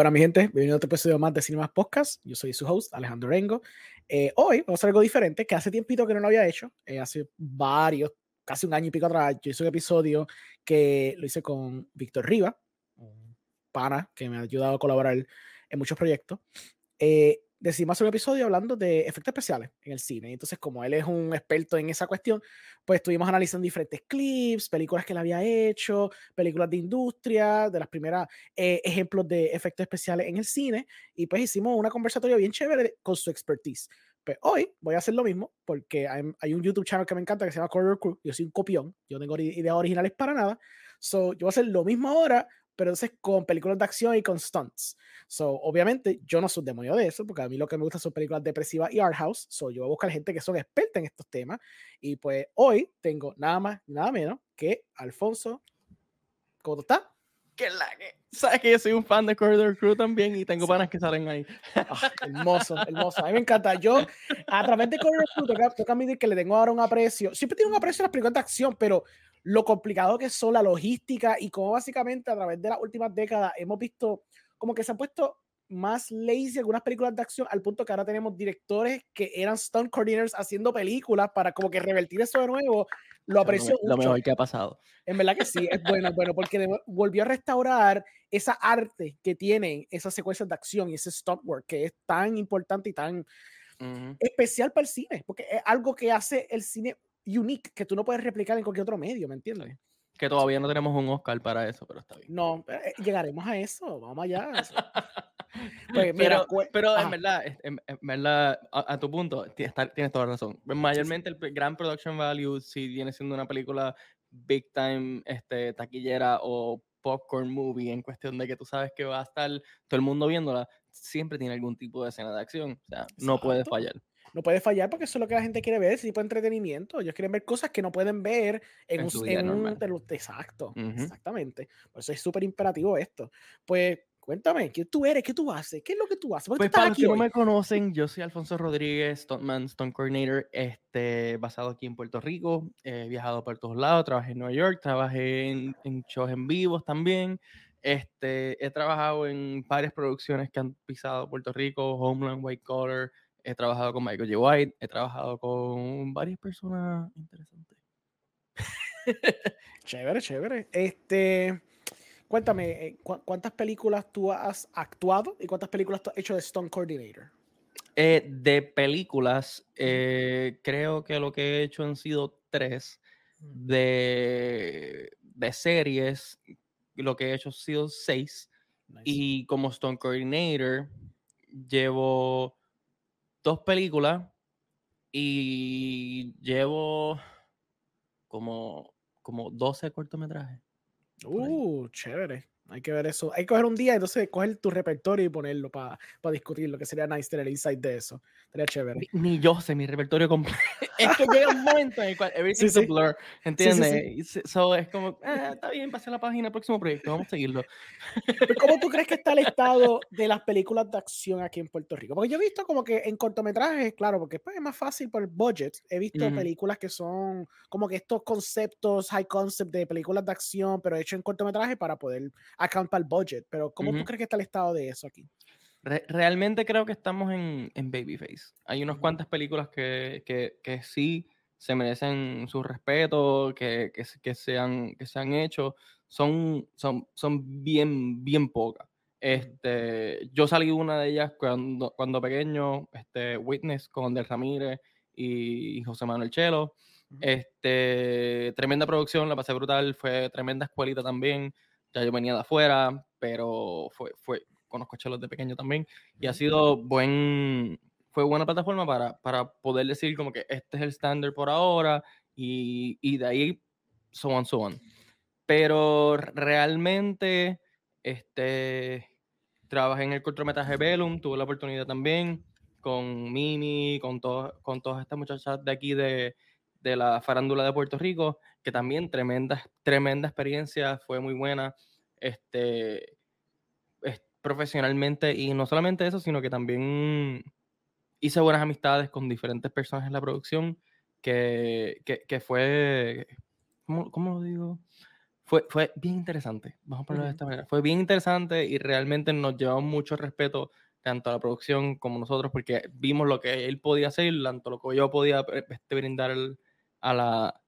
Bueno, mi gente, bienvenido a otro episodio más de Cinemas Podcast. Yo soy su host, Alejandro Rengo. Eh, hoy vamos a hacer algo diferente que hace tiempito que no lo había hecho. Eh, hace varios, casi un año y pico atrás, yo hice un episodio que lo hice con Víctor Riva, un pana que me ha ayudado a colaborar en muchos proyectos. Eh, decidimos hacer un episodio hablando de efectos especiales en el cine. Entonces, como él es un experto en esa cuestión, pues estuvimos analizando diferentes clips, películas que él había hecho, películas de industria, de las primeras eh, ejemplos de efectos especiales en el cine, y pues hicimos una conversatoria bien chévere con su expertise. Pues hoy voy a hacer lo mismo porque hay, hay, un YouTube channel que me encanta que se llama Corridor Crew. Yo soy un copión, yo no tengo ideas originales para nada. So, yo voy a hacer lo mismo ahora, pero entonces con películas de acción y con stunts. So, obviamente, yo no soy demonio de eso, porque a mí lo que me gusta son películas depresivas y art house. So, yo voy a buscar gente que son expertas en estos temas. Y pues hoy tengo nada más, nada menos que Alfonso. ¿Cómo estás? Que la que. Sabes que yo soy un fan de Corridor Crew también y tengo panas que salen ahí. Oh, hermoso, hermoso. A mí me encanta. Yo, a través de Corridor Crew, toca, toca admitir que le tengo ahora un aprecio. Siempre tengo un aprecio a las películas de acción, pero lo complicado que son la logística y cómo básicamente a través de las últimas décadas hemos visto como que se han puesto más lazy algunas películas de acción al punto que ahora tenemos directores que eran stunt coordinators haciendo películas para como que revertir eso de nuevo. Lo aprecio lo, lo mejor que ha pasado. En verdad que sí, es bueno, bueno, porque volvió a restaurar esa arte que tienen esas secuencias de acción y ese stunt work que es tan importante y tan uh -huh. especial para el cine, porque es algo que hace el cine unique que tú no puedes replicar en cualquier otro medio, ¿me entiendes? Que todavía no tenemos un Oscar para eso, pero está bien. No, eh, llegaremos a eso, vamos allá. pues, mira, pero, pero en verdad, en, en verdad a, a, tu punto, tienes, toda la razón. Mayormente sí, sí. el gran production value, si viene siendo una película big time, este, taquillera o popcorn movie, en cuestión de que tú sabes que va a estar todo el mundo viéndola, siempre tiene algún tipo de escena de acción. O sea, Exacto. no puede fallar no puede fallar porque eso es lo que la gente quiere ver, ese tipo de entretenimiento. Ellos quieren ver cosas que no pueden ver en, en un, en un exacto, uh -huh. exactamente. Por eso es súper imperativo esto. Pues cuéntame, ¿qué tú eres? ¿Qué tú haces? ¿Qué es lo que tú haces? Pues para los que hoy? no me conocen, yo soy Alfonso Rodríguez, Stuntman, Stunt Coordinator, este, basado aquí en Puerto Rico. He viajado por todos lados, trabajé en Nueva York, trabajé en, en shows en vivos también. Este, he trabajado en varias producciones que han pisado Puerto Rico, Homeland, White Collar, he trabajado con Michael J. White, he trabajado con varias personas interesantes. chévere, chévere. Este, cuéntame, eh, ¿cu ¿cuántas películas tú has actuado y cuántas películas tú has hecho de Stone Coordinator? Eh, de películas, eh, creo que lo que he hecho han sido tres. De, de series, lo que he hecho han sido seis. Nice. Y como Stone Coordinator, llevo dos películas y llevo como, como 12 cortometrajes. Uh, chévere. Hay que ver eso. Hay que coger un día, entonces coger tu repertorio y ponerlo para pa discutir lo que sería nice tener insight de eso. Sería chévere. Ni, ni yo sé mi repertorio completo. es que llega un momento en el cual everything's sí, sí. a blur, ¿entiendes? Sí, so, es como, eh, está bien, pasé la página, próximo proyecto, vamos a seguirlo. ¿Cómo tú crees que está el estado de las películas de acción aquí en Puerto Rico? Porque yo he visto como que en cortometrajes, claro, porque pues, es más fácil por el budget. He visto uh -huh. películas que son como que estos conceptos, high concept de películas de acción, pero hecho en cortometraje para poder account para el budget. Pero ¿cómo uh -huh. tú crees que está el estado de eso aquí? Re realmente creo que estamos en, en Babyface. Hay unas cuantas películas que, que, que sí se merecen su respeto, que, que, que, se, han, que se han hecho. Son, son, son bien, bien pocas. Este, yo salí una de ellas cuando, cuando pequeño, este, Witness con Del Ramírez y José Manuel Chelo. Este, tremenda producción, la pasé brutal, fue tremenda escuelita también. Ya yo venía de afuera, pero fue, fue, conozco a Chelos de pequeño también, y ha sido buen, fue buena plataforma para, para poder decir como que este es el estándar por ahora, y, y, de ahí so on, so on. Pero realmente, este, trabajé en el cortometraje Bellum, tuve la oportunidad también con Mimi, con, to, con todas estas muchachas de aquí de, de la farándula de Puerto Rico, que también tremenda, tremenda experiencia, fue muy buena. Este, profesionalmente y no solamente eso, sino que también hice buenas amistades con diferentes personas en la producción que, que, que fue, ¿cómo, ¿cómo, lo digo? fue, fue bien interesante, vamos a ponerlo de esta manera. Fue bien interesante y realmente nos llevó mucho respeto tanto a la producción como nosotros, porque vimos lo que él podía hacer, tanto lo que yo podía eh, este, brindar a, la,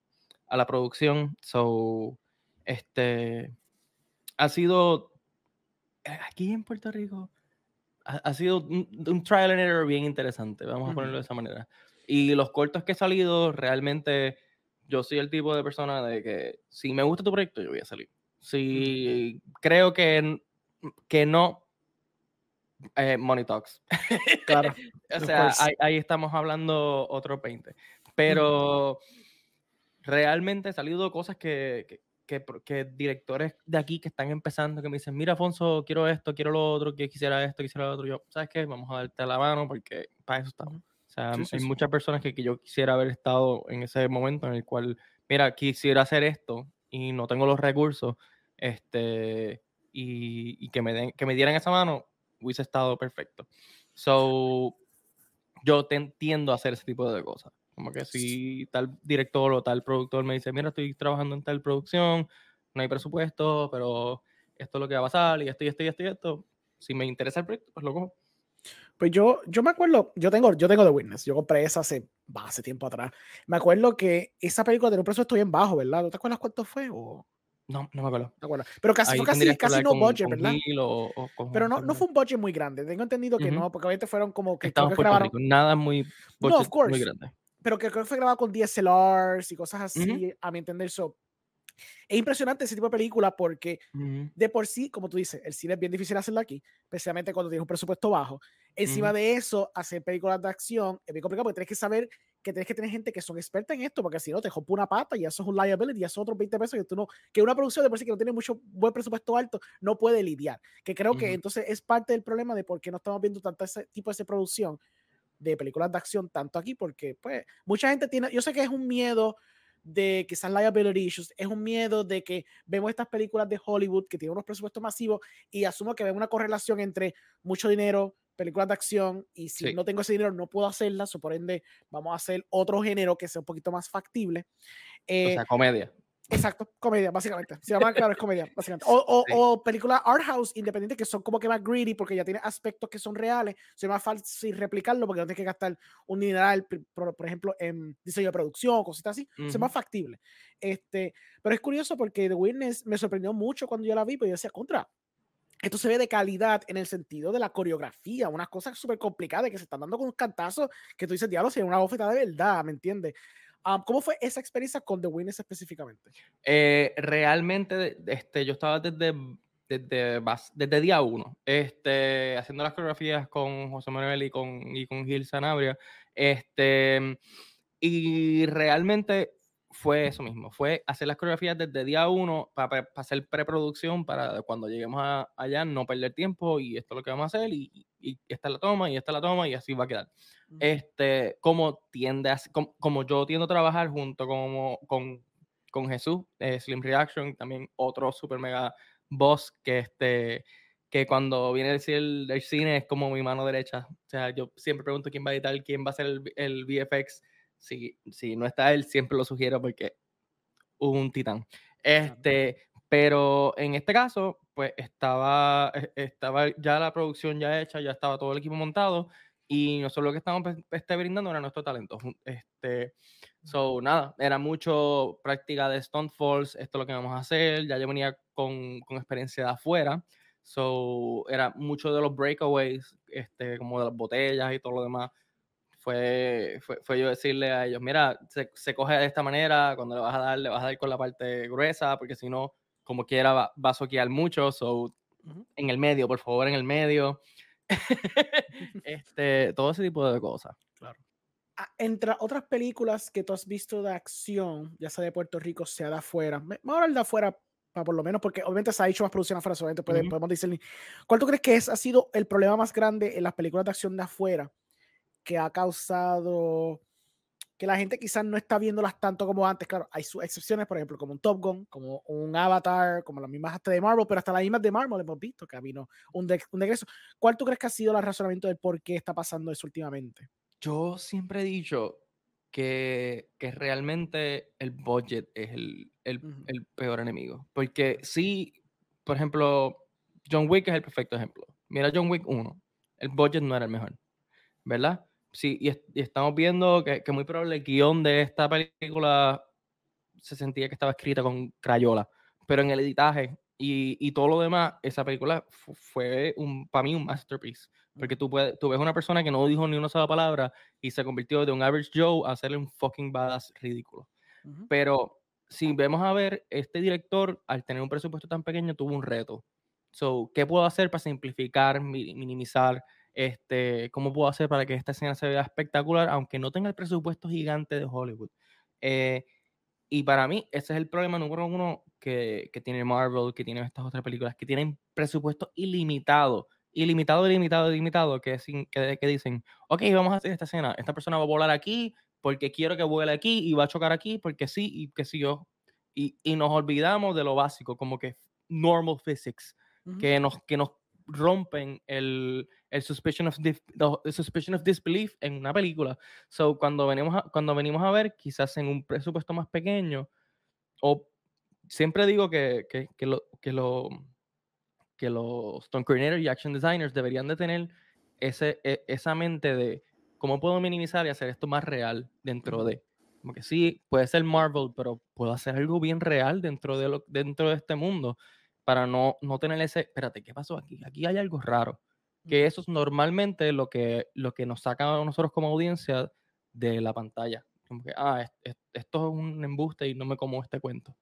a la producción. So, este, ha sido, eh, aquí en Puerto Rico, ha, sido un, trial and error bien interesante, vamos a ponerlo de esa manera. Y los cortos que he salido, realmente yo soy el tipo de persona de que si me gusta tu proyecto, yo voy a salir. Si creo que, que no, eh, Money Talks. Claro. o sea, ahí, estamos hablando otro 20. Pero realmente han salido cosas que, que, que, directores de aquí que están empezando, que me dicen, mira, Afonso, quiero esto, quiero lo otro, que quisiera esto, quisiera lo otro. Yo, ¿sabes qué? Vamos a darte la mano porque para eso estamos. O sea, hay muchas personas que, que, yo quisiera haber estado en ese momento en el cual, mira, quisiera hacer esto y no tengo los recursos, este, y, y que, me den, que me dieran esa mano, hubiese estado perfecto. So, yo te entiendo hacer ese tipo de cosas. Como que si tal director o tal productor me dice, mira, estoy trabajando en tal producción, no hay presupuesto, pero esto es lo que va a pasar, y esto, y esto, y esto, y esto. Si me interesa el proyecto, pues lo cojo. Pues yo, yo me acuerdo, yo tengo, yo tengo The Witness, yo compré esa hace, hace tiempo atrás. Me acuerdo que esa película tenía un presupuesto bien bajo, ¿verdad? ¿No te acuerdas cuánto fue? O... No, no me acuerdo. acuerdo. Pero casi, fue casi, casi no budget, ¿verdad? Pero no, no fue un budget muy grande. Tengo entendido que no, porque obviamente fueron como que, que grabaron. Nada muy, no, of course. muy grande. Pero que creo que fue grabado con DSLRs y cosas así, a mi entender. So, es impresionante ese tipo de película porque de por sí, como tú dices, el cine es bien difícil hacerlo aquí, especialmente cuando tienes un presupuesto bajo. Encima de eso, hacer películas de acción es bien complicado porque tienes que saber que tienes que tener gente que son expertas en esto, porque si no te rompe una pata y eso es un liability y eso es otros 20 pesos que tú no, que una producción de por sí que no tiene mucho buen presupuesto alto no puede lidiar. Que creo que entonces es parte del problema de por qué no estamos viendo tanto ese tipo de producción de películas de acción tanto aquí, porque pues mucha gente tiene, yo sé que es un miedo de quizás liability issues, es un miedo de que vemos estas películas de Hollywood que tienen unos presupuestos masivos y asumo que ven una correlación entre mucho dinero, películas de acción y si no tengo ese dinero no puedo hacerlas, o por ende vamos a hacer otro género que sea un poquito más factible. Eh, o sea, comedia. Exacto, comedia, básicamente. Se llama, claro, es comedia, básicamente. O, o, o películas art house independientes que son como que más greedy porque ya tiene aspectos que son reales. Es más fácil replicarlo porque no tienes que gastar un dineral, por, por ejemplo, en diseño de producción, cositas así. Es más factible. Este, pero es curioso porque The Witness me sorprendió mucho cuando yo la vi, porque yo decía, contra, esto se ve de calidad en el sentido de la coreografía, unas cosas súper complicadas que se están dando con un cantazo que tú dices, diablo, si es una bofeta de verdad, ¿me entiendes? ¿Cómo fue esa experiencia con The Winners específicamente? Eh, realmente, este, yo estaba desde, desde, desde día uno, este, haciendo las coreografías con José Manuel y con, y con Gil Sanabria. Este, y realmente fue eso mismo, fue hacer las coreografías desde día uno para, hacer preproducción para cuando lleguemos allá no perder tiempo y esto es lo que vamos a hacer y, y, esta es la toma y esta es la toma y así va a quedar. Este, como tiende a, como, yo tiendo a trabajar junto como, con, con Jesús, eh, Slim Reaction, también otro super mega boss que este que cuando viene a decir el, cine es como mi mano derecha. O sea, yo siempre pregunto quién va a editar, quién va a hacer el, el VFX si, si no está él, siempre lo sugiero porque un titán. Este, pero en este caso, pues estaba, e, estaba ya la producción ya hecha, ya estaba todo el equipo montado y nosotros lo que estábamos este, brindando era nuestro talento. Este, so, nada, era mucho práctica de Stone Falls, esto es lo que vamos a hacer, ya yo venía con, con experiencia de afuera, so, era mucho de los breakaways, este, como de las botellas y todo lo demás, fue, fue, yo decirle a ellos, mira, se, coge de esta manera, cuando le vas a dar, le vas a dar con la parte gruesa, porque si no, como quiera, va, a soquear mucho, so, en el medio, por favor, en el medio. este, todo ese tipo de cosas. Claro. Ah, entre otras películas que tú has visto de acción, ya sea de Puerto Rico, sea de afuera, vamos a hablar de afuera para por lo menos, porque obviamente se ha hecho más producción afuera, solamente podemos decir, ¿cuál tú crees que es, ha sido el problema más grande en las películas de acción de afuera? Que ha causado que la gente quizás no está viéndolas tanto como antes. Claro, hay sus excepciones, por ejemplo, como un Top Gun, como un Avatar, como las mismas hasta de Marvel, pero hasta las mismas de Marvel hemos visto que ha habido un, de, un degreso. ¿Cuál tú crees que ha sido el razonamiento del por qué está pasando eso últimamente? Yo siempre he dicho, que, que realmente el budget es el, el, el, peor enemigo. Porque sí, por ejemplo, John Wick es el perfecto ejemplo. Mira John Wick 1, el budget no era el mejor, ¿verdad? Sí, y, estamos viendo que, que, muy probable el guion de esta película se sentía que estaba escrita con crayola, pero en el editaje y, y todo lo demás, esa película fue un, para mí un masterpiece. Porque tú, puedes, tú ves una persona que no dijo ni una sola palabra y se convirtió de un average Joe a hacerle un fucking badass ridículo. Pero si vemos a ver, este director, al tener un presupuesto tan pequeño, tuvo un reto. So, ¿qué puedo hacer para simplificar, minimizar? Este, ¿Cómo puedo hacer para que esta escena se vea espectacular, aunque no tenga el presupuesto gigante de Hollywood? Eh, y para mí, ese es el problema número uno que, que, tiene Marvel, que tienen estas otras películas, que tienen presupuesto ilimitado ilimitado, ilimitado, ilimitado, que, que, que dicen, ok, vamos a hacer esta escena, esta persona va a volar aquí porque quiero que vuele aquí y va a chocar aquí porque sí y que sí yo. Y, y nos olvidamos de lo básico, como que normal physics, que, nos, que nos rompen el, el suspicion, of suspicion of disbelief en una película. So, cuando venimos, a, cuando venimos a ver, quizás en un presupuesto más pequeño, o siempre digo que, que, que lo, que lo que los Stone Coordinators y Action Designers deberían de tener ese, e, esa mente de cómo puedo minimizar y hacer esto más real dentro de. Como que sí, puede ser Marvel, pero puedo hacer algo bien real dentro de, lo, dentro de este mundo para no, no tener ese, espérate, ¿qué pasó aquí? Aquí hay algo raro. Que eso es normalmente lo que, lo que nos saca a nosotros como audiencia de la pantalla. Como que, ah, esto es un embuste y no me como este cuento.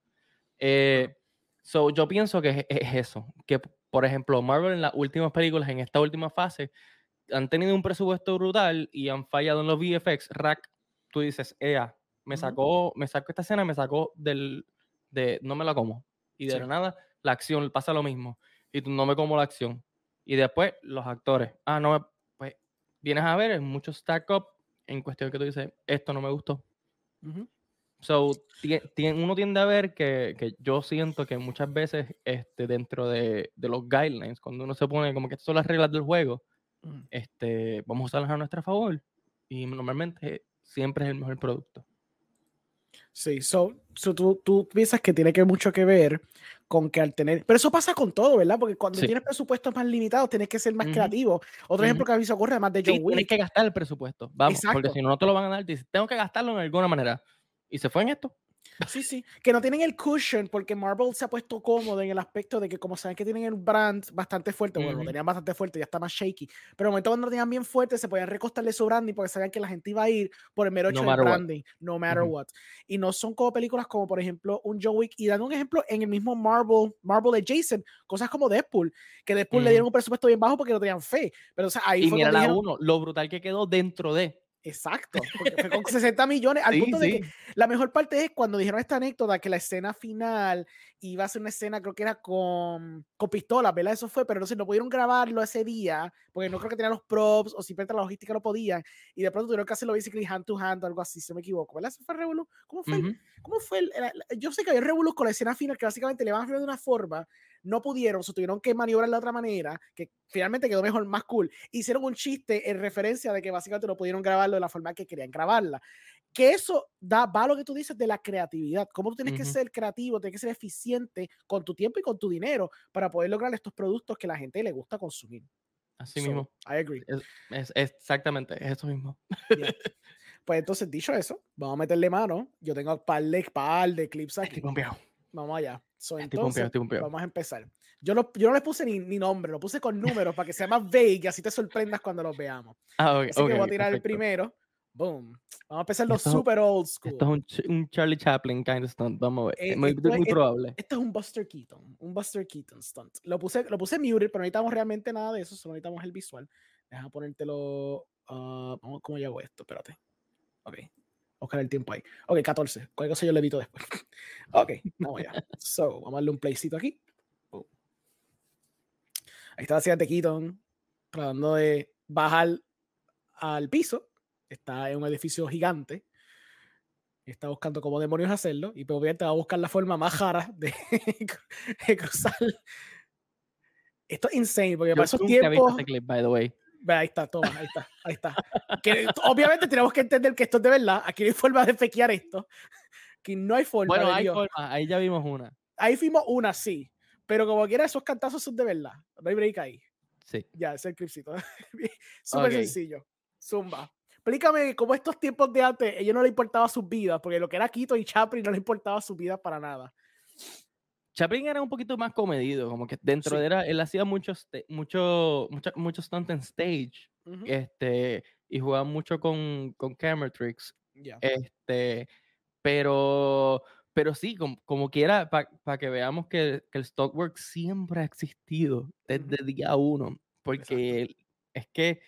Eh, so, yo pienso que es, eso, que por ejemplo, Marvel en las últimas películas, en esta última fase, han tenido un presupuesto brutal y han fallado en los VFX. Rack, tú dices, ea, me sacó, me sacó esta escena, me sacó del, de, no me la como. Y de nada, la acción pasa lo mismo. Y tú no me como la acción. Y después, los actores. Ah, no, pues vienes a ver, es mucho stack up en cuestión que tú dices, esto no me gustó. So, uno tiende a ver que, que, yo siento que muchas veces este, dentro de, de, los guidelines, cuando uno se pone como que estas son las reglas del juego, mm. este, vamos a usarlas a nuestro favor. Y normalmente siempre es el mejor producto. Sí, so, tú, tú, piensas que tiene que mucho que ver con que al tener. Pero eso pasa con todo, ¿verdad? Porque cuando tienes presupuestos más limitados, tienes que ser más creativo. Otro ejemplo que a mí se ocurre, además de John sí, Tienes que gastar el presupuesto. Vamos, porque si no, no te lo van a dar. Dices, tengo que gastarlo en alguna manera y se fue en esto. Sí, sí, que no tienen el cushion porque Marvel se ha puesto cómodo en el aspecto de que como saben que tienen el brand bastante fuerte, bueno, lo tenían bastante fuerte, ya está más shaky, pero en el momento cuando lo tenían bien fuerte se podían recostarle su branding porque sabían que la gente iba a ir por el mero hecho del branding, no matter what. Y no son como películas como por ejemplo un John Wick y dando un ejemplo en el mismo Marvel, Marvel adjacent, cosas como Deadpool, que Deadpool le dieron un presupuesto bien bajo porque no tenían fe, pero o sea, ahí y fue mira la uno, lo brutal que quedó dentro de Exacto, porque fue con 60 millones, al punto de que la mejor parte es cuando dijeron esta anécdota que la escena final iba a ser una escena, creo que era con, con pistolas, ¿verdad? Eso fue, pero no sé, no pudieron grabarlo ese día, porque no creo que tenían los props o simplemente la logística no podían, y de pronto tuvieron que hacerlo basically hand to hand o algo así, si me equivoco, ¿verdad? ¿Eso fue Revolu? ¿Cómo fue? ¿Cómo fue? El, yo sé que había Revolu con la escena final que básicamente le van a de una forma no pudieron, o tuvieron que maniobrar de otra manera, que finalmente quedó mejor, más cool. Hicieron un chiste en referencia de que básicamente no pudieron grabarlo de la forma que querían grabarla. Que eso da, va a lo que tú dices de la creatividad. Cómo tú tienes que ser creativo, tienes que ser eficiente con tu tiempo y con tu dinero para poder lograr estos productos que la gente le gusta consumir. Así mismo. I agree. Es, exactamente, es eso mismo. Pues entonces, dicho eso, vamos a meterle mano. Yo tengo un par de, par de clips aquí. Vamos allá. Entonces, vamos a empezar. Yo no, yo no les puse ni, ni, nombre, lo puse con números para que sea más vague y así te sorprendas cuando los veamos. Ah, okay, así que voy a tirar el primero. Boom. Vamos a empezar los super old school. Esto es un, Charlie Chaplin kind of stunt. Vamos a ver. Eh, muy, muy probable. Esto es un Buster Keaton. Un Buster Keaton stunt. Lo puse, lo puse muted, pero no necesitamos realmente nada de eso. Solo necesitamos el visual. Deja ponértelo. Uh, ¿Cómo yo hago esto? Espérate. Ok. Buscar el tiempo ahí. Ok, 14. Cualquier cosa yo le evito después. ok, vamos allá. So, vamos a darle un playcito aquí. Ahí está la ciudad de Keaton tratando de bajar al piso. Está en un edificio gigante. Está buscando cómo demonios hacerlo. Y pues obviamente va a buscar la forma más jara de, cruzar. Esto es insane, porque para esos tiempos. by the way. Ahí está, toma, ahí está, ahí está. Que, obviamente tenemos que entender que esto es de verdad. Aquí no hay forma de fequear esto. Que no hay forma. Bueno, hay Dios. forma, ahí ya vimos una. Ahí fuimos una, sí. Pero como quiera, esos cantazos son de verdad. No hay break ahí. Sí. Ya, ese es el clipcito. Súper Ok. sencillo. Zumba. Explícame cómo estos tiempos de antes, ellos no le importaba sus vidas, porque lo que era Quito y Chaplin no le importaba sus vidas para nada. Chaplin era un poquito más comedido, como que dentro Sí. de era, él hacía mucho, sta- mucho, mucho, mucho stunt en stage, Ujú. este, y jugaba mucho con, con camera tricks, Ya. este, pero, pero sí, como, como quiera, para que veamos que, que el stockwork siempre ha existido desde día uno, porque el- es que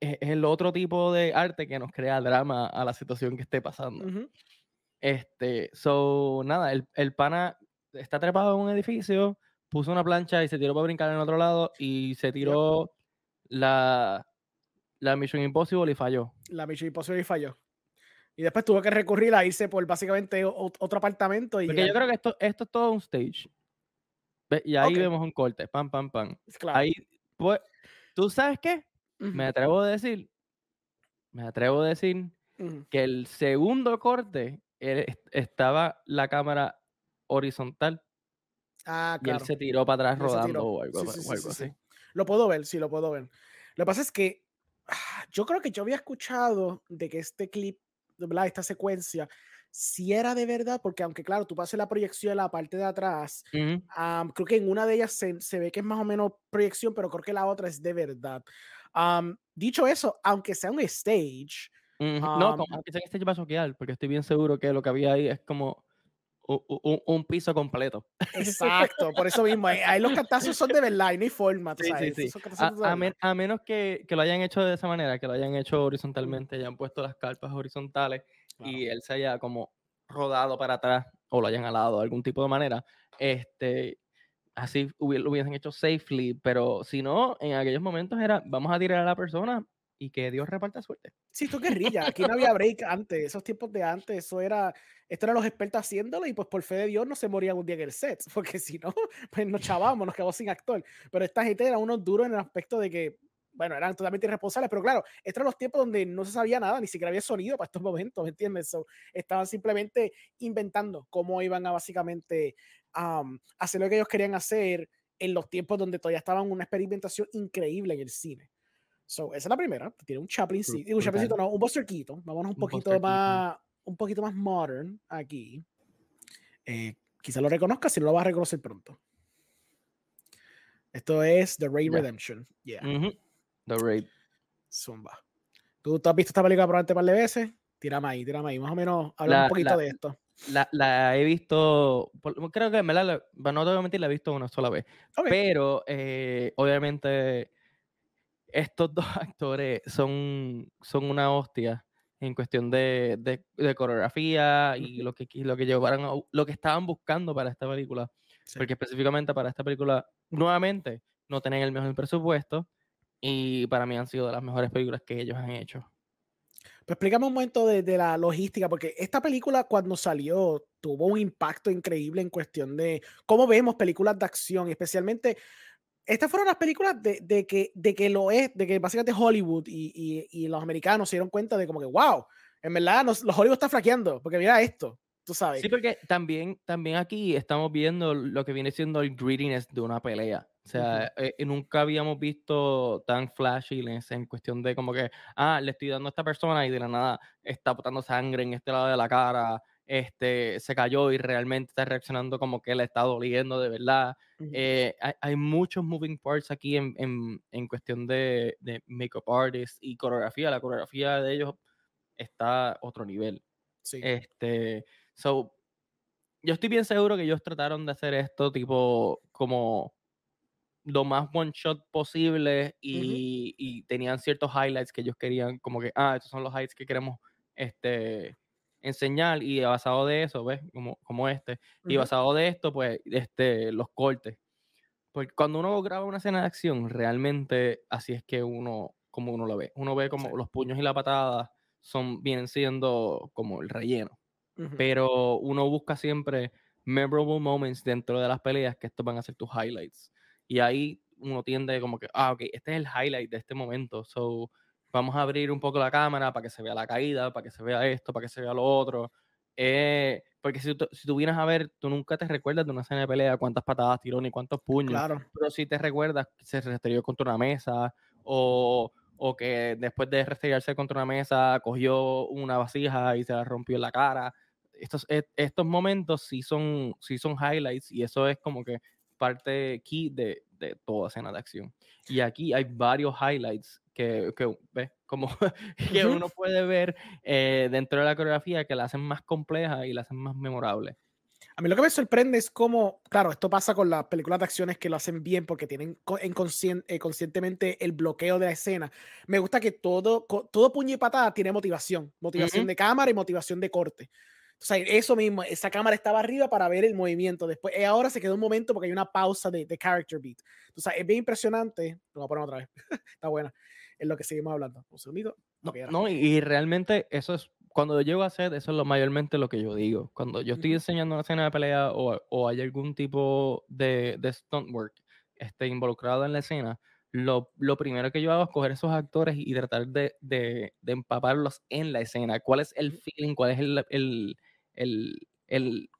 es, es el otro tipo de arte que nos crea drama a la situación que esté pasando. Ujú. Este, so, nada, el, el pana está trepado en un edificio, puso una plancha y se tiró para brincar en otro lado y se tiró la, la Mission Impossible y falló. La Mission Impossible y falló. Y después tuvo que recurrir a irse por básicamente otro apartamento. Y Porque yo creo que esto, esto es todo un stage. Y ahí vemos un corte, pam, pam, pam. Claro. Ahí, pues, ¿tú sabes qué? Me atrevo a decir, me atrevo a decir que el segundo corte él est- estaba la cámara horizontal Ah, y claro. él se tiró para atrás rodando o algo, Sí, sí, o algo sí, sí. así. Lo puedo ver, sí, lo puedo ver. Lo que pasa es que ah, yo creo que yo había escuchado de que este clip, ¿verdad? esta secuencia, si era de verdad, porque aunque claro, tú pases la proyección en la parte de atrás, Ujú. am, creo que en una de ellas se, se ve que es más o menos proyección, pero creo que la otra es de verdad. Am, dicho eso, aunque sea un stage, Ujú. No, Um, como que sé que este va a choquear, porque estoy bien seguro que lo que había ahí es como un, un piso completo. exacto, por eso mismo, ahí, los cantazos son de verdad, y no hay forma, tú Sí, sí, sabes, sí. esos cantazos A, a men- a menos que, que lo hayan hecho de esa manera, que lo hayan hecho horizontalmente, hayan puesto las carpas horizontales y él se haya como rodado para atrás o lo hayan alado de algún tipo de manera, este, así lo hubiesen hecho safely, pero si no, en aquellos momentos era vamos a tirar a la persona y que Dios reparta suerte. Sí, esto es guerrilla. Aquí no había break antes. Esos tiempos de antes, eso era. Esto eran los expertos haciéndolo y pues por fe de Dios no se morían un día en el set. Porque si no, pues nos chavamos, nos quedamos sin actor. Pero esta gente era unos duros en el aspecto de que, bueno, eran totalmente irresponsables. Pero claro, estos eran los tiempos donde no se sabía nada, ni siquiera había sonido para estos momentos, ¿me entiendes? So, estaban simplemente inventando cómo iban a básicamente am, hacer lo que ellos querían hacer en los tiempos donde todavía estaban una experimentación increíble en el cine. So, esa es la primera. Tiene un Chaplin, Bru- sí. Digo, un. Chaplincito, no, un Buster Keaton. Vámonos un Un poquito más, un poquito más modern aquí. Eh, quizá lo reconozcas, si no lo vas a reconocer pronto. Esto es The Raid Ya. Redemption. Yeah, Ujú. The Raid. zumba. ¿Tú, tú has visto esta película probablemente un par de veces? Tírame ahí, tírame ahí. Más o menos, habla La- un poquito la- de esto. La, la he visto, creo que verdad, la- no te voy a mentir, la he visto una sola vez. Ok. Pero eh, obviamente estos dos actores son, son una hostia en cuestión de, de- de coreografía y lo que, y lo que llevaron, lo que estaban buscando para esta película. Sí. Porque específicamente para esta película, nuevamente, no tenían el mejor presupuesto y para mí han sido de las mejores películas que ellos han hecho. Pues explícame un momento de, de la logística, porque esta película cuando salió tuvo un impacto increíble en cuestión de cómo vemos películas de acción, especialmente estas fueron las películas de, de que, de que lo es, de que básicamente Hollywood y, y- y los americanos se dieron cuenta de como que, wow, en verdad nos- los Hollywood está flaqueando, porque mira esto, tú sabes. Sí, porque también, también aquí estamos viendo lo que viene siendo el greediness de una pelea. O sea, eh, eh, nunca habíamos visto tan flashiness en cuestión de como que, ah, le estoy dando a esta persona y de la nada está botando sangre en este lado de la cara, este, se cayó y realmente está reaccionando como que le está doliendo de verdad. Ujú. Eh, hay, hay muchos moving parts aquí en, en, en cuestión de, de makeup artists y coreografía. La coreografía de ellos está a otro nivel. Sí. Este, so, yo estoy bien seguro que ellos trataron de hacer esto tipo como lo más one shot posible y, y tenían ciertos highlights que ellos querían, como que, ah, estos son los highlights que queremos este, enseñar y basado de eso, ¿ves? Como, como este. Y Ujú. basado de esto, pues, este, los cortes. Porque cuando uno graba una escena de acción, realmente así es que uno, como uno lo ve. Uno ve como Sí. los puños y la patada son, vienen siendo como el relleno pero uno busca siempre memorable moments dentro de las peleas que estos van a ser tus highlights. Y ahí uno tiende como que, ah, ok, este es el highlight de este momento, so vamos a abrir un poco la cámara para que se vea la caída, para que se vea esto, para que se vea lo otro. Eh, porque si si tú vienes a ver, tú nunca te recuerdas de una escena de pelea, cuántas patadas tiró ni cuántos puños. Claro. Pero si te recuerdas que se restrelló contra una mesa o, o que después de restrellarse contra una mesa cogió una vasija y se la rompió en la cara. Estos, e, estos momentos sí son, sí son highlights y eso es como que parte key de, de toda escena de acción. Y aquí hay varios highlights que, que ¿ves? Como que uno puede ver eh, dentro de la coreografía que la hacen más compleja y la hacen más memorable. A mí lo que me sorprende es cómo, claro, esto pasa con las películas de acciones que lo hacen bien porque tienen eh, conscientemente el bloqueo de la escena. Me gusta que todo, todo puño y patada tiene motivación, motivación de cámara y motivación de corte. O sea, eso mismo, esa cámara estaba arriba para ver el movimiento. Después, eh, ahora se quedó un momento porque hay una pausa de, de character beat. O sea, es bien impresionante. Lo voy a poner otra vez. Está buena. Es lo que seguimos hablando. Un segundito. No, no, y realmente eso es, cuando yo llego a hacer, eso es lo mayormente lo que yo digo. Cuando yo estoy enseñando una escena de pelea o, o hay algún tipo de, de stunt work este, involucrado en la escena, lo, lo, primero que yo hago es coger esos actores y tratar de, de, de, empaparlos en la escena. ¿Cuál es el feeling? ¿Cuál es el, el, el, el,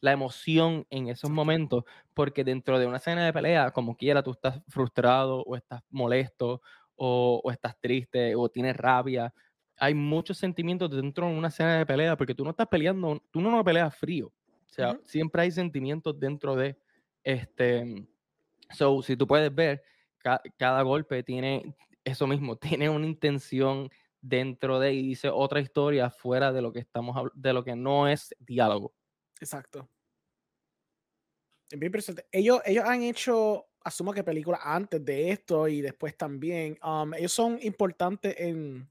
la emoción en esos momentos? Porque dentro de una escena de pelea, como quiera, tú estás frustrado o estás molesto o, o estás triste o tienes rabia. Hay muchos sentimientos dentro de una escena de pelea porque tú no estás peleando, tú no, no peleas frío. O sea, uh -huh. siempre hay sentimientos dentro de este. So, si tú puedes ver, ca cada golpe tiene eso mismo, tiene una intención dentro de y dice otra historia fuera de lo que estamos de lo que no es diálogo. Exacto. Bien impresionante. Ellos, ellos han hecho, asumo que películas antes de esto y después también. Um, ellos son importantes en,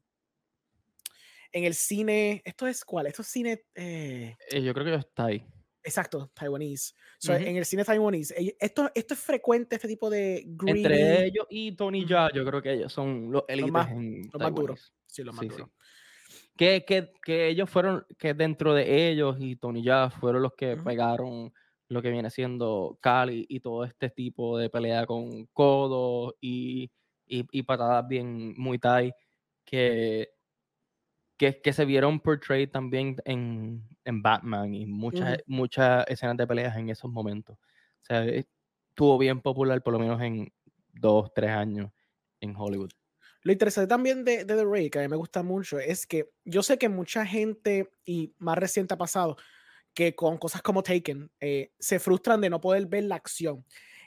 en el cine. ¿Esto es cuál? ¿Esto es cine? Eh... Eh, yo creo que está ahí. Exacto, taiwanese. So, uh -huh. En el cine taiwanese, esto, esto es frecuente, este tipo de. Entre ellos y Tony Ya, yo creo que ellos son los élites más, en los más duros. Sí, los más sí, duros. Sí. Que, que, que, ellos fueron, que dentro de ellos y Tony Ya fueron los que uh -huh. pegaron lo que viene siendo Cali y todo este tipo de pelea con codos y, y, y patadas bien muy Thai que que, que, se vieron portrayed también en, en Batman y muchas, uh -huh. muchas escenas de peleas en esos momentos. O sea, estuvo bien popular por lo menos en dos, tres años en Hollywood. Lo interesante también de, de The Raid, que a mí me gusta mucho, es que yo sé que mucha gente, y más reciente ha pasado, que con cosas como Taken eh, se frustran de no poder ver la acción.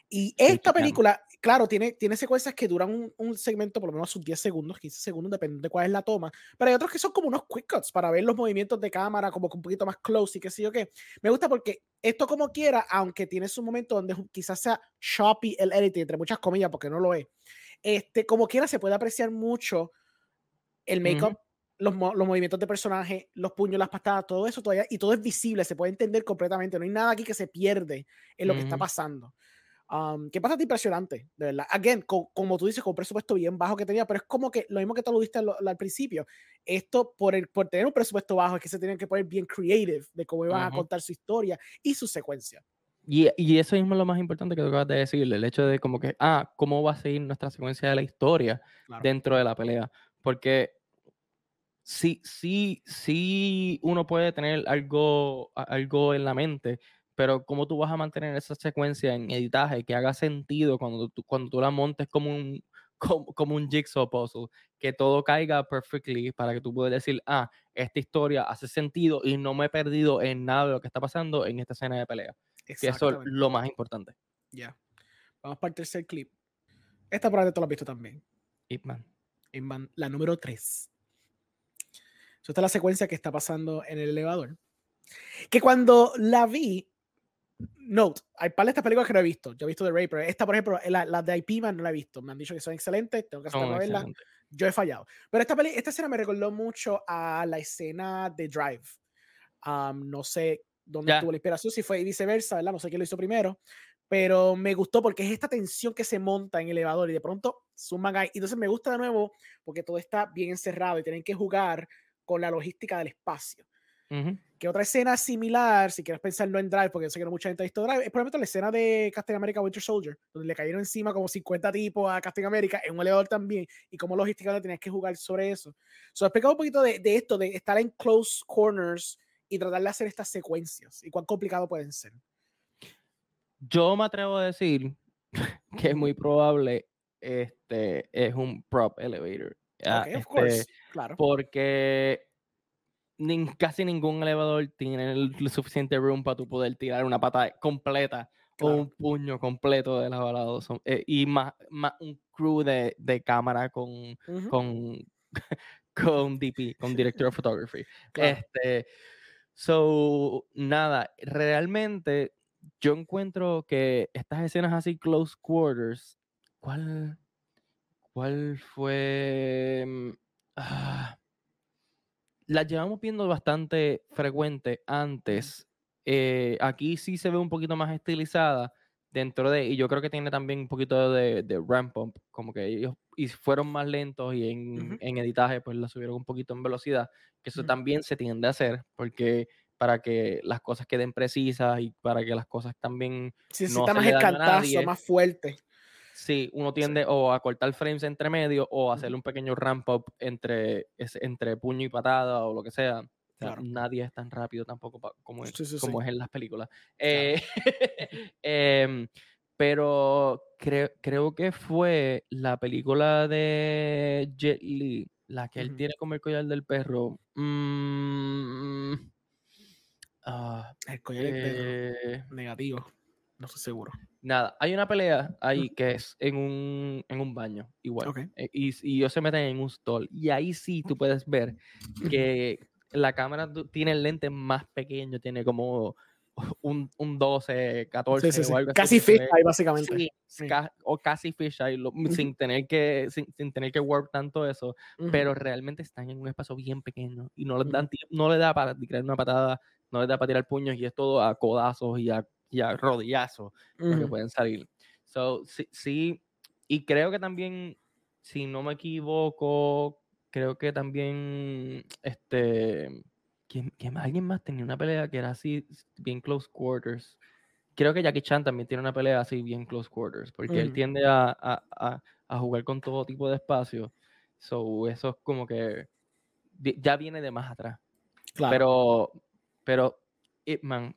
Y esta película, claro, tiene, tiene secuencias que duran un, un, segmento por lo menos sus 10 segundos, 15 segundos, depende de cuál es la toma, pero hay otros que son como unos quick cuts para ver los movimientos de cámara como un poquito más close y qué sé yo qué. Me gusta porque esto como quiera, aunque tiene su momento donde quizás sea choppy el editing, entre muchas comillas, porque no lo es, este, como quiera se puede apreciar mucho el make-up. Los, los, movimientos de personaje, los puños, las patadas, todo eso todavía, y todo es visible, se puede entender completamente. No hay nada aquí que se pierde en lo uh -huh. que está pasando. Um, que pasa impresionante, de verdad. Again, co como tú dices, con un presupuesto bien bajo que tenía, pero es como que lo mismo que tú lo diste al, al principio. Esto, por, el, por tener un presupuesto bajo, es que se tenían que poner bien creative de cómo iban uh -huh. a contar su historia y su secuencia. Y, y, eso mismo es lo más importante que tú acabas de decir, el hecho de como que, ah, ¿cómo va a seguir nuestra secuencia de la historia claro. dentro de la pelea? Porque sí, sí, sí uno puede tener algo, algo en la mente, pero cómo tú vas a mantener esa secuencia en editaje que haga sentido cuando tú, cuando tú la montes como un, como, como, un jigsaw puzzle, que todo caiga perfectly para que tú puedas decir, ah, esta historia hace sentido y no me he perdido en nada de lo que está pasando en esta escena de pelea. Que eso es lo más importante. Ya. Yeah. Vamos para el tercer clip. Esta probablemente tú lo has visto también. Ip Man. Ip Man, la número 3. Esta es la secuencia que está pasando en el elevador. Que cuando la vi, Note, hay par de estas películas que no he visto. Yo he visto The Ray, pero esta, por ejemplo, la, la de IP Man no la he visto. Me han dicho que son excelentes, tengo que hacer oh, verla. Yo he fallado. Pero esta, peli, esta escena me recordó mucho a la escena de Drive. Um, no sé dónde yeah. tuvo la inspiración, si fue viceversa, ¿verdad? No sé quién lo hizo primero. Pero me gustó porque es esta tensión que se monta en el elevador y de pronto suman ahí. Entonces me gusta de nuevo porque todo está bien encerrado y tienen que jugar con la logística del espacio. Uh -huh. que otra escena similar, si quieres pensarlo en Drive, porque sé que no mucha gente ha visto Drive, es ejemplo la escena de Captain America Winter Soldier, donde le cayeron encima como 50 tipos a Captain America en un elevador también, y cómo logísticamente tenías que jugar sobre eso. So, explica un poquito de, de, esto, de estar en close corners y tratar de hacer estas secuencias, y cuán complicado pueden ser. Yo me atrevo a decir que es muy probable este es un prop elevator. Okay, of course. Este, claro. Porque casi ningún elevador tiene el, suficiente room para tú poder tirar una pata completa o un puño completo de la eh, y más, más, un crew de, de cámara con, con, con DP, con Director of Photography. Este, so, nada, realmente yo encuentro que estas escenas así close quarters, ¿cuál, cuál fue? Mm, ah, las llevamos viendo bastante frecuente antes. Eh, aquí sí se ve un poquito más estilizada dentro de, y yo creo que tiene también un poquito de, de ramp up, como que ellos y fueron más lentos y en, en, editaje pues la subieron un poquito en velocidad, que eso también se tiende a hacer, porque para que las cosas queden precisas y para que las cosas también... Sí, no está más escantazo, más fuerte. Sí, uno tiende o a cortar frames entre medio o a hacerle un pequeño ramp up entre, entre puño y patada o lo que sea. Nadie es tan rápido tampoco como, es, como es en las películas. Eh, em, pero creo, creo que fue la película de Jet Li, la que él tiene como el collar del perro. Mm, ah, el collar del perro. Eh, negativo. No estoy seguro. Nada, hay una pelea ahí que es en un, en un baño, igual. Eh, y, y ellos se meten en un stall. Y ahí sí tú puedes ver que la cámara tiene el lente más pequeño, tiene como un, un 12, 14 o algo Casi fisheye, básicamente. o casi fisheye, sin, tener que, sin, tener que warp tanto eso, pero realmente están en un espacio bien pequeño y no les, dan, no le da para tirar una patada, no les da para tirar puños y es todo a codazos y a y a rodillazo que pueden salir. So, sí, sí, y creo que también, si no me equivoco, creo que también, este, que, alguien más tenía una pelea que era así, bien close quarters. Creo que Jackie Chan también tiene una pelea así, bien close quarters, porque él tiende a, a, a, jugar con todo tipo de espacio. So, eso es como que ya viene de más atrás. Claro. Pero, pero Ip Man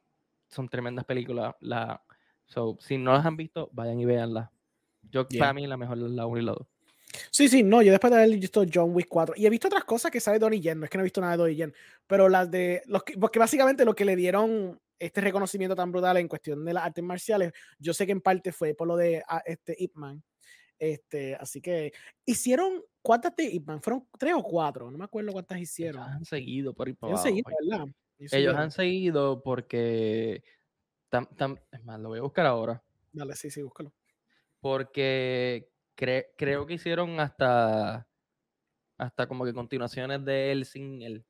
son tremendas películas. La, so, si no las han visto, vayan y véanlas. Yo, para mí, la mejor es la 1 y la 2. Sí, sí, no, yo después de haber visto John Wick 4 y he visto otras cosas que sale Donnie Yen, no es que no he visto nada de Donnie Yen, pero las de, los que, porque básicamente lo que le dieron este reconocimiento tan brutal en cuestión de las artes marciales, yo sé que en parte fue por lo de ah, este Ip Man, este, así que hicieron, ¿cuántas de Ip Man? ¿Fueron tres o cuatro? No me acuerdo cuántas hicieron. han seguido por ahí abajo. Han seguido, ¿verdad? Ellos han seguido porque. es más, lo voy a buscar ahora. Dale, sí, sí, búscalo. Porque creo que hicieron hasta. Hasta como que continuaciones de él sin él.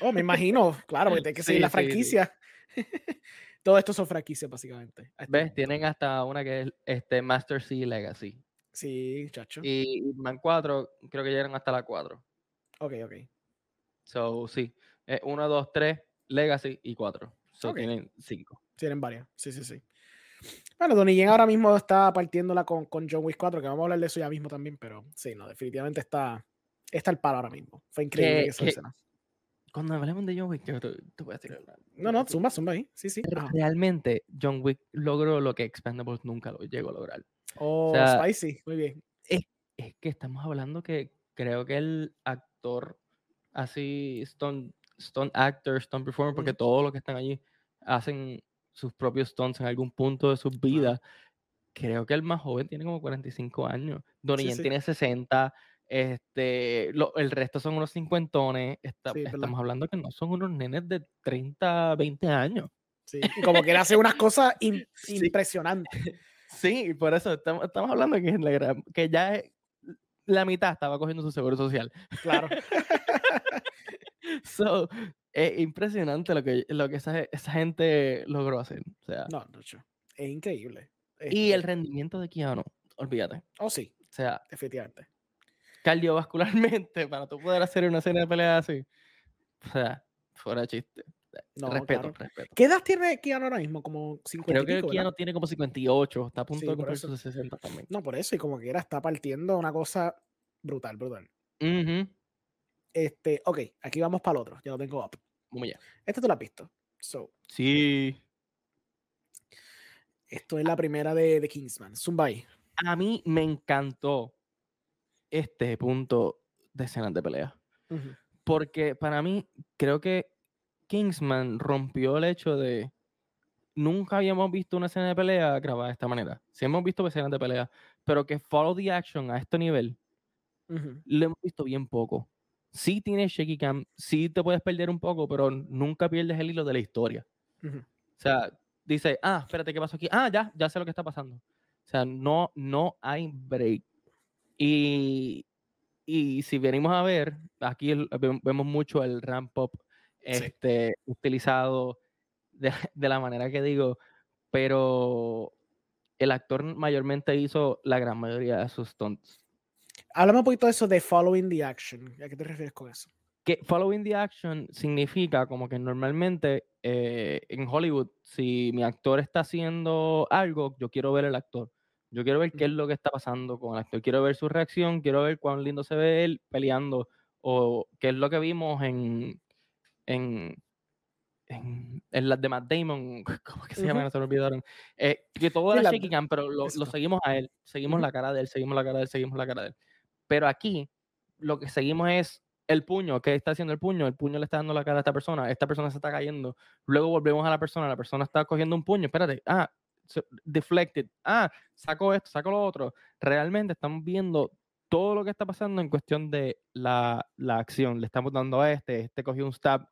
Oh, me imagino, claro, porque tiene que seguir la franquicia. Todo esto son franquicias, básicamente. ¿Ves? Tienen hasta una que es este Master C Legacy. Sí, chacho. Y Man 4, creo que llegaron hasta la 4. Ok, ok. So, sí. 1, 2, 3, Legacy y 4. So tienen 5. Tienen varias. Sí, sí, sí. Bueno, Donnie Yen ahora mismo está partiéndola con, con John Wick 4, que vamos a hablar de eso ya mismo también, pero sí, no, definitivamente está, está el paro ahora mismo. Fue increíble que, que Cuando hablemos de John Wick, yo te, voy a tirar No, no, zumba, zumba ahí. Sí, sí. Realmente, John Wick logró lo que Expendables nunca lo llegó a lograr. Oh, spicy, muy bien. Es, es, que estamos hablando que creo que el actor así, Stone stunt actor, stunt performer, porque todos los que están allí hacen sus propios stunts en algún punto de sus vidas. Creo que el más joven tiene como 45 años. Donnie tiene 60. Este, el resto son unos cincuentones. estamos hablando que no son unos nenes de 30, 20 años. Sí, como que él hace unas cosas impresionantes. Sí, por eso estamos, estamos hablando que, que ya la mitad estaba cogiendo su seguro social. Claro. so, es impresionante lo que, lo que esa, esa gente logró hacer. O sea, no, no, es increíble. Y el este rendimiento de Keanu, olvídate. Oh, sí. O sea, efectivamente. Cardiovascularmente, para tú poder hacer una escena de pelea así. O sea, fuera chiste. No, respeto, respeto. ¿Qué edad tiene Keanu ahora mismo? Como 50 Creo que Keanu tiene como 58, está a punto de cumplir sus 60 también. No, por eso, y como que era, está partiendo una cosa brutal, brutal. Este, ok, aquí vamos para el otro, ya lo tengo up. Vamos ya. Este tú lo has visto. So, sí. Esto es la primera de, de Kingsman. Zumbai. A mí me encantó este punto de escenas de pelea. Porque para mí, creo que Kingsman rompió el hecho de nunca habíamos visto una escena de pelea grabada de esta manera. Sí hemos visto escenas de pelea, pero que follow the action a este nivel, lo hemos visto bien poco. Sí tiene shaky cam, sí te puedes perder un poco, pero nunca pierdes el hilo de la historia. O sea, dice, ah, espérate, ¿qué pasó aquí? Ah, ya, ya sé lo que está pasando. O sea, no, no hay break. Y, y si venimos a ver, aquí vemos mucho el ramp up este, utilizado de, de, la manera que digo, pero el actor mayormente hizo la gran mayoría de sus stunts. Háblame un poquito de eso de following the action. ¿A qué te refieres con eso? Que following the action significa como que normalmente eh, en Hollywood, si mi actor está haciendo algo, yo quiero ver el actor. Yo quiero ver qué es lo que está pasando con el actor. Quiero ver su reacción, quiero ver cuán lindo se ve él peleando o qué es lo que vimos en, en, en, las de Matt Damon, ¿cómo que se llama? No se me olvidaron. Eh, que todo era cam, pero lo, lo, seguimos a él, seguimos la cara de él, seguimos la cara de él, seguimos la cara de él. Pero aquí lo que seguimos es el puño, ¿qué está haciendo el puño? El puño le está dando la cara a esta persona, esta persona se está cayendo. Luego volvemos a la persona, la persona está cogiendo un puño, espérate, ah, deflected, ah, saco esto, saco lo otro. Realmente estamos viendo todo lo que está pasando en cuestión de la, la acción. Le estamos dando a este, este cogió un stab,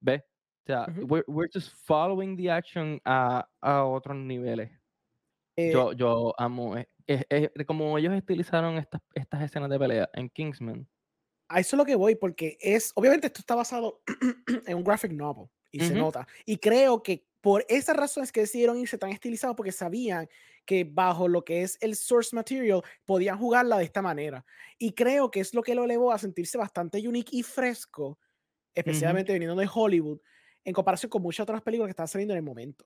¿ves? O sea, we're, just following the action a, a otros niveles. Eh, yo, yo amo, es, como ellos utilizaron estas, estas escenas de pelea en Kingsman. A eso es lo que voy, porque es, obviamente esto está basado en un graphic novel y se nota. Y creo que por esas razones que decidieron irse tan estilizados, porque sabían que bajo lo que es el source material podían jugarla de esta manera. Y creo que es lo que lo elevó a sentirse bastante unique y fresco, especialmente viniendo de Hollywood, en comparación con muchas otras películas que estaban saliendo en el momento.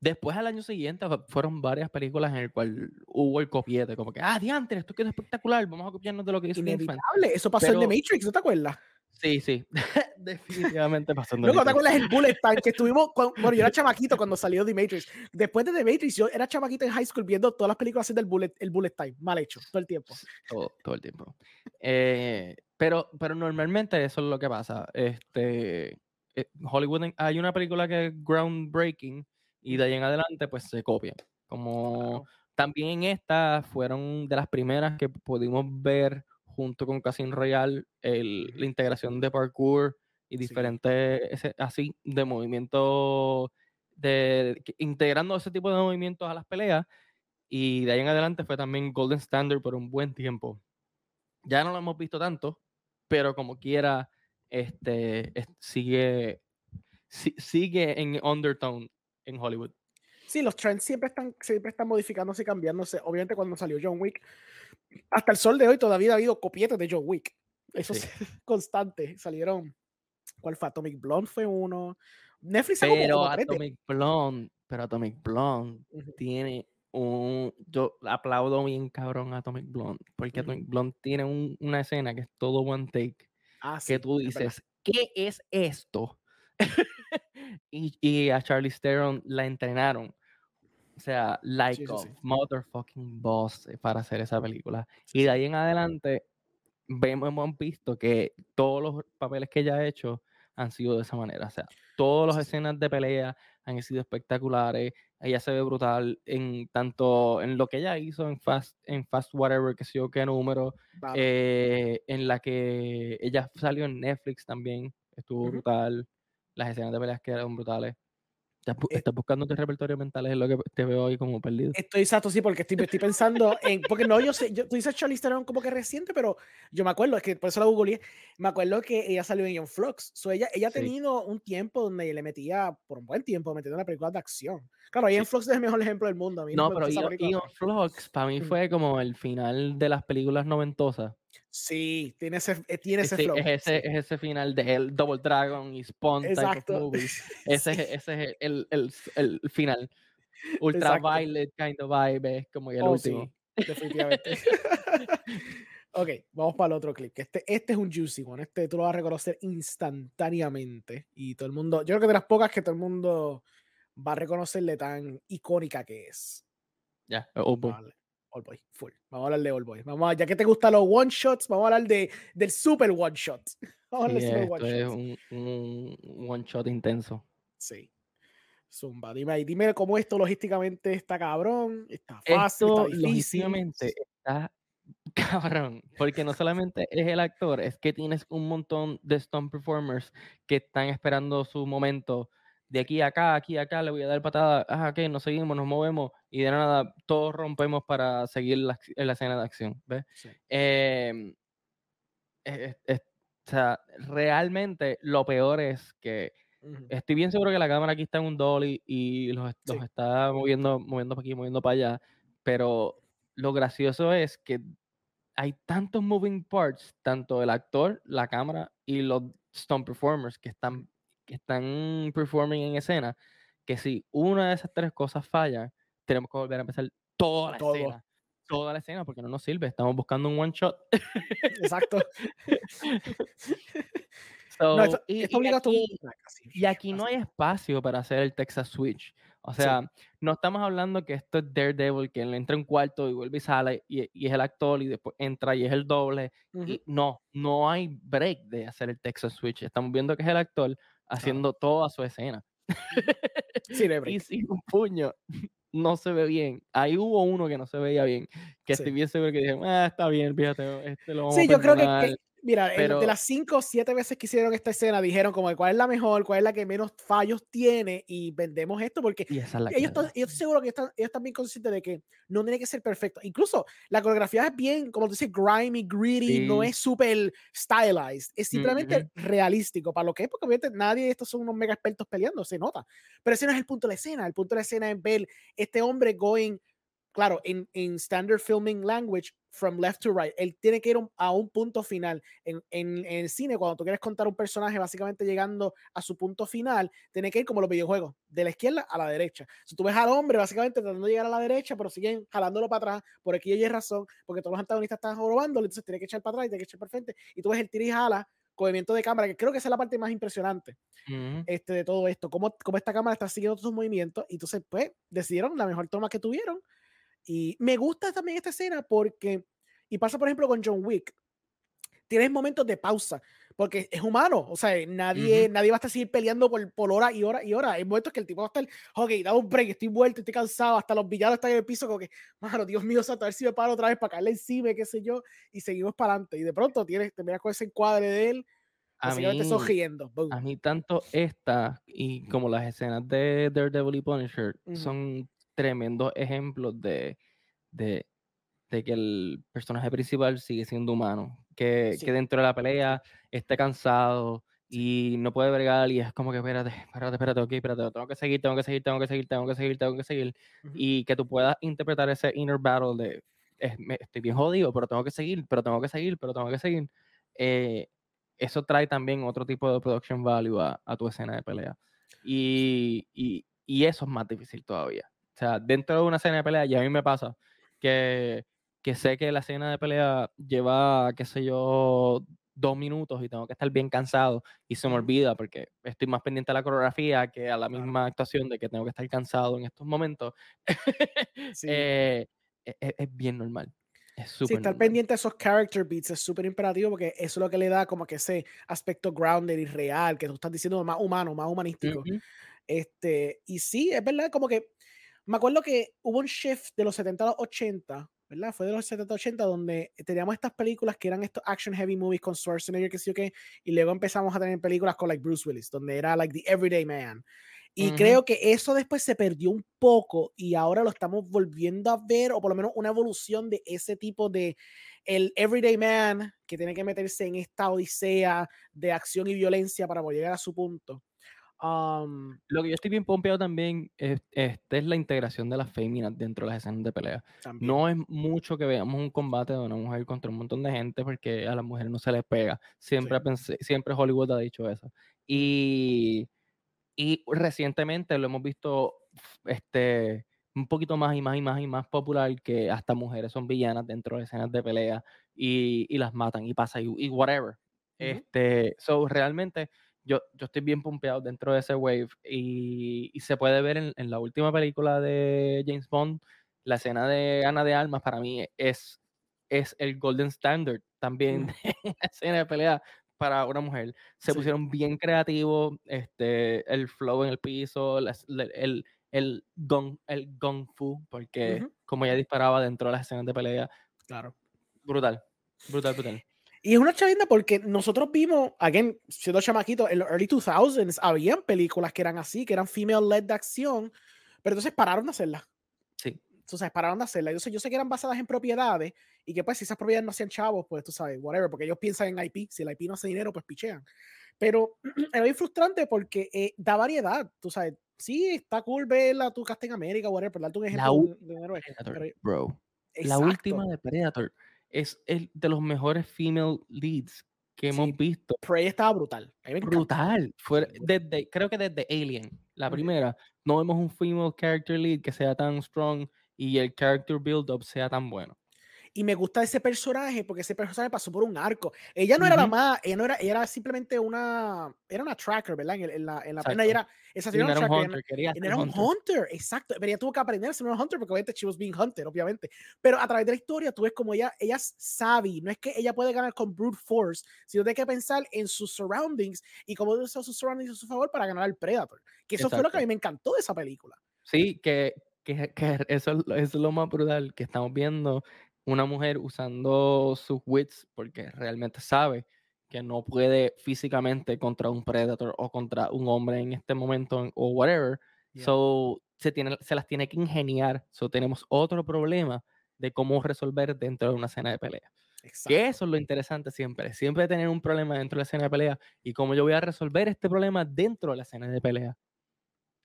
Después al año siguiente fueron varias películas en el cual hubo el copiete, como que, ah, diantre, esto quedó espectacular, vamos a copiarnos de lo que hizo Inevitable, eso pasó en The Matrix, ¿no te acuerdas? Sí, sí, definitivamente pasó. Luego te acuerdas el Bullet Time, que estuvimos, bueno, yo era chamaquito cuando salió The Matrix. Después de The Matrix, yo era chamaquito en high school viendo todas las películas del Bullet, el Bullet Time, mal hecho, todo el tiempo. Todo, todo el tiempo. Eh, pero, pero normalmente eso es lo que pasa. Este, eh, Hollywood, hay una película que es groundbreaking, y de ahí en adelante pues se copian. Como también en esta fueron de las primeras que pudimos ver junto con Casino Royale el, la integración de parkour y diferentes así de movimientos de integrando ese tipo de movimientos a las peleas y de ahí en adelante fue también Golden Standard por un buen tiempo. Ya no lo hemos visto tanto, pero como quiera este, sigue sigue en undertone en Hollywood. Sí, los trends siempre están, siempre están modificándose y cambiándose. Obviamente cuando salió John Wick, hasta el sol de hoy todavía ha habido copietas de John Wick. Eso es constante. Salieron, ¿cuál fue? Atomic Blonde fue uno. Netflix pero Atomic Blonde, pero Atomic Blonde tiene un, yo aplaudo bien cabrón a Atomic Blonde, porque Atomic Blonde tiene una escena que es todo one take, ah, que tú dices, ¿qué es esto? y, a Charlie Theron la entrenaron. O sea, like a motherfucking boss eh, para hacer esa película. y de ahí en adelante vemos, hemos visto que todos los papeles que ella ha hecho han sido de esa manera. O sea, todas las escenas de pelea han sido espectaculares. Ella se ve brutal en tanto en lo que ella hizo en Fast, en Fast Whatever, que sé yo qué número, eh, en la que ella salió en Netflix también, estuvo brutal las escenas de peleas que eran brutales. Estás, buscando tu repertorio mental, es lo que te veo ahí como perdido. Estoy exacto, sí, porque estoy, estoy pensando en. Porque no, yo sé, yo, tú dices Charlize Theron como que reciente, pero yo me acuerdo, es que por eso la googleé. Me acuerdo que ella salió en Young Flux. So ella, ella ha tenido un tiempo donde le metía, por un buen tiempo, metiendo una película de acción. Claro, Ian Flux es el mejor ejemplo del mundo. A mí no, pero Ian Flux para mí fue como el final de las películas noventosas Sí, tiene ese, eh, tiene ese flow. Es ese, es ese final de Double Dragon y Spawn Exacto. Ese, ese es el, el, el, final. Ultraviolet kind of vibe, es como el oh, último. definitivamente. ok, vamos para el otro clip. Este, este es un juicy one. Este tú lo vas a reconocer instantáneamente. Y todo el mundo, yo creo que de las pocas que todo el mundo va a reconocerle tan icónica que es. Ya, yeah, Boy, full. Vamos a hablar de All Boy. Vamos a, ya que te gustan los one shots, vamos a hablar de, del super one shot. Vamos a hablar super one es Un, un, one shot intenso. Sí. Zumba, dime, dime cómo esto logísticamente está cabrón, está fácil, esto, está difícil. Logísticamente está cabrón, porque no solamente es el actor, es que tienes un montón de stunt performers que están esperando su momento de aquí a acá, aquí a acá, le voy a dar patada, ah, ok, nos seguimos, nos movemos y de nada todos rompemos para seguir la, la escena de acción, ¿ves? Em, o sea, realmente lo peor es que estoy bien seguro que la cámara aquí está en un dolly y los, los está moviendo, moviendo para aquí, moviendo para allá, pero lo gracioso es que hay tantos moving parts, tanto el actor, la cámara y los stunt performers que están que están performing en escena, que si una de esas tres cosas falla, tenemos que volver a empezar toda la escena. Toda la escena, porque no nos sirve. Estamos buscando un one shot. Exacto. y, aquí, no hay espacio para hacer el Texas Switch. O sea, no estamos hablando que esto es Daredevil, que él entra en un cuarto y vuelve y sale y, es el actor y después entra y es el doble. y no, no hay break de hacer el Texas Switch. Estamos viendo que es el actor, haciendo toda su escena. Sí, y sin un puño no se ve bien. Ahí hubo uno que no se veía bien, que bien seguro que dije, ah, está bien, fíjate, este lo vamos Sí, yo creo que, Mira, de las cinco o siete veces que hicieron esta escena, dijeron como cuál es la mejor, cuál es la que menos fallos tiene y vendemos esto porque ellos, yo estoy seguro que están, ellos están bien conscientes de que no tiene que ser perfecto. Incluso la coreografía es bien, como tú dices, grimy, gritty, no es súper stylized, es simplemente realístico. Para lo que es, porque obviamente nadie de estos son unos mega expertos peleando, se nota. Pero ese no es el punto de la escena, el punto de la escena es ver este hombre going claro, en, en, standard filming language, from left to right, él tiene que ir a un punto final. En, en, el cine, cuando tú quieres contar un personaje básicamente llegando a su punto final, tiene que ir como los videojuegos, de la izquierda a la derecha. Si tú ves al hombre básicamente tratando de llegar a la derecha, pero siguen jalándolo para atrás, por aquí hay razón, porque todos los antagonistas están robándolo, entonces tiene que echar para atrás y tiene que echar para frente. Y tú ves el tira y jala movimiento de cámara, que creo que esa es la parte más impresionante este, de todo esto, cómo, cómo esta cámara está siguiendo tus movimientos, y entonces pues decidieron la mejor toma que tuvieron y me gusta también esta escena porque, y pasa por ejemplo con John Wick, tienes momentos de pausa, porque es humano, o sea, nadie, nadie va a estar seguir peleando por, por hora y hora y hora. Hay momentos que el tipo va a estar, ok, da un break, estoy vuelto, estoy cansado, hasta los villanos están en el piso, como que, mano, Dios mío, a ver si me paro otra vez para caerle encima, qué sé yo, y seguimos para adelante. Y de pronto tienes, te miras con ese encuadre de él, a mí, A mí tanto esta y como las escenas de Daredevil y Punisher son tremendos ejemplos de, de, de, que el personaje principal sigue siendo humano, que, que, dentro de la pelea esté cansado y no puede bregar y es como que espérate, espérate, espérate, ok, espérate, tengo que seguir, tengo que seguir, tengo que seguir, tengo que seguir, tengo que seguir, y que tú puedas interpretar ese inner battle de estoy bien jodido, pero tengo que seguir, pero tengo que seguir, pero tengo que seguir. Eh, eso trae también otro tipo de production value a, a tu escena de pelea. Y, y, y, eso es más difícil todavía. O sea, dentro de una escena de pelea, y a mí me pasa que, que sé que la escena de pelea lleva, qué sé yo, dos minutos y tengo que estar bien cansado y se me olvida porque estoy más pendiente a la coreografía que a la misma actuación de que tengo que estar cansado en estos momentos. sí. Eh, e, e, es, bien normal. Es sí, estar pendiente a esos character beats es súper imperativo porque eso es lo que le da como que ese aspecto grounded y real, que tú estás diciendo más humano, más humanístico. este, y sí, es verdad, como que me acuerdo que hubo un shift de los 70 a los 80, ¿verdad? Fue de los 70 a 80 donde teníamos estas películas que eran estos action heavy movies con Schwarzenegger, que sí o qué, y luego empezamos a tener películas con like Bruce Willis, donde era like the everyday man. Y creo que eso después se perdió un poco y ahora lo estamos volviendo a ver, o por lo menos una evolución de ese tipo de el everyday man que tiene que meterse en esta odisea de acción y violencia para poder llegar a su punto Um, Lo que yo estoy bien pompeado también es, este es la integración de las féminas dentro de las escenas de pelea. también. No es mucho que veamos un combate de una mujer contra un montón de gente porque a las mujeres no se les pega. Siempre, Sí. pensé- siempre Hollywood ha dicho eso. Y, y recientemente lo hemos visto este, un poquito más y más y más y más popular que hasta mujeres son villanas dentro de escenas de pelea y, y las matan y pasa y, y whatever. Este, so realmente yo, yo estoy bien pompeado dentro de ese wave y, y se puede ver en, en la última película de James Bond, la escena de Ana de Almas para mí es, es el golden standard también Mm. de una escena de pelea para una mujer. Se Sí. pusieron bien creativos, este, el flow en el piso, el, el, gong, el gong fu, porque como ella disparaba dentro de las escenas de pelea, Claro. brutal, brutal, brutal. Y es una chavinda porque nosotros vimos, again, siendo chamaquitos, en los early 2000s, habían películas que eran así, que eran female-led de acción, pero entonces pararon de hacerlas. Sí. Entonces pararon de hacerlas. Entonces yo sé que eran basadas en propiedades y que pues si esas propiedades no hacían chavos, pues tú sabes, whatever, porque ellos piensan en IP. Si el IP no hace dinero, pues pichean. Pero era bien frustrante porque eh, da variedad, tú sabes. Sí, está cool verla, tu Casting América, whatever, por darte un La ejemplo de un- de un héroe. Predator, Pero- bro. La Exacto. última de Predator es el de los mejores female leads que Sí, hemos visto. Prey estaba brutal. Brutal. Brutal. desde, creo que desde Alien, la primera, no vemos un female character lead que sea tan strong y el character build-up sea tan bueno. Y me gusta ese personaje porque ese personaje pasó por un arco. Ella no era la más, ella no era, ella era simplemente una, era una tracker, ¿verdad? En, en la, en la pena Exacto. era, esa no era un hunter, era un hunter, exacto. Pero ella tuvo que aprender a ser una hunter porque obviamente she was being hunted, obviamente. Pero a través de la historia tú ves como ella, ella es savvy, no es que ella puede ganar con brute force, sino que hay que pensar en sus surroundings y cómo usar sus surroundings a su favor para ganar al Predator. Que eso fue lo que a Exacto. mí me encantó de esa película. Sí, que, que, que eso, eso es lo más brutal, que estamos viendo una mujer usando sus wits porque realmente sabe que no puede físicamente contra un predator o contra un hombre en este momento o whatever. Yeah. So, se, tiene, se las tiene que ingeniar. So, tenemos otro problema de cómo resolver dentro de una escena de pelea. Exacto. Que eso es lo interesante siempre. Siempre tener un problema dentro de la escena de pelea y cómo yo voy a resolver este problema dentro de la escena de pelea.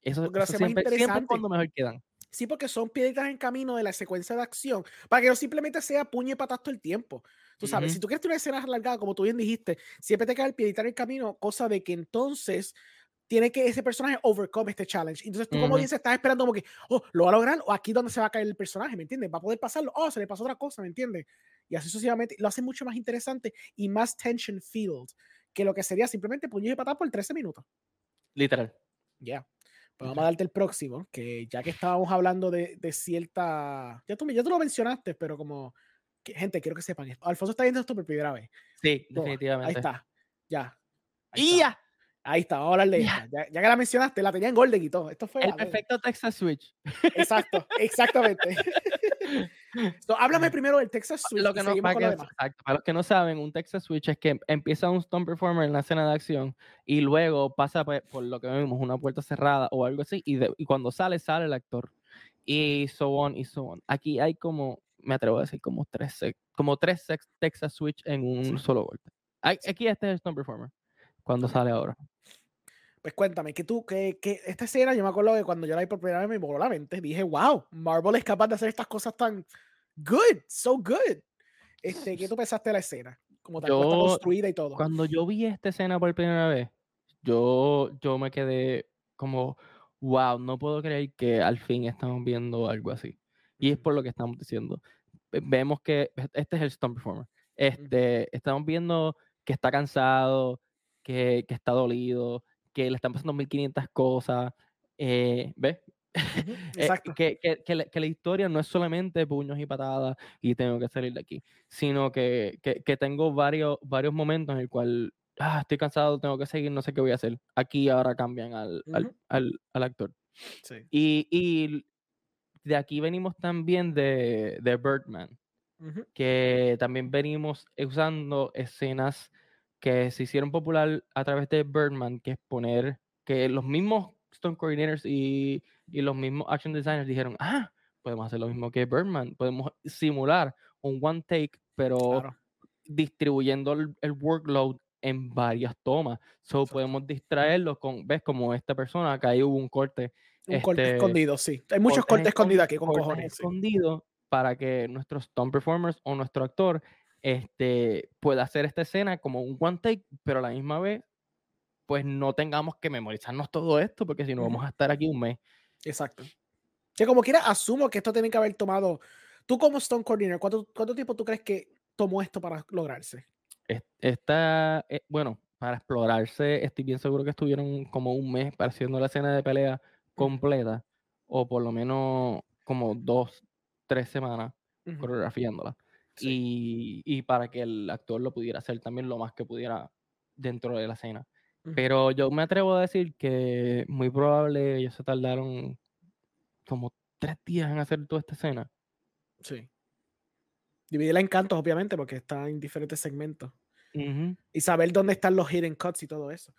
Eso, eso siempre, cuando mejor quedan. Sí, porque son piedritas en camino de la secuencia de acción, para que no simplemente sea puño y patas todo el tiempo. Tú sabes, Ujú. si tú quieres tener una escena alargada, como tú bien dijiste, siempre te cae el piedrita en el camino, cosa de que entonces tiene que ese personaje overcome este challenge. Entonces tú como Ujú. audiencia estás esperando como que, oh, lo va a lograr, o aquí donde se va a caer el personaje, ¿me entiendes? Va a poder pasarlo, oh, se le pasó otra cosa, ¿me entiendes? Y así sucesivamente, lo hace mucho más interesante y más tension filled que lo que sería simplemente puño y patas por 13 minutos. Literal. Ya. Pues vamos a darte el próximo, que ya que estábamos hablando de, de cierta. Ya tú, me- ya tú lo mencionaste, pero como. que- gente, quiero que sepan esto. Alfonso está viendo esto por primera vez. Sí, Toma, definitivamente. Ahí está. Ya. Ahí ¡Y está. ya! Ahí está, vamos a hablar de esta. Ya, ya que la mencionaste, la tenía en Golden y todo. Esto fue. El perfecto Texas Switch. Exacto, exactamente. So, háblame primero del Texas Switch. Lo que no, para, que- exacto, para los que no saben, un Texas Switch es que empieza un stunt performer en la escena de acción y luego pasa por, por lo que vemos, una puerta cerrada o algo así, y, de- y cuando sale, sale el actor. Y so on y so on. Aquí hay como, me atrevo a decir, como tres, como tres Texas Switch en un Sí. solo golpe. Sí. Aquí este es el stunt performer, cuando Ok. sale ahora. Pues cuéntame, que tú, que, que esta escena, yo me acuerdo que cuando yo la vi por primera vez me voló la mente. Dije, wow, Marvel es capaz de hacer estas cosas tan good, so good. Este, ¿Qué tú pensaste de la escena? Como tal, cómo está Yo- construida y todo. Cuando yo vi esta escena por primera vez, yo, yo me quedé como, wow, no puedo creer que al fin estamos viendo algo así. Y es por lo que estamos diciendo. Ve- Vemos que este es el stunt performer. Este, Estamos viendo que está cansado, que, que está dolido, que le están pasando 1500 cosas. Eh, ¿Ves? Eh, Exacto. que, que- que la, que la historia no es solamente puños y patadas y tengo que salir de aquí, sino que, tengo varios, varios momentos en el cual ah, estoy cansado, tengo que seguir, no sé qué voy a hacer. Aquí ahora cambian al, al- al- al actor. Sí. Y, y de aquí venimos también de, de Birdman, que también venimos usando escenas que se hicieron popular a través de Birdman, que es poner que los mismos stunt coordinators y, y los mismos action designers dijeron, ah, podemos hacer lo mismo que Birdman, podemos simular un one take, pero Claro. distribuyendo el, el workload en varias tomas. So podemos distraerlos con, ves, como esta persona, acá ahí hubo un corte. Un corte este, escondido, sí. Hay muchos cortes escondidos aquí con cortes cojones. sí. escondidos para que nuestro stunt performers o nuestro actor este, pueda hacer esta escena como un one take, pero a la misma vez, pues no tengamos que memorizarnos todo esto, porque si no vamos a estar aquí un mes. Exacto. Que como quiera, asumo que esto tiene que haber tomado. Tú, como Stone Coordinator, ¿cuánto, ¿cuánto tiempo tú crees que tomó esto para lograrse? Es- Esta, eh, bueno, para explorarse, estoy bien seguro que estuvieron como un mes para haciendo la escena de pelea completa, o por lo menos como dos, tres semanas coreografiándola. Sí. Y, y para que el actor lo pudiera hacer también lo más que pudiera dentro de la escena. Pero yo me atrevo a decir que muy probable ellos se tardaron como tres días en hacer toda esta escena. Sí. Dividirla en cantos, obviamente, porque está en diferentes segmentos. Ujú. Y saber dónde están los hidden cuts y todo eso.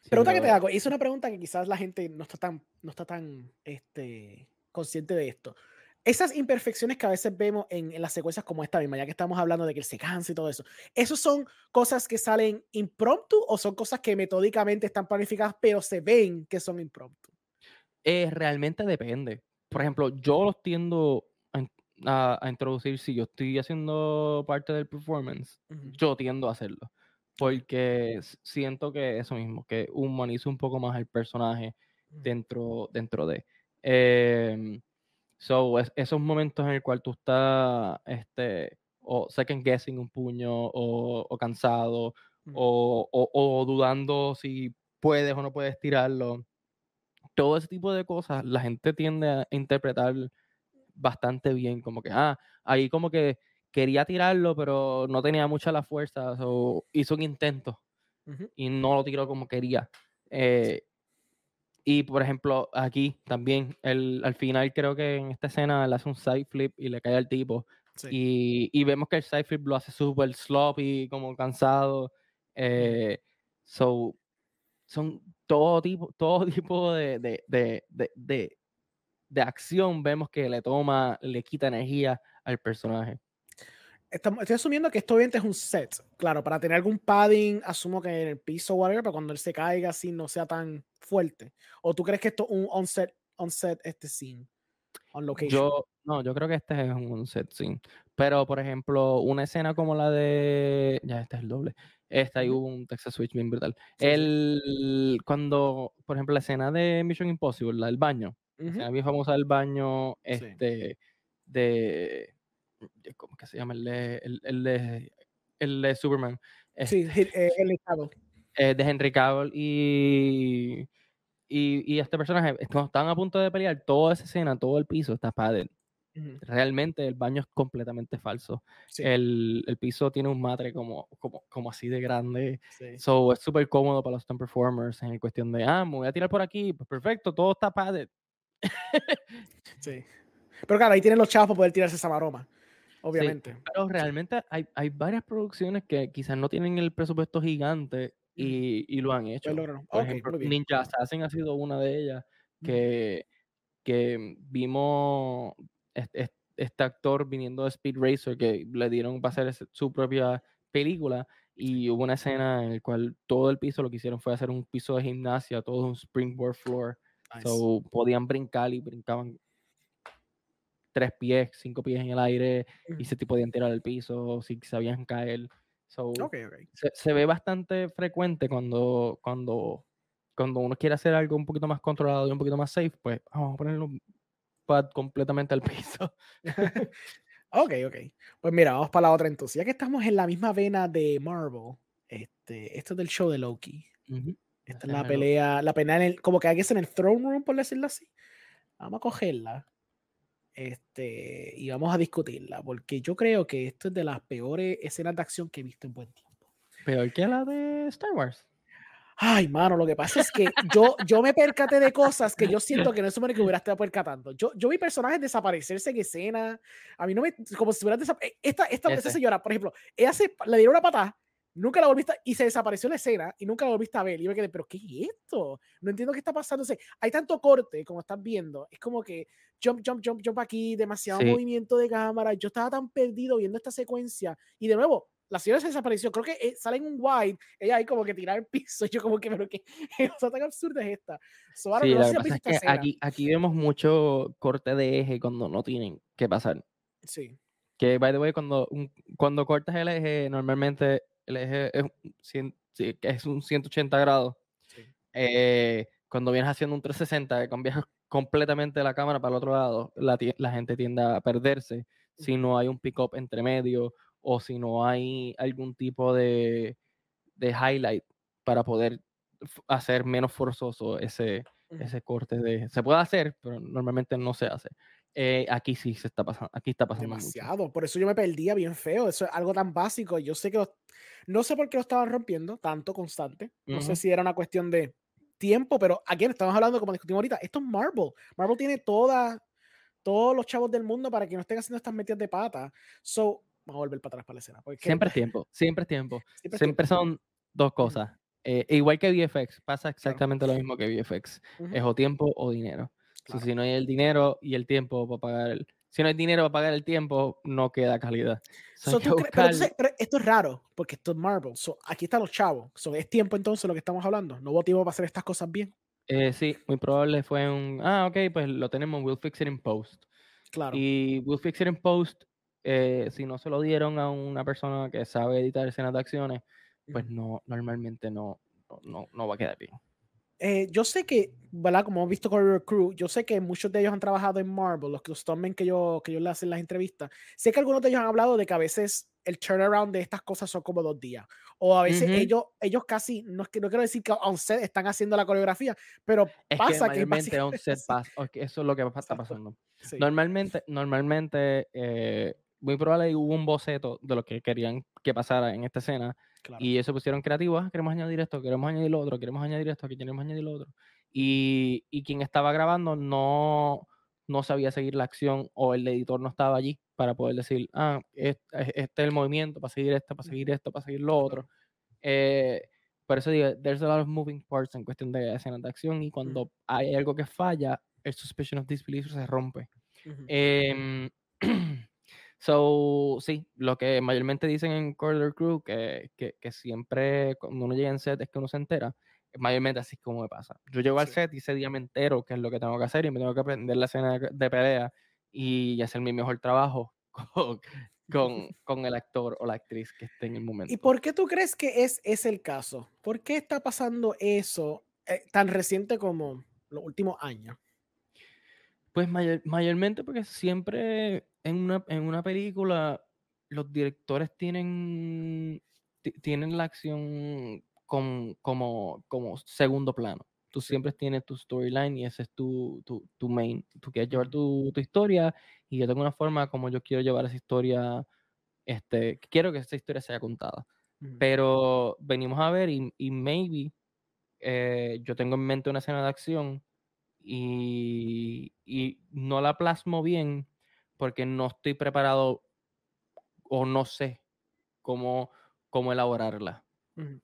Sí, Pregunta que te hago. Es una pregunta que quizás la gente no está tan, no está tan este, consciente de esto. Esas imperfecciones que a veces vemos en, en las secuencias como esta misma, ya que estamos hablando de que él se cansa y todo eso, ¿esos son cosas que salen impromptu o son cosas que metódicamente están planificadas, pero se ven que son impromptu? Eh, realmente depende. Por ejemplo, yo los tiendo a, a- a introducir, si yo estoy haciendo parte del performance, yo tiendo a hacerlo. Porque siento que eso mismo, que humanizo un poco más el personaje Ujú. dentro, dentro de. Em, so, es- esos momentos en el cual tú estás este, o second guessing un puño, o, o cansado, Ujú. o, o- o dudando si puedes o no puedes tirarlo. Todo ese tipo de cosas la gente tiende a interpretar bastante bien, como que, ah, ahí como que quería tirarlo, pero no tenía mucha la fuerza, o hizo un intento y no lo tiró como quería. Eh, y por ejemplo, aquí también, el, al final creo que en esta escena él hace un side flip y le cae al tipo. Sí. Y, y vemos que el side flip lo hace súper sloppy, como cansado. eh, so, son todo tipo, todo tipo de, de, de- de acción, vemos que le toma, le quita energía al personaje. Estoy asumiendo que esto obviamente es un set. Claro, para tener algún padding, asumo que en el piso o whatever, para cuando él se caiga así no sea tan fuerte. ¿O tú crees que esto es un on-set, on-set este scene? On location. Yo, no, yo creo que este es un set scene. Pero, por ejemplo, una escena como la de. Ya, este es el doble. Esta ahí hubo un Texas Switch bien brutal. Sí, el, Cuando, por ejemplo, la escena de Mission Impossible, la del baño. La escena bien famosa del baño, este. De- ¿Cómo que se llama? El de. El, el de, el de Superman. Sí, este, eh, eh, de Henry Cavill y, y, y este personaje, cuando están a punto de pelear, toda esa escena, todo el piso está padded. Ujú. Realmente el baño es completamente falso. Sí, El, el piso tiene un matre como, como, como así de grande. sí. So, es súper cómodo para los stunt performers en cuestión de, ah, me voy a tirar por aquí, pues perfecto, todo está padded. sí. Pero claro, ahí tienen los chavos para poder tirarse esa maroma. Obviamente. Pero realmente hay, hay varias producciones que quizás no tienen el presupuesto gigante y, y lo han hecho. Por ejemplo. Ninja Assassin ha sido una de ellas que, que vimos este, este- este actor viniendo de Speed Racer que le dieron para hacer ese- su propia película y hubo una escena en la cual todo el piso lo que hicieron fue hacer un piso de gimnasia, todo un springboard floor. Nice. So, podían brincar y brincaban tres pies, cinco pies en el aire y se te podían tirar al piso si sabían caer. So, Ok, ok. se, se ve bastante frecuente cuando, cuando, cuando uno quiere hacer algo un poquito más controlado y un poquito más safe, pues vamos a ponerlo un pad completamente al piso. ok, ok. Pues mira, vamos para la otra entonces. Ya que estamos en la misma vena de Marvel, este, esto es del show de Loki. Ujú. Esta es la pelea, la pelea en el, como que hay que en el throne room, por decirlo así. Vamos a cogerla. Este, y vamos a discutirla, porque yo creo que esto es de las peores escenas de acción que he visto en buen tiempo. Peor que la de Star Wars. Ay, mano, lo que pasa es que yo, yo me percaté de cosas que yo siento que no es supone que hubiera estado percatando. Yo, yo vi personajes desaparecerse en escena. A mí no me. Como si hubieran desaparecido. Esta, esta, esta Ese. señora, por ejemplo, ella se, le dieron una patada, nunca la volviste a- y se desapareció la escena y nunca la volviste a ver. Y yo me quedé, ¿pero qué es esto? No entiendo qué está pasando. O sea, hay tanto corte, como estás viendo. Es como que jump, jump, jump, jump aquí, demasiado Sí. movimiento de cámara. Yo estaba tan perdido viendo esta secuencia. Y de nuevo, la señora se desapareció. Creo que eh, sale en un wide, ella ahí como que tira el piso. Yo como que, pero qué cosa tan absurda es esta. sí, la es que aquí, aquí vemos mucho corte de eje cuando no tienen que pasar. Sí. Que, by the way, cuando, cuando cortas el eje, normalmente el eje es, es un 180 grados. Eh, cuando vienes haciendo un 360, cambias completamente la cámara para el otro lado, la, la gente tiende a perderse si no hay un pick-up entre medio o si no hay algún tipo de, de highlight para poder hacer menos forzoso ese, ese corte de... Se puede hacer, pero normalmente no se hace. Eh, aquí sí se está pasando, aquí está pasando demasiado. Por eso yo me perdía bien feo. Eso es algo tan básico. Yo sé que no sé por qué lo estaban rompiendo tanto constante. No sé si era una cuestión de tiempo, pero aquí estamos hablando como discutimos ahorita. Esto es Marvel. Marvel tiene toda, todos los chavos del mundo para que no estén haciendo estas metidas de pata. So, vamos a volver para atrás para la escena. Siempre es tiempo, siempre es tiempo. Siempre, son dos cosas. Eh, igual que VFX, pasa exactamente lo mismo que VFX. Es o tiempo o dinero. Si, no hay el dinero y el tiempo para pagar el, si no hay dinero para pagar el tiempo, no queda calidad. pero, esto es raro, porque esto es Marvel. aquí están los chavos. ¿Es tiempo entonces lo que estamos hablando? ¿No hubo tiempo para hacer estas cosas bien? Eh, sí, muy probable fue un, ah, ok, pues lo tenemos, we'll fix it in post. Claro. Y we'll fix it in post, eh, si no se lo dieron a una persona que sabe editar escenas de acciones, pues no, normalmente no, no, no va a quedar bien. Eh, yo sé que, ¿verdad? Como hemos visto con el Crew, yo sé que muchos de ellos han trabajado en Marvel, los custommen que yo, que yo le hacen las entrevistas. Sé que algunos de ellos han hablado de que a veces el turnaround de estas cosas son como dos días. O a veces ellos, ellos casi, no, no quiero decir que on set están haciendo la coreografía, pero pasa que, que on set pasa, eso es lo que está pasando. Normalmente, normalmente eh, muy probable hubo un boceto de lo que querían que pasara en esta escena y eso pusieron creativos, ah, queremos añadir esto, queremos añadir lo otro, queremos añadir esto, aquí queremos añadir lo otro. Y, y, quien estaba grabando no, no sabía seguir la acción o el editor no estaba allí para poder decir, ah, este, es el movimiento, para seguir esto, para seguir esto, para seguir lo otro. Eh, por eso digo, there's a lot of moving parts en cuestión de escenas de acción y cuando hay algo que falla, el suspicion of disbelief se rompe. eh, So, sí, lo que mayormente dicen en Corridor Crew, que, que, que, siempre cuando uno llega en set es que uno se entera, mayormente así es como me pasa. Yo llego al set y ese día me entero qué es lo que tengo que hacer y me tengo que aprender la escena de pelea y hacer mi mejor trabajo con, con, con, el actor o la actriz que esté en el momento. ¿Y por qué tú crees que es, es el caso? ¿Por qué está pasando eso eh, tan reciente como los últimos años? Pues mayormente porque siempre en una, en una película los directores tienen, tienen la acción como, como segundo plano. Tú siempre tienes tu storyline y ese es tu, tu, tu main. Tú quieres llevar tu, tu, historia y yo tengo una forma como yo quiero llevar esa historia. Este, quiero que esa historia sea contada. Pero venimos a ver y, y maybe eh, yo tengo en mente una escena de acción y, no la plasmo bien porque no estoy preparado o no sé cómo, cómo elaborarla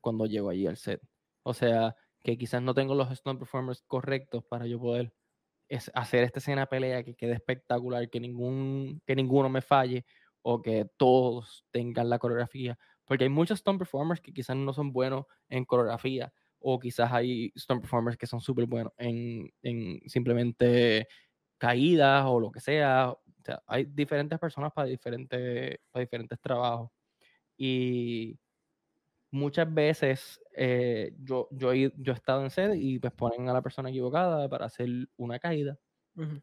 cuando llego allí al set. O sea, que quizás no tengo los stunt performers correctos para yo poder hacer esta escena pelea que quede espectacular, que, ningún, que ninguno me falle o que todos tengan la coreografía. Porque hay muchos stunt performers que quizás no son buenos en coreografía, o quizás hay stunt performers que son súper buenos en, en, simplemente caídas o lo que sea. O sea, hay diferentes personas para diferentes, para diferentes trabajos. Y muchas veces eh, yo, yo, he, yo he estado en sede y pues ponen a la persona equivocada para hacer una caída.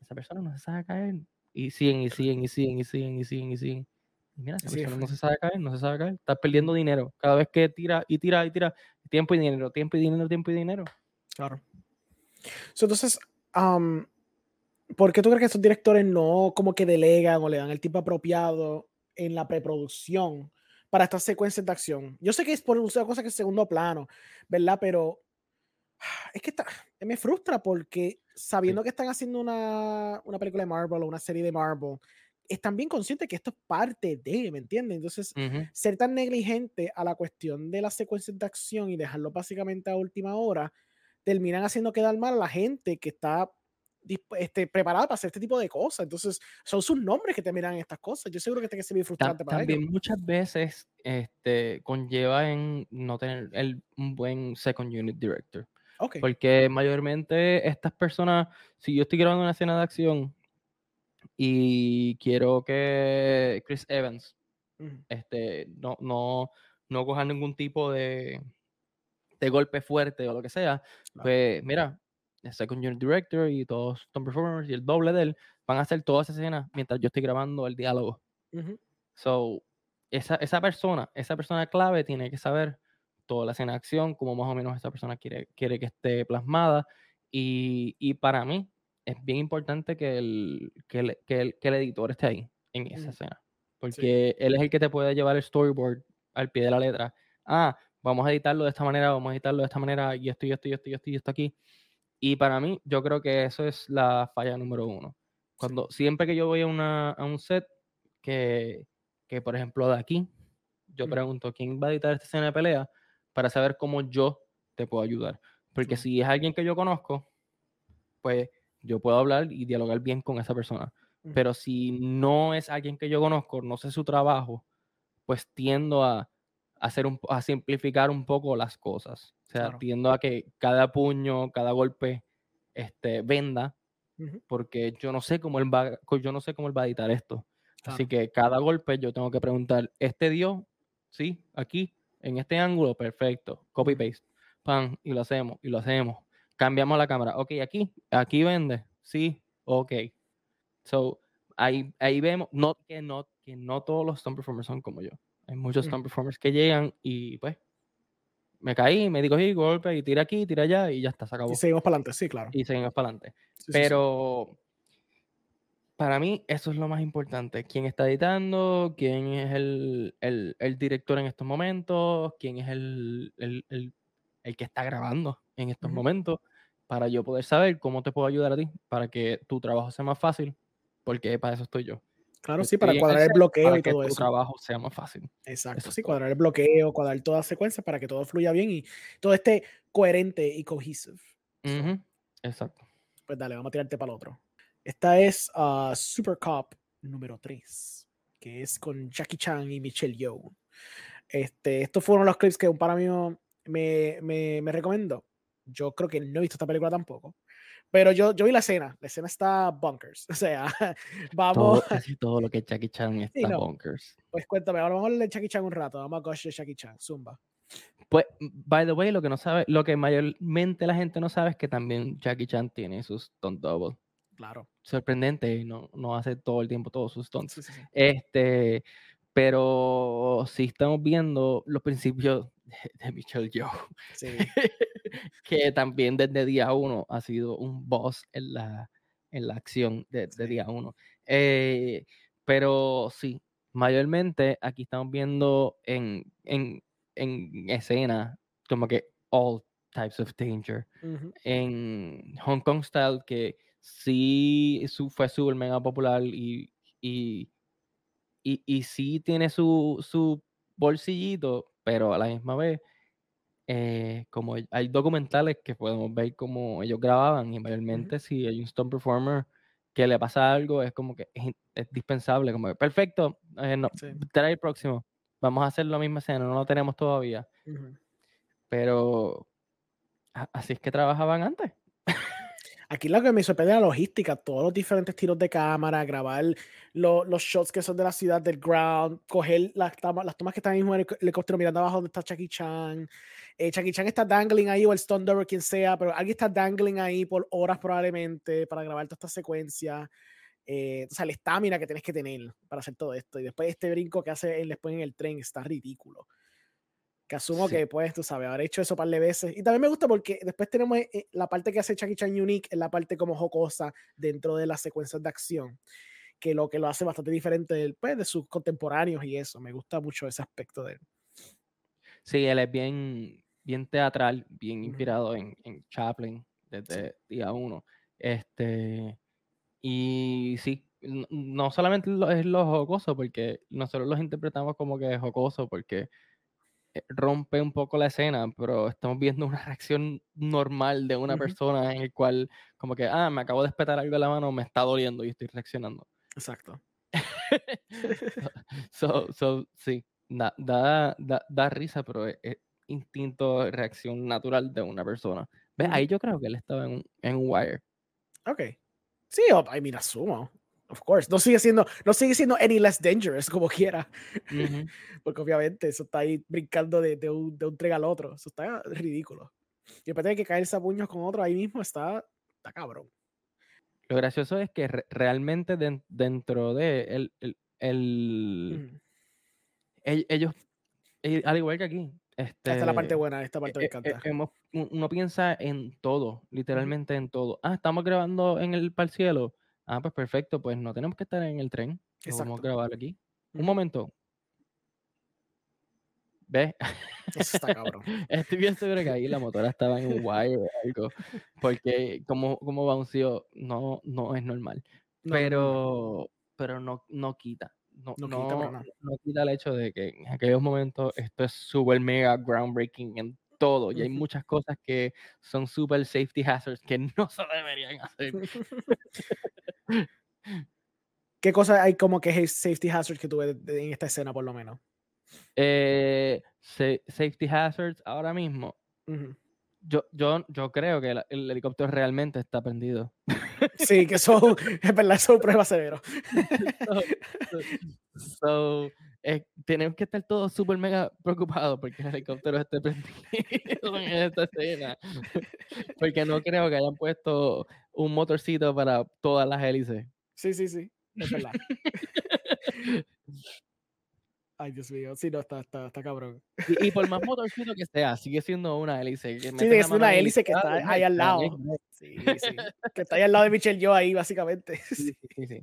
Esa persona no se sabe caer. Y siguen, y siguen, y siguen, y siguen, y siguen, y siguen. Mira, no se sabe caer, no se sabe caer. Estás perdiendo dinero. Cada vez que tira y tira y tira, tiempo y dinero, tiempo y dinero, tiempo y dinero. Claro. entonces, ¿por qué tú crees que estos directores no como que delegan o le dan el tiempo apropiado en la preproducción para estas secuencias de acción? Yo sé que es por una cosa que es segundo plano, ¿verdad? Pero es que está, me frustra porque sabiendo que están haciendo una, una película de Marvel o una serie de Marvel, están bien conscientes que esto es parte de, ¿me entiendes? Entonces, ser tan negligente a la cuestión de las secuencias de acción y dejarlo básicamente a última hora, terminan haciendo quedar mal a la gente que está este, preparada para hacer este tipo de cosas. Entonces, son sus nombres que te miran estas cosas. Yo seguro que este que ser muy frustrante para También muchas veces este, conlleva en no tener el, un buen second unit director. Porque mayormente estas personas, si yo estoy grabando una escena de acción y quiero que Chris Evans este, no, no, no coja ningún tipo de, de golpe fuerte o lo que sea, pues mira, el second unit director y todos los performers y el doble de él van a hacer toda esa escena mientras yo estoy grabando el diálogo. So, esa, esa persona, esa persona clave tiene que saber toda la escena de acción, como más o menos esa persona quiere, quiere que esté plasmada. Y, y para mí es bien importante que el, que el, que el, que el editor esté ahí en esa escena. Porque él es el que te puede llevar el storyboard al pie de la letra. Ah, vamos a editarlo de esta manera, vamos a editarlo de esta manera, y esto, y esto, y esto, y esto, y esto aquí. Y para mí, yo creo que eso es la falla número uno. Cuando siempre que yo voy a, una, a un set, que, que, por ejemplo de aquí, yo pregunto quién va a editar esta escena de pelea para saber cómo yo te puedo ayudar. Porque si es alguien que yo conozco, pues yo puedo hablar y dialogar bien con esa persona. Pero si no es alguien que yo conozco, no sé su trabajo, pues tiendo a, hacer un, a simplificar un poco las cosas. O sea, tiendo a que cada puño, cada golpe este, venda, porque yo no sé cómo él va, yo no sé cómo él va a editar esto. Así que cada golpe yo tengo que preguntar, ¿este dio? Sí, aquí, en este ángulo, perfecto. Copy paste. Pan, y lo hacemos, y lo hacemos. Cambiamos la cámara. Ok, aquí, aquí vende. Sí, ok. So, ahí, ahí vemos, no, que, no, que no todos los stunt performers son como yo. Hay muchos stunt performers que llegan y pues me caí, me digo, sí, golpe y tira aquí, tira allá y ya está, se acabó. Y seguimos para adelante, sí, claro. Y seguimos para adelante. Pero para mí eso es lo más importante. ¿Quién está editando? ¿Quién es el, el, el director en estos momentos? ¿Quién es el, el, el que está grabando en estos momentos? Para yo poder saber cómo te puedo ayudar a ti, para que tu trabajo sea más fácil porque para eso estoy yo. Claro, sí, para cuadrar el bloqueo y todo que tu trabajo sea más fácil. Exacto, sí, cuadrar el bloqueo, cuadrar toda la secuencia para que todo fluya bien y todo esté coherente y cohesive. Exacto. Pues dale, vamos a tirarte para el otro. Esta es uh, Super Cop número 3, que es con Jackie Chan y Michelle Yeoh. Este, estos fueron los clips que un para mí me, me, me recomendó. Yo creo que no he visto esta película tampoco. Pero yo, yo vi la escena, la escena está bunkers. O sea, vamos. Todo, casi todo lo que es Jackie Chan está bunkers. Pues cuéntame, ahora vamos a hablar de Jackie Chan un rato. Vamos a gosh de Jackie Chan, Zumba. Pues, by the way, lo que no sabe, lo que mayormente la gente no sabe es que también Jackie Chan tiene sus stunt double. Claro. Sorprendente, no, no hace todo el tiempo todos sus stunts. Este, pero si estamos viendo los principios de, Michelle Joe. Sí. que también desde día uno ha sido un boss en la, en la acción de, día uno. Eh, pero sí, mayormente aquí estamos viendo en, en, en escena como que all types of danger. En Hong Kong Style, que sí su, fue súper mega popular y, y, y, y sí tiene su, su bolsillito, pero a la misma vez eh, como hay documentales que podemos ver cómo ellos grababan y mayormente si hay un stone performer que le pasa algo es como que es, dispensable, como que perfecto, eh, no, trae el próximo, vamos a hacer la misma escena, no lo tenemos todavía. Pero así es que trabajaban antes. Aquí lo que me sorprende es la logística, todos los diferentes tiros de cámara, grabar los shots que son de la ciudad del ground, coger las, las tomas que están en el helicóptero mirando abajo donde está Chucky Chan. Eh, Chucky Chan está dangling ahí, o el Stone o quien sea, pero alguien está dangling ahí por horas probablemente para grabar toda esta secuencia. Eh, o sea, la estamina que tienes que tener para hacer todo esto. Y después este brinco que hace él después en el tren está ridículo que asumo que pues, tú sabes, haber hecho eso un par de veces. Y también me gusta porque después tenemos eh, la parte que hace Chucky Chan Unique, es la parte como jocosa dentro de las secuencias de acción, que lo que lo hace bastante diferente pues, de sus contemporáneos y eso. Me gusta mucho ese aspecto de él. Sí, él es bien, bien teatral, bien inspirado en, en, Chaplin desde día uno. Este, y sí, no solamente es lo jocoso, porque nosotros los interpretamos como que es jocoso, porque eh, rompe un poco la escena, pero estamos viendo una reacción normal de una persona en el cual como que, ah, me acabo de espetar algo en la mano, me está doliendo y estoy reaccionando. Exacto. so, so, sí, da, da, da, risa, pero es, instinto, reacción natural de una persona. ¿Ves? Ahí yo creo que él estaba en, en un wire. Ok. Sí, I mean, asumo. Of course. No sigue siendo, no sigue siendo any less dangerous, como quiera. Porque obviamente eso está ahí brincando de, de, un, de un tren al otro. Eso está ridículo. Y después de que caerse a puños con otro ahí mismo está, está cabrón. Lo gracioso es que realmente dentro de el, el, el ellos, eh, al igual que aquí, esta es la parte buena, esta parte me e, e, encanta. uno piensa en todo, literalmente en todo. Ah, estamos grabando en el cielo. Ah, pues perfecto, pues no tenemos que estar en el tren. Vamos a grabar aquí. Un momento. ¿Ves? Eso está cabrón. Estoy bien seguro que ahí la motora estaba en un wire o algo. Porque como, como bounceó, no, no es normal. pero, pero no, no quita no, no, no, quita el hecho de que en aquellos momentos esto es súper mega groundbreaking en todo y hay muchas cosas que son super safety hazards que no se deberían hacer. ¿Qué cosas hay como que safety hazards que tuve en esta escena por lo menos? Eh, safety hazards ahora mismo. Yo, yo, yo creo que el, helicóptero realmente está prendido. Sí, que eso es verdad, eso prueba severo. so, eh, tenemos que estar todos súper mega preocupados porque el helicóptero esté prendido en esta escena. Porque no creo que hayan puesto un motorcito para todas las hélices. Sí, sí, sí, es verdad. Ay, Dios mío, sí, no, está, está, está cabrón. Y, por más motorcito que sea, sigue siendo una hélice. sí, es una hélice que está ahí al lado. Sí, sí. Que está ahí al lado de Michelle yo ahí, básicamente. Sí, sí, sí.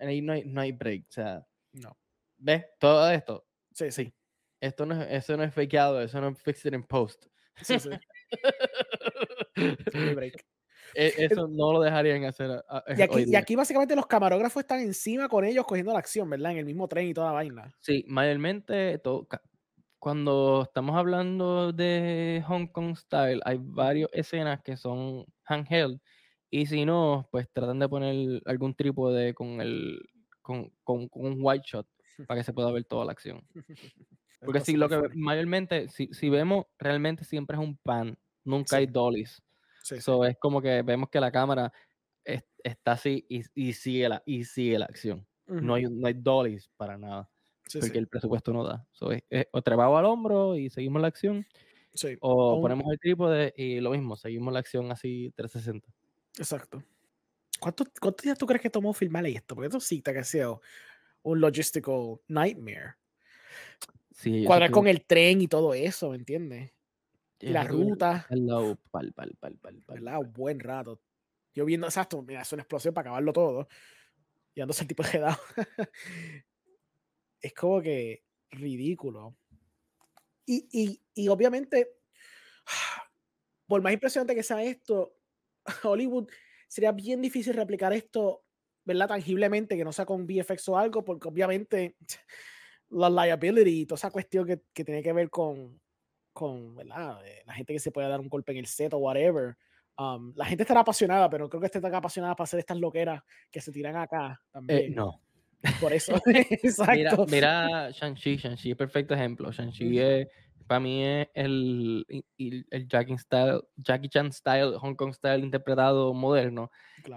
Ahí no hay, no hay break, o sea. No. ¿Ves? Todo esto. Sí, sí. Esto no es, eso no es fakeado, eso no es fixed in post. Sí, sí. no hay break. E, eso no lo dejarían hacer. y, aquí, básicamente los camarógrafos están encima con ellos cogiendo la acción, ¿verdad? En el mismo tren y toda la vaina. Sí, mayormente cuando estamos hablando de Hong Kong Style, hay varias escenas que son handheld. Y si no, pues tratan de poner algún trípode con el con, con, un white shot para que se pueda ver toda la acción. Porque si lo que mayormente, si, si vemos, realmente siempre es un pan, nunca hay dollies. So, es como que vemos que la cámara está así y, y, sigue la, y sigue la acción. no, hay, no hay dollies para nada. porque el presupuesto no da. So, es, o trepado al hombro y seguimos la acción. O ponemos el trípode y lo mismo, seguimos la acción así 360. Exacto. ¿Cuántos, ¿Cuántos días tú crees que tomó filmar esto? Porque esto sí te ha sido un logistical nightmare. Sí, Cuadrar con el tren y todo eso, ¿me entiendes? La ruta. pal, pal, pal, pal, pal, Un buen rato. Yo viendo, exacto, mira, es una explosión para acabarlo todo. Y dándose el tipo de quedado. es como que ridículo. Y, y, y, obviamente, por más impresionante que sea esto, Hollywood sería bien difícil replicar esto, ¿verdad? Tangiblemente, que no sea con VFX o algo, porque obviamente la liability y toda esa cuestión que, que tiene que ver con, con ¿verdad? la gente que se puede dar un golpe en el set o whatever. Um, la gente estará apasionada, pero creo que esté tan apasionada para hacer estas loqueras que se tiran acá eh, también. no. Por eso, exacto. Mira, Shang-Chi, Shang-Chi es perfecto ejemplo. Shang-Chi para mí es el, el, Jackie, style, Jackie Chan style, Hong Kong style interpretado moderno.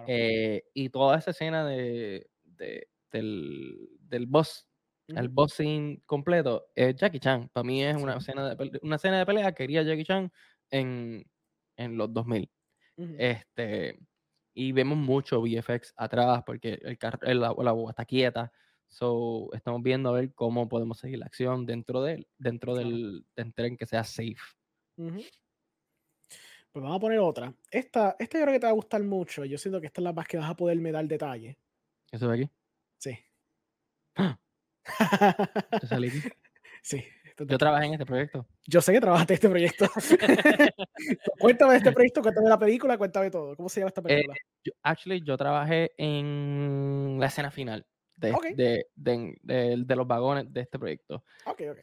Eh, y toda esa escena de, de del, del boss el boxing completo es Jackie Chan. Para mí es una, escena de, una escena de pelea que quería Jackie Chan en, en los 2000. este, y vemos mucho VFX atrás porque el, el la, la está quieta. So, estamos viendo a ver cómo podemos seguir la acción dentro, de, dentro del, tren que sea safe. Pues vamos a poner otra. Esta, esta yo creo que te va a gustar mucho. Yo siento que esta es la más que vas a poderme dar detalle. ¿Eso de aquí? Sí. ¡Ah! Sí. Yo trabajé en este proyecto. Yo sé que trabajaste en este proyecto. cuéntame de este proyecto, cuéntame de la película, cuéntame todo. ¿Cómo se llama esta película? Eh, yo, actually, yo trabajé en la escena final de, de, de- los vagones de este proyecto.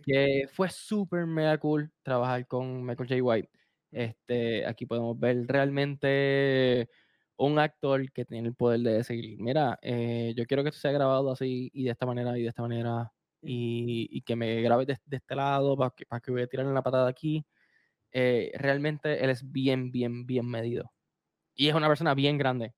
Que fue súper mega cool trabajar con Michael J. White. Este, aquí podemos ver realmente un actor que tiene el poder de decir, mira, eh, yo quiero que esto sea grabado así y de esta manera y de esta manera y, y que me grabes de, de este lado para que, para que voy a tirar la patada aquí. Eh, realmente él es bien, bien, bien medido. Y es una persona bien grande.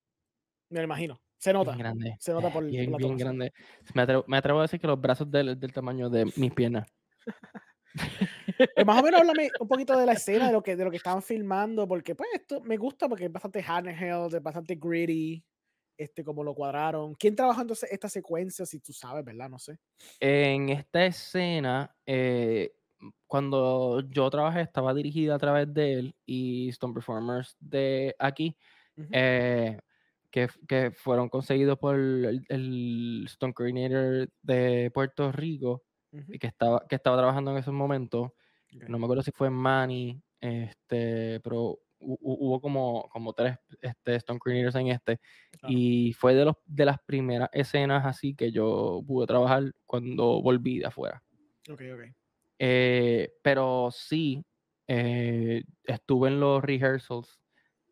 Me lo imagino. Se nota. Bien grande. Se nota por, bien, por la bien grande. Me atrevo, me atrevo a decir que los brazos de él es del tamaño de mis piernas. Pues más o menos háblame un poquito de la escena, de lo que, de lo que estaban filmando, porque pues esto me gusta porque es bastante handheld, es bastante gritty, este, como lo cuadraron. ¿Quién trabajó entonces esta secuencia? Si tú sabes, ¿verdad? No sé. En esta escena, eh, cuando yo trabajé, estaba dirigida a través de él y Stone Performers de aquí, eh, que, que fueron conseguidos por el, el Stone Coordinator de Puerto Rico, y que estaba, que estaba trabajando en esos momentos. No me acuerdo si fue Manny, este, pero hu- hu- hubo como, como tres este, Stone Coordinators en este. Y fue de, los, de las primeras escenas así que yo pude trabajar cuando volví de afuera. Ok, ok. Eh, pero sí, eh, estuve en los rehearsals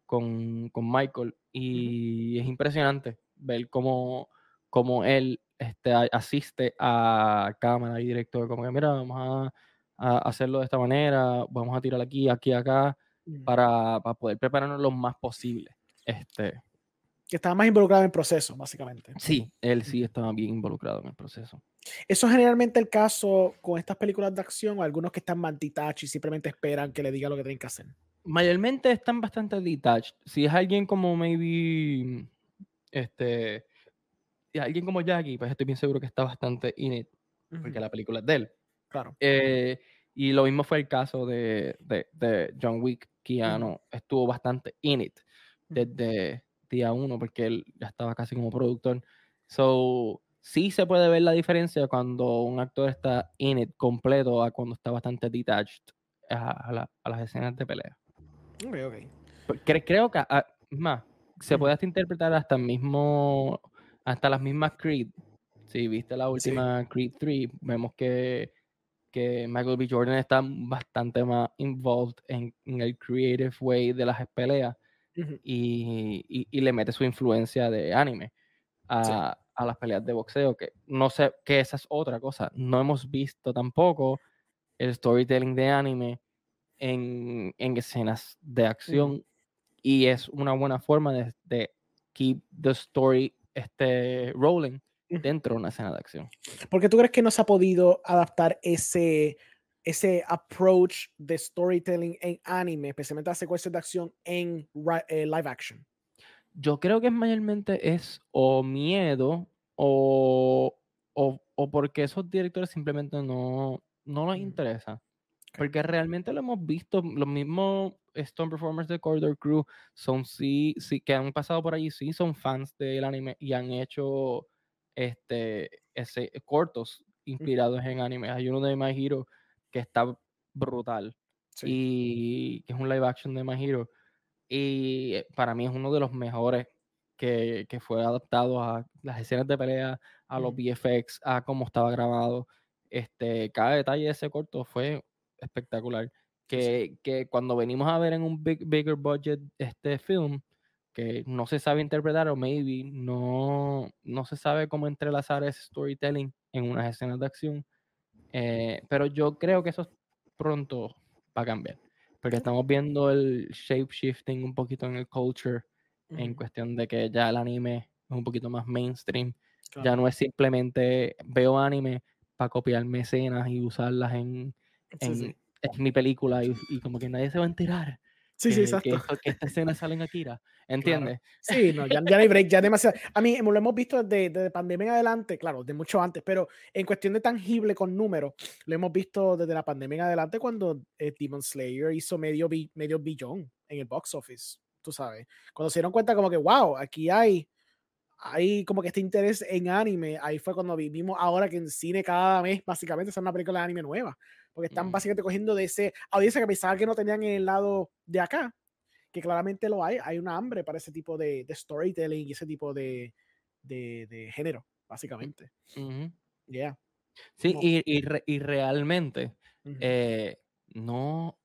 con, con Michael y es impresionante ver cómo, cómo él este, asiste a cámara y director, como que mira, vamos a, a hacerlo de esta manera, vamos a tirar aquí, aquí, acá, Mm. para, para poder prepararnos lo más posible. Este, Que estaba más involucrado en el proceso, básicamente. sí, él sí estaba bien involucrado en el proceso. Eso es generalmente el caso con estas películas de acción o algunos que están mantitach y simplemente esperan que le diga lo que tienen que hacer. mayormente están bastante detached. Si es alguien como maybe este si alguien como Jackie, pues estoy bien seguro que está bastante in it, porque la película es de él. Claro. Eh, y lo mismo fue el caso de, de, de John Wick. Keanu estuvo bastante in it desde día uno, porque él ya estaba casi como productor. So, sí se puede ver la diferencia cuando un actor está in it completo a cuando está bastante detached a, a la- a las escenas de pelea. Ok, ok. Cre- creo que, ah, es más, se puede hasta interpretar hasta el mismo, hasta las mismas Creed. Si viste la última Creed 3, vemos que, que Michael B. Jordan está bastante más involved en, en el creative way de las peleas Ujú. y, y- y le mete su influencia de anime a, a las peleas de boxeo, que no sé, que esa es otra cosa. No hemos visto tampoco el storytelling de anime en, en escenas de acción y es una buena forma de, de keep the story este, rolling. Dentro de una escena de acción. ¿Por qué tú crees que no se ha podido adaptar ese, ese approach de storytelling en anime, especialmente las secuencias de acción en eh, live action? Yo creo que mayormente es o miedo o, o, o porque esos directores simplemente no, no les Mm. interesa. Porque realmente lo hemos visto, los mismos Stone Performers de Corridor Crew son sí, sí, que han pasado por allí, sí son fans del anime y han hecho este, ese, cortos inspirados en anime. Hay uno de My Hero que está brutal y que es un live action de My Hero. Y eh, para mí es uno de los mejores que, que fue adaptado a las escenas de pelea, a los. VFX, a cómo estaba grabado. Este, cada detalle de ese corto fue espectacular. Que, que cuando venimos a ver en un big, bigger budget este film, que no se sabe interpretar o maybe no, no se sabe cómo entrelazar ese storytelling en unas escenas de acción. eh, pero yo creo que eso pronto va a cambiar. Porque estamos viendo el shape shifting un poquito en el culture, en cuestión de que ya el anime es un poquito más mainstream. Ya no es simplemente veo anime para copiarme escenas y usarlas en, Sí, en, sí. en mi película y, y como que nadie se va a enterar Sí, que, sí, que, exacto. esto- que esta escena sale en Akira. ¿Entiendes? Sí, no, ya, ya no hay break, ya demasiado. A mí lo hemos visto desde, desde pandemia en adelante, claro, de mucho antes, pero en cuestión de tangible con números, lo hemos visto desde la pandemia en adelante cuando eh, Demon Slayer hizo medio, bi- medio billón en el box office, tú sabes. Cuando se dieron cuenta como que, wow, aquí hay, hay como que este interés en anime, ahí fue cuando vivimos ahora que en cine cada mes básicamente sale una película de anime nueva, porque están Mm. básicamente cogiendo de ese audiencia que pensaba que no tenían en el lado de acá que claramente lo hay, hay una hambre para ese tipo de, de storytelling y ese tipo de, de, de género. básicamente. Ujú. Yeah. Sí, No. y, y re- y realmente eh, no.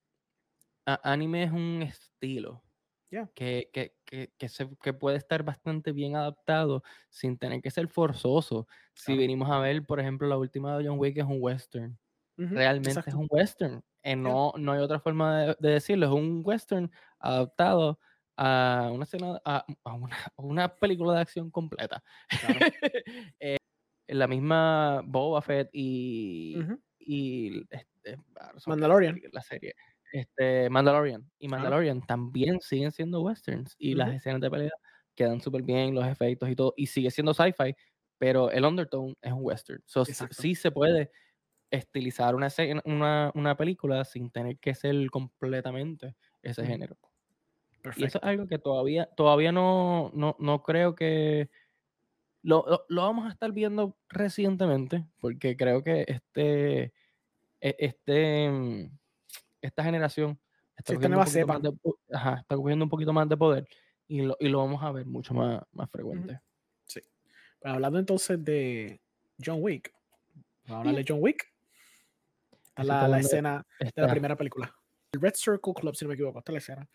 a- anime es un estilo Yeah. que, que, que, que, se- que puede estar bastante bien adaptado sin tener que ser forzoso. Si Claro. venimos a ver, por ejemplo, la última de John Wick es un western. Realmente es exacto. un western. eh, no, no hay otra forma de, de decirlo. Es un western adaptado a una, escena, a, a una, a una película de acción completa. Claro. Eh, la misma Boba Fett y, Ujú. y este, ah, Mandalorian. La serie. Este, Mandalorian. Y. Mandalorian también siguen siendo westerns. Y las Ujú. escenas de pelea quedan súper bien, los efectos y todo. Y sigue siendo sci-fi, pero el undertone es un western. So, sí se puede estilizar una, escena- una, una película sin tener que ser completamente ese género. Y eso es algo que todavía, todavía no, no, no creo que lo, lo- lo vamos a estar viendo recientemente, porque creo que este, e- este, mm, esta generación está Sí, cogiendo, un poquito más cepa. de, po- ajá, está cogiendo un poquito más de poder y lo, y lo vamos a ver mucho más, más frecuente. Sí. Hablando entonces de John Wick. Vamos a hablar de John Wick. Eso la, la escena de la primera película. El Red Circle Club, si no me equivoco. Está la escena.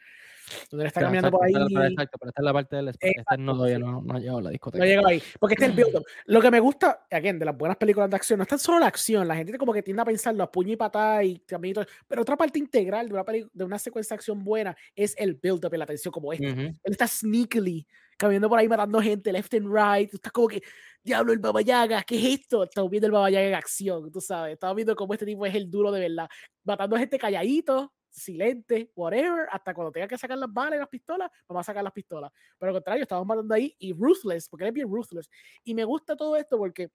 Donde él está está- caminando exacto, por ahí. exacto, pero esta es la parte del esta Exacto, no, todavía sí. no, no ha llegado a la discoteca. No llegó ahí. Porque este es el build-up. Lo que me gusta, again, de las buenas películas de acción, no es tan solo la acción. La gente como que tiende a pensar los puños y patadas y todo- Pero otra parte integral de una, de una secuencia de acción buena es el build-up y la tensión como este. Ujú. Él está sneakily caminando por ahí matando gente left and right. Tú estás como que, diablo, el Baba Yaga, ¿qué es esto? Estamos viendo el Baba Yaga en acción, tú sabes. Estamos viendo cómo este tipo es el duro de verdad. Matando gente calladito, silente, whatever, hasta cuando tenga que sacar las balas y las pistolas, vamos a sacar las pistolas. Pero al contrario, estamos matando ahí y ruthless, porque él es bien ruthless. Y me gusta todo esto porque,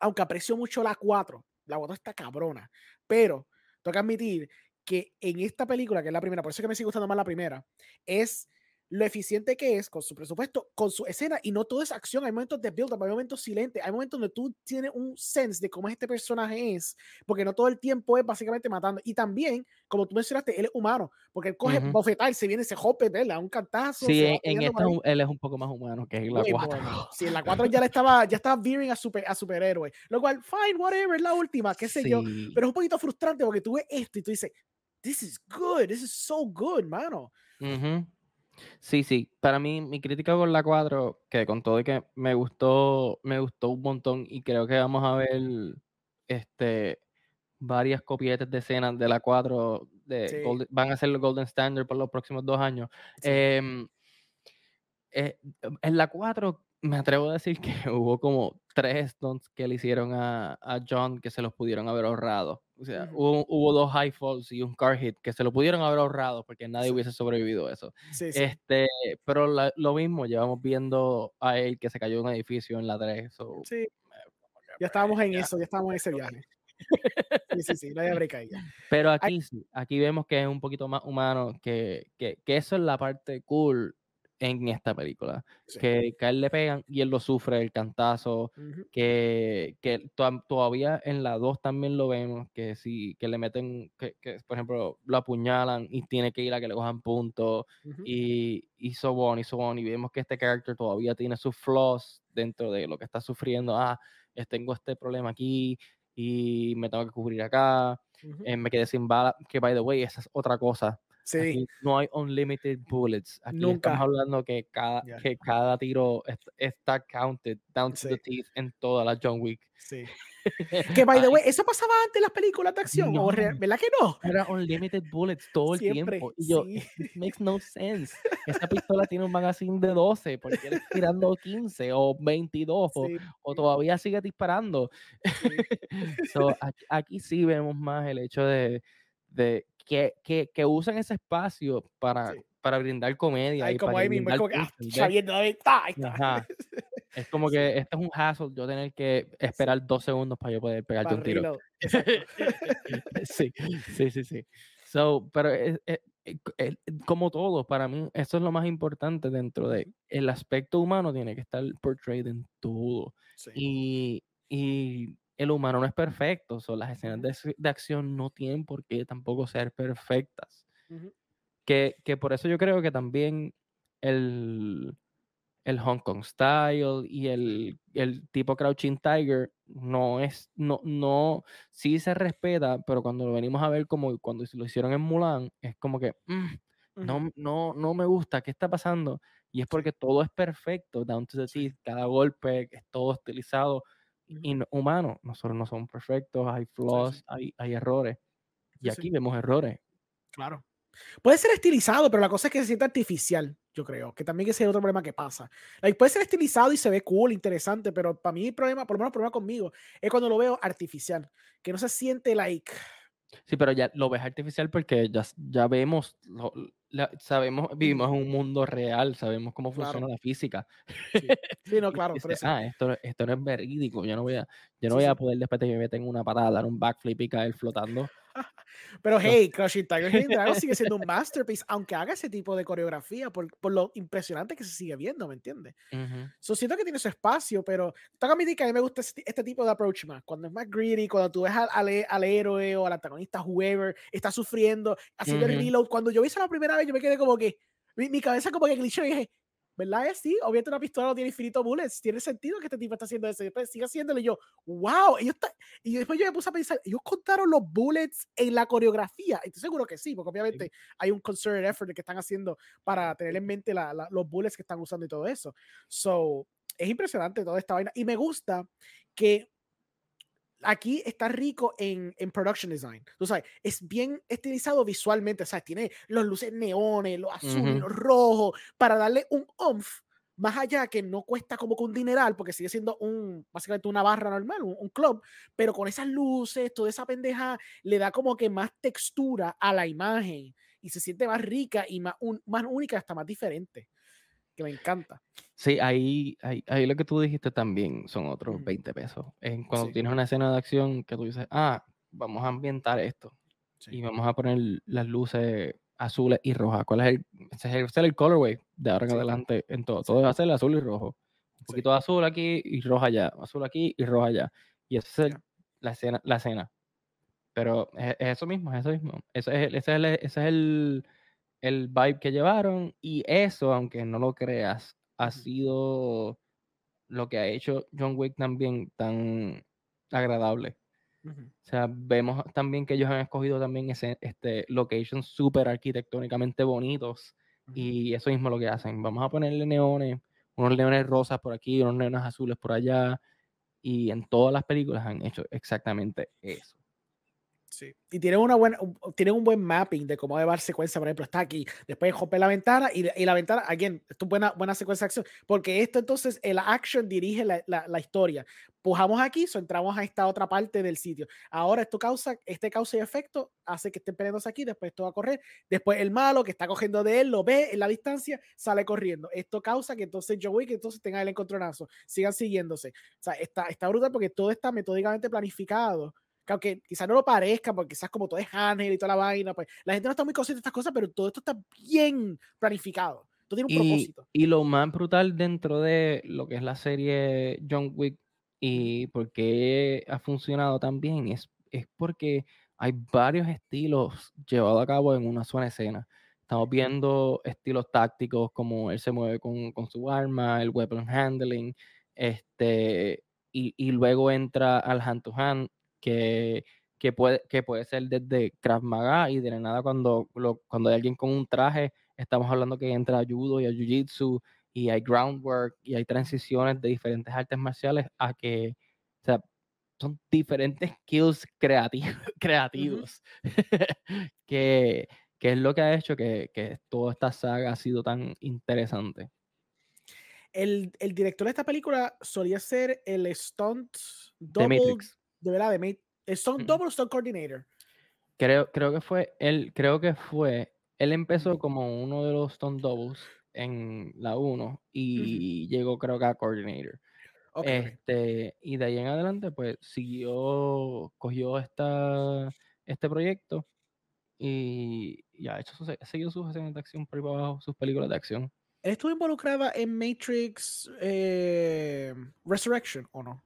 aunque aprecio mucho la 4, la 4 está cabrona, pero tengo que admitir que en esta película, que es la primera, por eso es que me sigue gustando más la primera, es lo eficiente que es con su presupuesto, con su escena, y no todo es acción, hay momentos de build-up, hay momentos silentes, hay momentos donde tú tienes un sense de cómo este personaje es, porque no todo el tiempo es básicamente matando, y también, como tú mencionaste, él es humano, porque él coge Ujú. bofetar, se viene ese hope, ¿verdad? Un cantazo. Sí, va en, en peleando esta por ahí. es un- él es un poco más humano que en la Way 4. more, man. Sí, en la 4 ya le estaba, ya estaba veering a, super, a superhéroe. Lo cual, fine, whatever, es la última, qué sé yo. Pero es un poquito frustrante porque tú ves esto y tú dices, this is good, this is so good, mano. Ujú. Sí, sí. Para mí, mi crítica con la 4, que con todo y que me gustó, me gustó un montón y creo que vamos a ver este varias copietas de escenas de la 4 de Sí. Golden- van a ser los Golden Standard por los próximos dos años. Sí. Em, eh, en la 4 me atrevo a decir que hubo como tres stunts que le hicieron a, a John que se los pudieron haber ahorrado. O sea, hubo, hubo dos high falls y un car hit que se lo pudieron haber ahorrado porque nadie Sí. hubiese sobrevivido a eso. Sí, sí. Este, pero la- lo mismo, llevamos viendo a él que se cayó de un edificio en la 3. so, Sí, ya estábamos en ya. eso, ya estábamos en ese viaje. Sí, sí, sí, no hay break ahí. ya. Pero aquí sí, aquí vemos que es un poquito más humano, que, que, que eso es la parte cool en esta película. Sí. Que, que a él le pegan y él lo sufre, el cantazo, Ujú. que, que to- todavía en la 2 también lo vemos, que sí, que le meten, que, que, por ejemplo, lo apuñalan y tiene que ir a que le cojan puntos Ujú. y, y so on y so on, y vemos que este character todavía tiene sus flaws dentro de lo que está sufriendo, ah, tengo este problema aquí y me tengo que cubrir acá, Ujú. eh, me quedé sin bala, que by the way, esa es otra cosa, Sí, Aquí no hay unlimited bullets. Aquí Nunca. estamos hablando que cada, Ya. que cada tiro est- está counted down to the Sí. teeth en toda la John Wick. sí. Que, by the Ay, way, ¿eso pasaba antes en las películas de acción? ¿O re- No. ¿Verdad que no? Era unlimited bullets todo el Siempre, tiempo. Y yo, sí. it makes no sense. Esa pistola tiene un magazine de 12, porque él está tirando 15 o 22 o, Sí, o todavía sigue disparando. sí. So, aquí, aquí sí vemos más el hecho de, de que, que, que usan ese espacio para, Sí. para brindar comedia. Y como ahí mismo, es como que, ah. Es como que este es un hassle yo tener que esperar dos segundos para yo poder pegarte Para un tiro. sí, sí, sí, sí. So, pero es- es- es- es- como todo, para mí, eso es lo más importante dentro de el aspecto humano tiene que estar portrayed en todo. Sí. Y, y el humano no es perfecto, so, las escenas de, de acción no tienen por qué tampoco ser perfectas. Ujú. Que, que por eso yo creo que también el, el Hong Kong Style y el, el, tipo Crouching Tiger no es, no, no, sí se respeta, pero cuando lo venimos a ver como cuando lo hicieron en Mulan, es como que mm, no, no, no me gusta, ¿qué está pasando? Y es porque todo es perfecto, down to the teeth, cada golpe es todo estilizado. Y humano, nosotros no somos perfectos, hay flaws, Hay, hay errores. Y aquí vemos errores. Claro. Puede ser estilizado, pero la cosa es que se siente artificial, yo creo, que también ese es otro problema que pasa. puede ser estilizado y se ve cool, interesante, pero para mí el problema, por lo menos el problema conmigo, es cuando lo veo artificial, que no se siente like... Sí, pero ya lo ves artificial porque ya, ya vemos, sabemos, vivimos en un mundo real, sabemos cómo funciona la física. Sí, no, claro. Ah, esto, esto no es verídico, yo no voy a, yo no voy a poder después de que me meten una patada, dar un backflip y caer flotando. Pero hey, Crushing Tiger Dragon sigue siendo un masterpiece, aunque haga ese tipo de coreografía, por, por lo impresionante que se sigue viendo, ¿me entiendes? siento que tiene su espacio, pero tengo que que a mí me gusta este, este, tipo de approach más. Cuando es más greedy, cuando tú ves al, al, héroe o al antagonista, whoever, está sufriendo, haciendo el reload. Cuando yo vi eso la primera vez, yo me quedé como que, mi, mi cabeza como que glitchó y dije, ¿verdad? Es sí, obviamente una pistola no tiene infinito bullets, tiene sentido que este tipo está haciendo eso. Y después sigue haciéndolo y yo, wow, ellos está... y después yo me puse a pensar, ellos contaron los bullets en la coreografía. Estoy seguro que sí, porque obviamente hay un concerted effort que están haciendo para tener en mente la, los bullets que están usando y todo eso. So, es impresionante toda esta vaina. Y me gusta que aquí está rico en, en, production design. Tú sabes, es bien estilizado visualmente. O sea, tiene los luces neones, los azules, los rojos, para darle un oomph más allá que no cuesta como que un dineral, porque sigue siendo un, básicamente una barra normal, un, club, pero con esas luces, toda esa pendeja, le da como que más textura a la imagen y se siente más rica y más, un, más única, hasta más diferente que me encanta. Sí, ahí, ahí, lo que tú dijiste también son otros 20 pesos. En cuando tienes una escena de acción que tú dices, ah, vamos a ambientar esto y vamos a poner las luces azules y rojas. ¿Cuál es el, ese es el, colorway de ahora en adelante en todo? Todo va a ser azul y rojo. Un poquito de azul aquí y roja allá, azul aquí y roja allá. Y esa es la, escena, la escena. Pero es, eso mismo, es eso mismo. Eso es, ese es ese es el el vibe que llevaron y eso, aunque no lo creas, ha sido lo que ha hecho John Wick también tan agradable. O sea, vemos también que ellos han escogido también ese este, locations súper arquitectónicamente bonitos y eso mismo lo que hacen. Vamos a ponerle neones, unos leones rosas por aquí, unos leones azules por allá y en todas las películas han hecho exactamente eso. Y tiene una buena, un, un buen mapping de cómo llevar secuencia. Por ejemplo, está aquí, después rompe la ventana y, y, la ventana, again, esto es buena, buena secuencia de acción, porque esto entonces, el action dirige la, la, historia. Pujamos aquí, so entramos a esta otra parte del sitio. Ahora esto causa, este causa y efecto hace que estén peleándose aquí, después esto va a correr. Después el malo que está cogiendo de él lo ve en la distancia, sale corriendo. Esto causa que entonces Joey que entonces tenga el encontronazo, sigan siguiéndose. O sea, está, está brutal porque todo está metódicamente planificado que aunque quizás no lo parezca, porque quizás como todo es ángel y toda la vaina, pues la gente no está muy consciente de estas cosas, pero todo esto está bien planificado. Todo tiene un y, propósito. Y lo más brutal dentro de lo que es la serie John Wick y por qué ha funcionado tan bien es, es porque hay varios estilos llevados a cabo en una sola escena. Estamos viendo estilos tácticos como él se mueve con, con su arma, el weapon handling, este, y, y, luego entra al hand to hand que, que, puede, que puede ser desde Krav Maga y de nada cuando, cuando hay alguien con un traje, estamos hablando que entra a judo y a jiu-jitsu y hay groundwork y hay transiciones de diferentes artes marciales a que, o sea, son diferentes skills creativos, creativos. Que, que, es lo que ha hecho que, que, toda esta saga ha sido tan interesante. El, el director de esta película solía ser el stunt double de verdad, de Mate. Son Double Stone Coordinator. Creo, creo que fue él, creo que fue, él empezó como uno de los Stone Doubles en la 1 y llegó creo que a Coordinator. este, y de ahí en adelante, pues siguió, cogió esta, este proyecto y, ya ha hecho ha seguido sus escenas de acción por ahí abajo, sus películas de acción. ¿Estuvo involucrada en Matrix eh, Resurrection o no?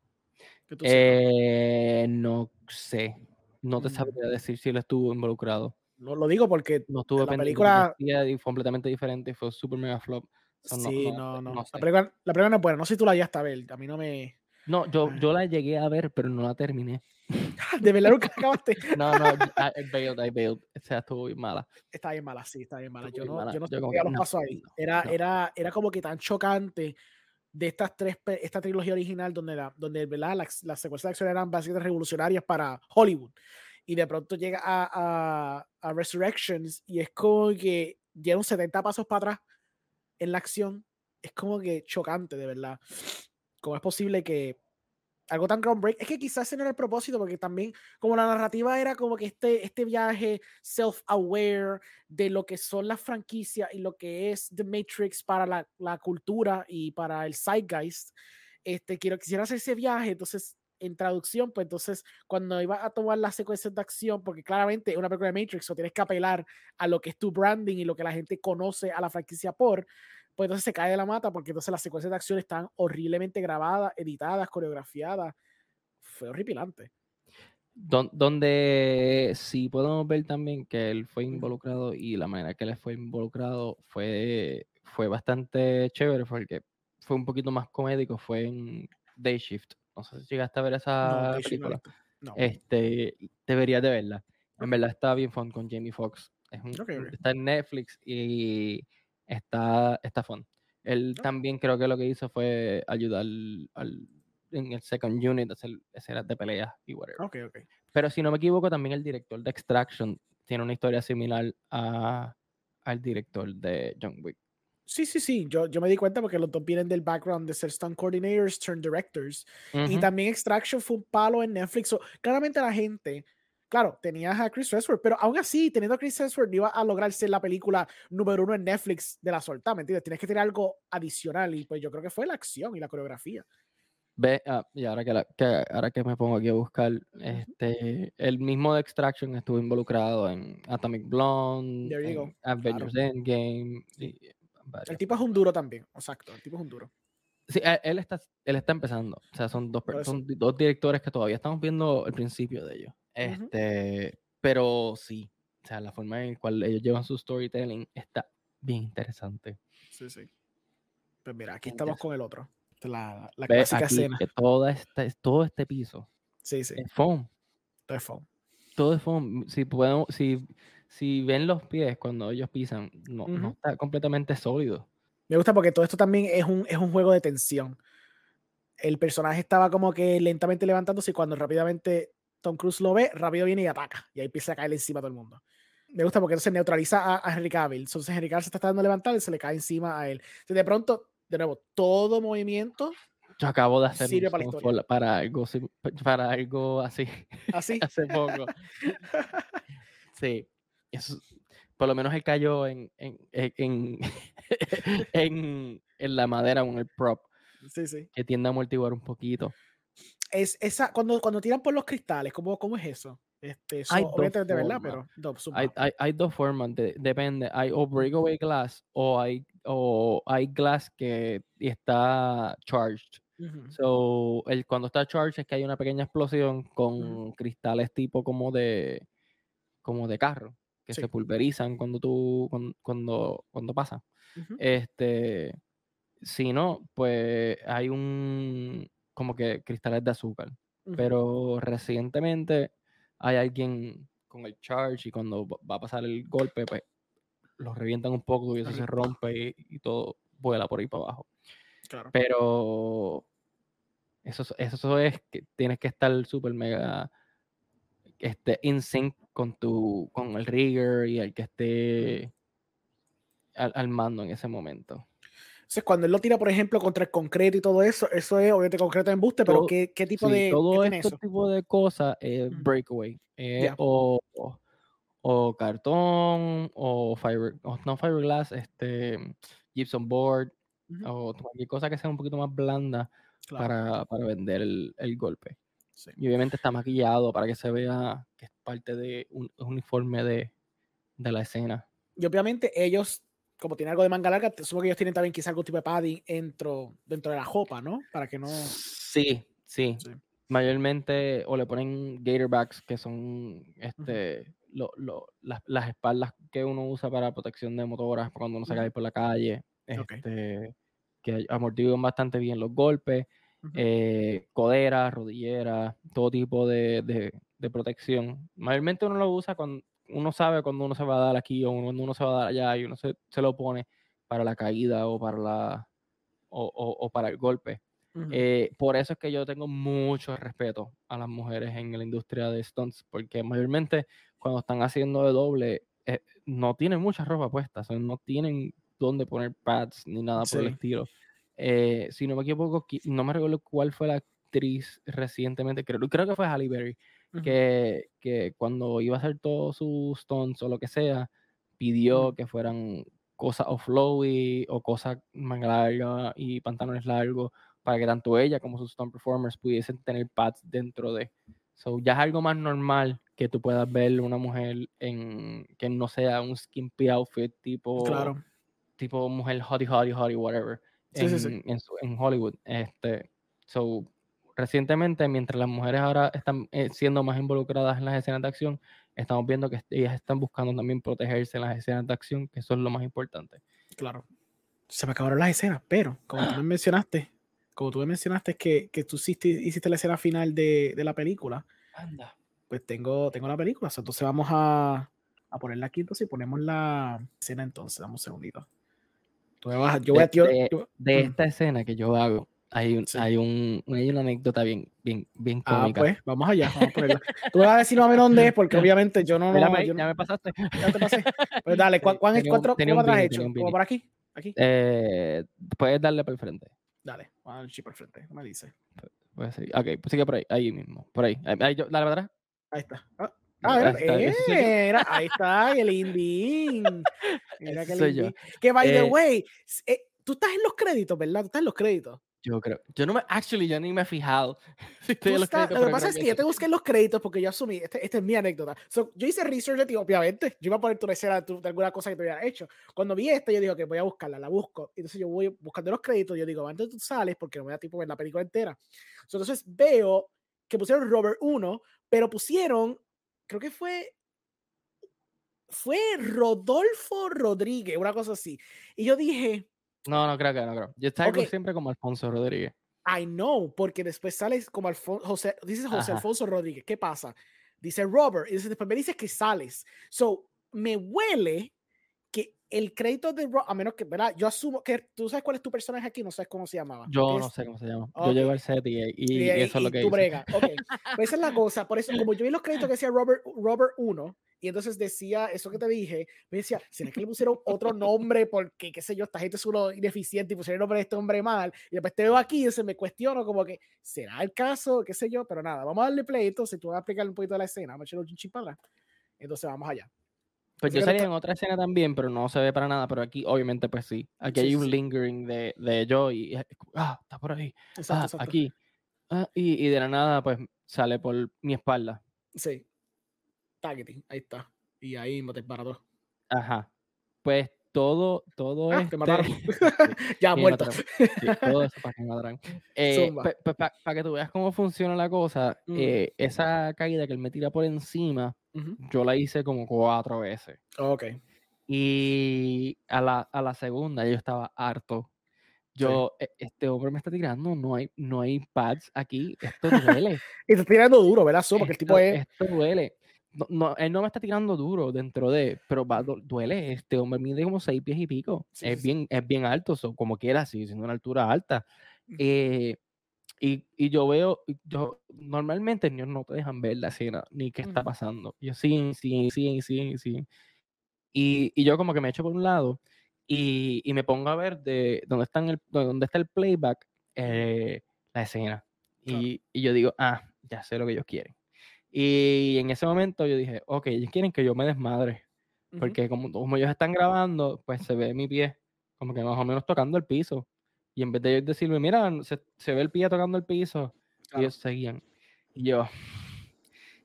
Eh, no sé. No te mm. sabría decir si él estuvo involucrado. No lo digo porque no estuvo la película completamente diferente, fue super mega flop. sí, no, no. La, película, la, película, no es buena. No sé si tú la llegaste a ver. A mí no me. No, yo, yo la llegué a ver, pero no la terminé. ¿De verdad nunca acabaste? no, no, I bailed, I bailed. O sea, estuvo bien mala. Está bien mala, sí, está bien mala. Yo no, yo no sé qué los ahí. Era, era, era como que tan chocante de estas tres, esta trilogía original donde, la, donde. Las, las secuencias de acción eran básicamente revolucionarias para Hollywood. Y de pronto llega a, a, a Resurrections y es como que un 70 pasos para atrás en la acción. Es como que chocante, de verdad. ¿Cómo es posible que algo tan groundbreak. Es que quizás ese no era el propósito, porque también, como la narrativa era como que este, este viaje self-aware de lo que son las franquicias y lo que es The Matrix para la, la cultura y para el zeitgeist, este, quiero, quisiera hacer ese viaje, entonces en traducción, pues entonces cuando iba a tomar las secuencias de acción, porque claramente una película de Matrix, o tienes que apelar a lo que es tu branding y lo que la gente conoce a la franquicia por, pues entonces se cae de la mata porque entonces las secuencias de acción están horriblemente grabadas, editadas, coreografiadas. Fue horripilante. donde sí podemos ver también que él fue involucrado y la manera que él fue involucrado fue, fue bastante chévere porque fue un poquito más comédico, fue en Day Shift. No sé si llegaste a ver esa película. No. Este, deberías de verla. En verdad está bien fun con Jamie Foxx. Está en Netflix y está, está fun. Él también creo que lo que hizo fue ayudar al, en el second unit a hacer escenas de peleas y whatever. Okay, okay. Pero si no me equivoco, también el director de Extraction tiene una historia similar a, al director de John Wick. Sí, sí, sí. Yo, yo me di cuenta porque los dos vienen del background de ser stunt coordinators, turn directors. Y también Extraction fue un palo en Netflix. claramente la gente Claro, tenías a Chris Hemsworth, pero aún así, teniendo a Chris Hemsworth, no iba a lograr ser la película número uno en Netflix de la solta, ¿me entiendes? Tienes que tener algo adicional y pues yo creo que fue la acción y la coreografía. Ve, ah, y ahora que, ahora que me pongo aquí a buscar, este, el mismo de Extraction estuvo involucrado en Atomic Blonde, en Avengers Endgame. el tipo es un duro también, exacto, el tipo es un duro. Sí, él está, él está empezando. O sea, son dos, son dos directores que todavía estamos viendo el principio de ellos. Este, pero sí, o sea, la forma en la cual ellos llevan su storytelling está bien interesante. Sí, sí. Pues mira, aquí estamos con el otro. La, la clásica escena. Toda esta, todo este piso. Sí, sí. Es foam. Todo es foam. Todo es foam. Si, podemos, si, si ven los pies cuando ellos pisan, no, no está completamente sólido. Me gusta porque todo esto también es un, es un juego de tensión. El personaje estaba como que lentamente levantándose y cuando rápidamente Tom Cruise lo ve, rápido viene y ataca. Y ahí empieza a caer encima a todo el mundo. Me gusta porque entonces neutraliza a, Henry Cavill. Entonces Henry Cavill se está dando a levantar y se le cae encima a él. Entonces de pronto, de nuevo, todo movimiento yo acabo de hacer para, para, algo, para algo así. ¿Así? Hace poco. sí. Eso, por lo menos él cayó en, en, en, en, en la madera con el prop. Sí, sí. Que tiende a amortiguar un poquito es esa, cuando, cuando tiran por los cristales, ¿cómo, cómo es eso? Este, hay obviamente de verdad, pero hay, hay, hay, dos formas, depende. Hay o breakaway glass o hay, o hay glass que está charged. So, el, cuando está charged es que hay una pequeña explosión con cristales tipo como de como de carro que se pulverizan cuando tú cuando cuando, cuando pasa. Este si no, pues hay un como que cristales de azúcar. Pero recientemente hay alguien con el charge y cuando va a pasar el golpe, pues lo revientan un poco y eso se rompe y, todo vuela por ahí para abajo. Pero eso, eso es que tienes que estar súper mega este, in sync con tu con el rigger y el que esté al mando en ese momento. Entonces, cuando él lo tira, por ejemplo, contra el concreto y todo eso, eso es obviamente concreto de embuste, pero ¿qué, ¿qué, tipo de. Todo este tipo de cosas es breakaway. o, o, cartón, o, fiber, no fiberglass, este, gypsum board, o cualquier cosa que sea un poquito más blanda para, para, vender el, el golpe. Y obviamente está maquillado para que se vea que es parte de un, uniforme de, de la escena. Y obviamente ellos como tiene algo de manga larga, supongo que ellos tienen también quizá algún tipo de padding dentro, dentro de la jopa, ¿no? Para que no. Sí, sí. Mayormente, o le ponen gatorbacks, que son este, lo, lo, las, las, espaldas que uno usa para protección de motoras cuando uno se cae por la calle. este, que amortiguan bastante bien los golpes, eh, codera, rodillera, todo tipo de, de, protección. Mayormente uno lo usa cuando uno sabe cuando uno se va a dar aquí o cuando uno se va a dar allá y uno se, se lo pone para la caída o para la o, o, para el golpe. Eh, por eso es que yo tengo mucho respeto a las mujeres en la industria de stunts, porque mayormente cuando están haciendo de doble, eh, no tienen mucha ropa puesta, no tienen dónde poner pads ni nada por el estilo. Eh, si no me equivoco, no me recuerdo cuál fue la actriz recientemente, creo, creo que fue Halle Berry, que, que, cuando iba a hacer todos sus stunts o lo que sea, pidió que fueran cosas off-flowy o cosas más largas y pantalones largos para que tanto ella como sus stunt performers pudiesen tener pads dentro de. So, ya es algo más normal que tú puedas ver una mujer en que no sea un skimpy outfit tipo, claro. tipo mujer hottie, hottie, hottie, whatever. en, En, Hollywood. Este, so, recientemente, mientras las mujeres ahora están eh, siendo más involucradas en las escenas de acción, estamos viendo que ellas están buscando también protegerse en las escenas de acción, que eso es lo más importante. Claro. Se me acabaron las escenas, pero como tú me mencionaste, como tú me mencionaste que, que tú hiciste, hiciste la escena final de, de la película, Anda pues tengo, tengo la película. Entonces vamos a, a ponerla aquí entonces y ponemos la escena entonces. Damos un segundito. Tú vas, yo voy a, de, de, esta escena que yo hago, hay, un, hay, un, hay una anécdota bien, bien, bien ah, cómica. Ah, pues, vamos allá, vamos a. Tú vas a decir más o menos dónde es, porque obviamente yo no... Mírame, yo ya me pasaste. Ya te pasé. Pues dale, ¿cuál, cuál, ¿cuánto has hecho? ¿Como por aquí? ¿Aquí? Eh, puedes darle por el frente. Dale, vamos a por el frente. ¿Cómo me dice? Pues sí. Ok, pues sigue por ahí, ahí mismo. Por ahí. ahí yo, dale para atrás. Ahí está. Ah, ah ahí está, el indín. Mira que el indín. Que by the eh, way, eh, tú estás en los créditos, ¿verdad? Tú estás en los créditos. Yo creo. Yo no me. Actually, yo ni me he fijado. lo que pasa es que yo te busqué los créditos porque yo asumí. Esta este es mi anécdota. yo hice research de ti, obviamente. Yo iba a poner tu escena de alguna cosa que te hubiera hecho. Cuando vi esta, yo digo que voy a buscarla, la busco. Entonces yo voy buscando los créditos. Yo digo, antes tú sales porque no me da tiempo ver la película entera. Entonces veo que pusieron Robert 1, pero pusieron creo que fue fue Rodolfo Rodríguez, una cosa así. Y yo dije. No, no creo que no creo. Yo estaba siempre como Alfonso Rodríguez. I know, porque después sales como Alfonso, José, dices José Alfonso Rodríguez. ¿Qué pasa? Dice Robert, y después me dice que sales. So, me huele el crédito de a menos que, ¿verdad? Yo asumo que tú sabes cuál es tu personaje aquí, no sabes cómo se llamaba. Yo no sé cómo se llama. Yo llego al set y, y, eso es lo que tú brega. Okay. Pues esa es la cosa. Por eso, como yo vi los créditos que decía Robert, Robert 1, y entonces decía eso que te dije, me decía, ¿será que le pusieron otro nombre? Porque, qué sé yo, esta gente es uno ineficiente y pusieron el nombre de este hombre mal. Y después te veo aquí y se me cuestiono como que, ¿será el caso? ¿Qué sé yo? Pero nada, vamos a darle play entonces, tú vas a explicar un poquito de la escena, vamos a echarle un chip para Entonces vamos allá. Pues yo salía en otra escena también, pero no se ve para nada. Pero aquí, obviamente, pues sí. Aquí hay un lingering de, de yo y, ah, está por ahí. ah, aquí. Ah, y, y, de la nada, pues sale por mi espalda. Sí. Targeting, ahí está. Y ahí me te disparador. Ajá. Pues todo, todo ah, este... ya muerto. todo eso para que me eh, Para que tú veas cómo funciona la cosa, mm. eh, esa caída que él me tira por encima, yo la hice como cuatro veces. Ok. Y a la, a la segunda yo estaba harto. Yo, e, este hombre me está tirando, no hay, no hay pads aquí, esto duele. y está tirando duro, ¿verdad? porque el tipo es... Esto duele. No, él no me está tirando duro dentro de, pero va, duele. Este hombre mide como seis pies y pico. es, bien, es bien alto, como quiera, así, siendo una altura alta. Eh, y, y, yo veo, yo normalmente ellos no te dejan ver la escena ni qué está pasando. Yo sí, sí, sí, sí, sí. Y, y yo como que me echo por un lado y, y me pongo a ver de dónde, están el, dónde está el playback, eh, la escena. Y, y, yo digo, ah, ya sé lo que ellos quieren. Y en ese momento yo dije, ok, ellos quieren que yo me desmadre. Porque como, como ellos están grabando, pues se ve mi pie como que más o menos tocando el piso. Y en vez de decirme, mira, se, se ve el pie tocando el piso, ellos seguían. Y yo,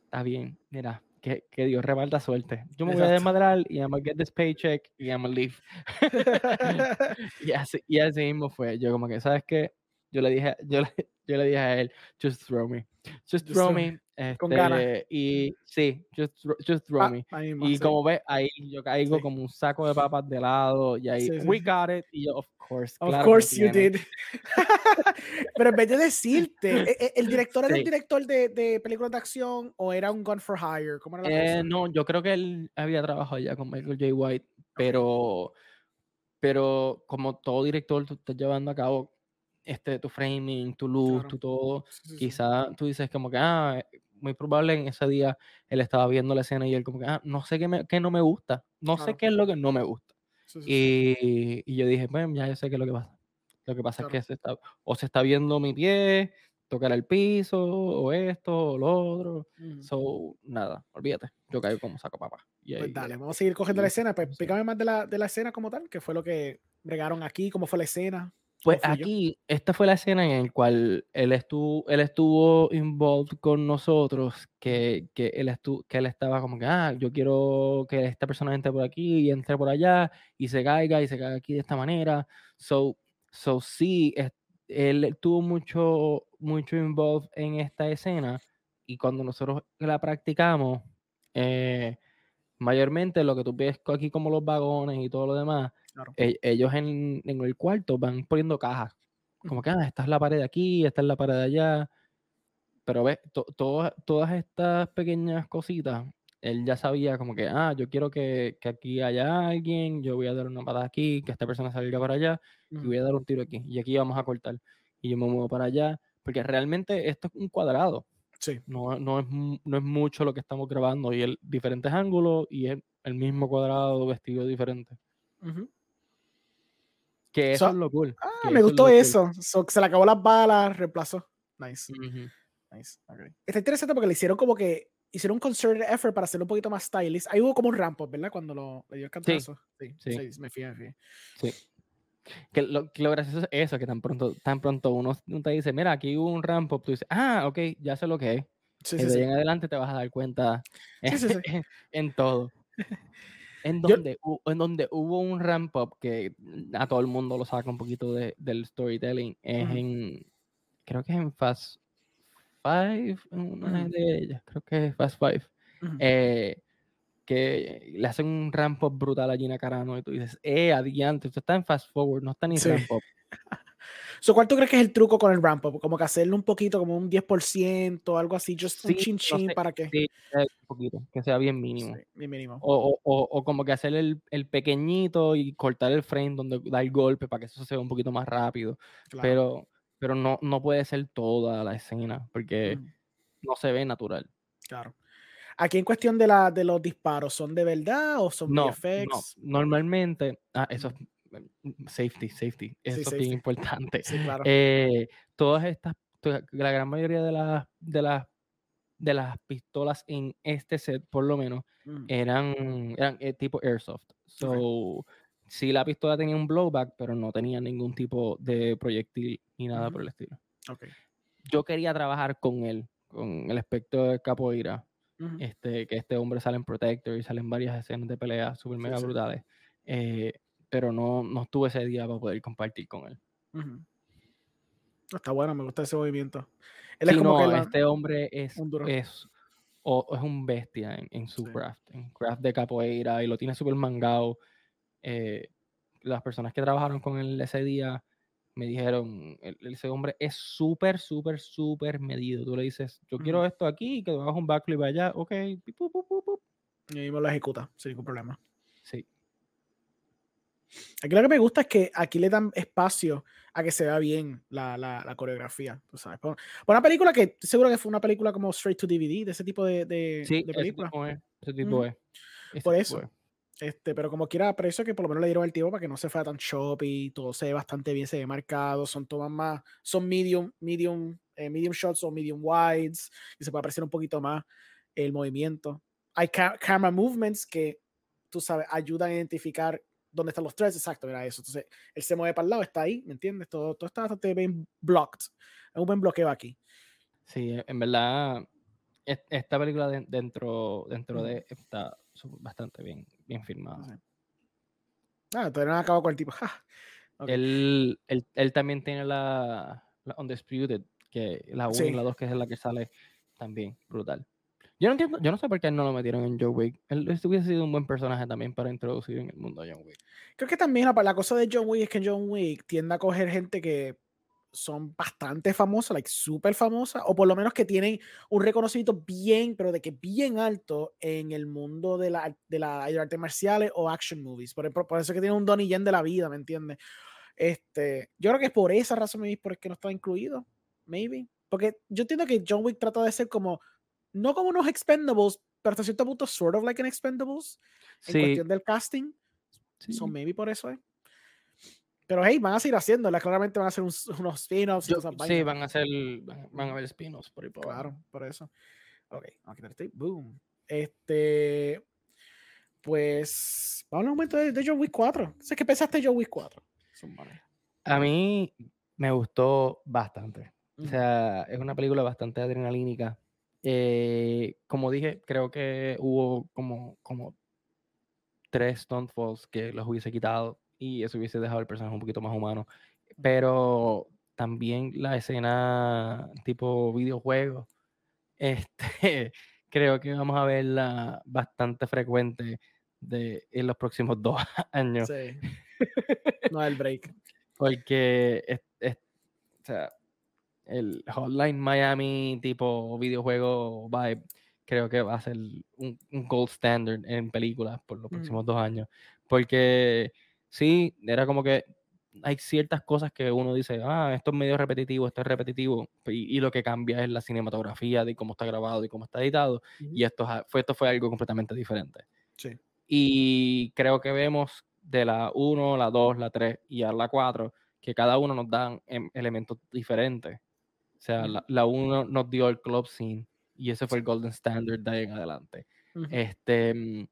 está bien, mira, que, que Dios rebalta suerte. Yo me voy a desmadrar y I'm gonna get this paycheck y I'm gonna leave. y, así, y así mismo fue. Yo como que, ¿sabes qué? Yo le dije, yo le, yo le dije a él, just throw me. Just throw me Con ganas. Este, y sí, just, just throw Ah, me. Y sí. como ves, ahí yo caigo Sí. como un saco de papas de lado y ahí, Sí, we got it. Y yo, of course. Of claro course you tiene". did. Pero en vez de decirte, ¿e- e- ¿el director era un director de, de películas de acción o era un Gun for Hire? ¿Cómo era la Eh, no, yo creo que él había trabajado ya con Michael J. White, pero, pero como todo director, tú estás llevando a cabo este, tu framing, tu luz, Claro. tu todo. Sí, sí, sí. Quizá tú dices como que, ah, muy probable en ese día él estaba viendo la escena y él como que, ah, no sé qué, me- qué no me gusta, no sé Claro. qué es lo que no me gusta. Sí, sí, sí. Y, y yo dije, bueno, ya yo sé qué es lo que pasa. Lo que pasa Claro. es que se está, o se está viendo mi pie, tocar el piso, o esto, o lo otro. Ujú. So, nada, olvídate. Yo caigo como saco papá. Y Pues ahí- dale, vamos a seguir cogiendo la y- escena. Pues sí. explícame más de la, de la escena como tal, que fue lo que bregaron aquí, cómo fue la escena. Pues aquí, esta fue la escena en la cual él estuvo, él estuvo involved con nosotros, que, que, él estu- que él estaba como que, ah, yo quiero que esta persona entre por aquí y entre por allá y se caiga y se caiga aquí de esta manera. So, so sí, es- él tuvo mucho, mucho involved en esta escena y cuando nosotros la practicamos, eh, mayormente lo que tú ves aquí como los vagones y todo lo demás, Claro. e- ellos en, en el cuarto van poniendo cajas. Como que, ah, esta es la pared de aquí, esta es la pared de allá. Pero ves, to- todas- todas estas pequeñas cositas, él ya sabía como que, ah, yo quiero que, que aquí haya alguien, yo voy a dar una patada aquí, que esta persona salga para allá, y voy a dar un tiro aquí, y aquí vamos a cortar. Y yo me muevo para allá, porque realmente esto es un cuadrado. Sí, No, no, es, no es mucho lo que estamos grabando, y el diferentes ángulos, y el mismo cuadrado vestido diferente. Que eso So- es lo cool. Ah, me eso es gustó cool. eso. So, se le acabó las balas, reemplazó. Nice, nice. Está interesante porque le hicieron como que hicieron un concerted effort para hacerlo un poquito más stylish. Ahí hubo como un ramp up, ¿verdad? Cuando lo, le dio el cantazo. Sí, sí. sí, me fijé, me fijé. Sí. Que lo, que lo gracioso es eso, que tan pronto, tan pronto uno, te dice, mira, aquí hubo un ramp up, tú dices, ah, ok, ya sé lo que es. Sí, y sí, de ahí sí. en adelante te vas a dar cuenta en, en todo. En Yo- donde, hu- en donde hubo un ramp up que a todo el mundo lo saca un poquito de- del storytelling es Ujú. en, creo que es en Fast Five, en una Ujú. de ellas, creo que es Fast Five, Ujú. eh, que le hacen un ramp up brutal a Gina Carano y tú dices, eh, adiante, esto está en Fast Forward, no está ni Sí. ramp up. So, ¿Cuál tú crees que es el truco con el ramp up? Como que hacerlo un poquito, como un 10%, algo así, just un Sí, chin no chin sé, para que. Sí, un poquito, que sea bien mínimo. Sí, bien mínimo. O, o- o- como que hacer el, el pequeñito y cortar el frame donde da el golpe para que eso se vea un poquito más rápido. Claro. Pero, pero no, no puede ser toda la escena porque Ujú, no se ve natural. Claro. Aquí en cuestión de, la, de los disparos, ¿son de verdad o son No, no. VFX? Normalmente, ah, eso es mm, safety, safety. Eso es safety. bien importante. Sí, claro. Eh, todas estas, la gran mayoría de las, de las de las pistolas en este set, por lo menos, Mm, eran, eran eh, tipo airsoft. So, sí, la pistola tenía un blowback, pero no tenía ningún tipo de proyectil ni nada por el estilo. ok. Yo quería trabajar con él, con el aspecto de capoeira, Este, que este hombre sale en Protector y salen varias escenas de pelea super mega sí. brutales. eh, pero no, no estuve ese día para poder compartir con él. Está bueno, me gusta ese movimiento. Él Sí, es como no, que la- este hombre es, es, o- es un bestia en, en su craft, en craft de capoeira y lo tiene súper mangado. Eh, las personas que trabajaron con él ese día me dijeron, "El- ese hombre es súper, súper, súper medido. Tú le dices, yo quiero esto aquí, que tú hagas un backflip allá, ok, pi, pu, pu, pu, pu". Y mismo lo ejecuta sin ningún problema. Sí, Aquí lo que me gusta es que aquí le dan espacio a que se vea bien la, la, la coreografía, tú sabes. Por, por una película que seguro que fue una película como straight to DVD, de ese tipo de, de, sí, de ese tipo es, ese tipo Ujú. es, ese Por tipo eso. es. Este, pero como quiera, aprecio que por lo menos le dieron el tiempo para que no se fuera tan choppy, todo se ve bastante bien, se ve marcado, son tomas más, son medium, medium, eh, medium shots o medium wides, y se puede apreciar un poquito más el movimiento. Hay ca- camera movements que, tú sabes, ayudan a identificar dónde están los threads, exacto, mira eso. Entonces, él se mueve para el lado, está ahí, ¿me entiendes? Todo, todo está bastante bien blocked. Es un buen bloqueo aquí. Sí, e, en verdad, es- esta película de- dentro, dentro de está su- bastante bien, bien filmada. Sí. Ah, todavía no acabado con el tipo. Ja. Él, él, él también tiene la, la Undisputed, que la 1 Sí. y la 2, que es la que sale, también, brutal. Yo no entiendo, yo no sé por qué no lo metieron en John Wick. Él hubiese sido un buen personaje también para introducir en el mundo a John Wick. Creo que también la, la cosa de John Wick es que John Wick tiende a coger gente que son bastante famosas, like súper famosas, o por lo menos que tienen un reconocimiento bien, pero de que bien alto en el mundo de la, de la de artes marciales o action movies. Por, por, eso que tiene un Donnie Yen de la vida, ¿me entiendes? Este, yo creo que es por esa razón, por que no está incluido, maybe. Porque yo entiendo que John Wick trata de ser como, no como unos expendables, pero hasta cierto punto, sort of like an expendables, en cuestión del casting. Sí. So maybe por eso es. Pero hey, van a seguir haciéndola, claramente van a hacer unos spin-offs. Sí, van a hacer, van, a haber spin-offs por ahí por Claro, por eso. Ok, vamos a quitar este. Boom. Este. Pues. Vamos a un momento de, de John Wick 4. ¿Qué pensaste de John Wick 4? A mí me gustó bastante. O sea, es una película bastante adrenalínica. Eh, como dije, creo que hubo como, como tres Stunfalls que los hubiese quitado y eso hubiese dejado el personaje un poquito más humano. Pero también la escena tipo videojuego, este, creo que vamos a verla bastante frecuente de, en los próximos dos años. Sí. No el break. Porque o sea, el Hotline Miami tipo videojuego vibe creo que va a ser un, gold standard en películas por los mm. próximos dos años. Porque sí, era como que hay ciertas cosas que uno dice, ah, esto es medio repetitivo, esto es repetitivo, y, lo que cambia es la cinematografía de cómo está grabado y cómo está editado, y esto fue, esto fue algo completamente diferente. Sí. Y creo que vemos de la 1, la 2, la 3 y a la 4, que cada uno nos dan em, elementos diferentes. O sea, la 1 nos dio el club scene, y ese fue el golden standard de ahí en adelante. Este, mm,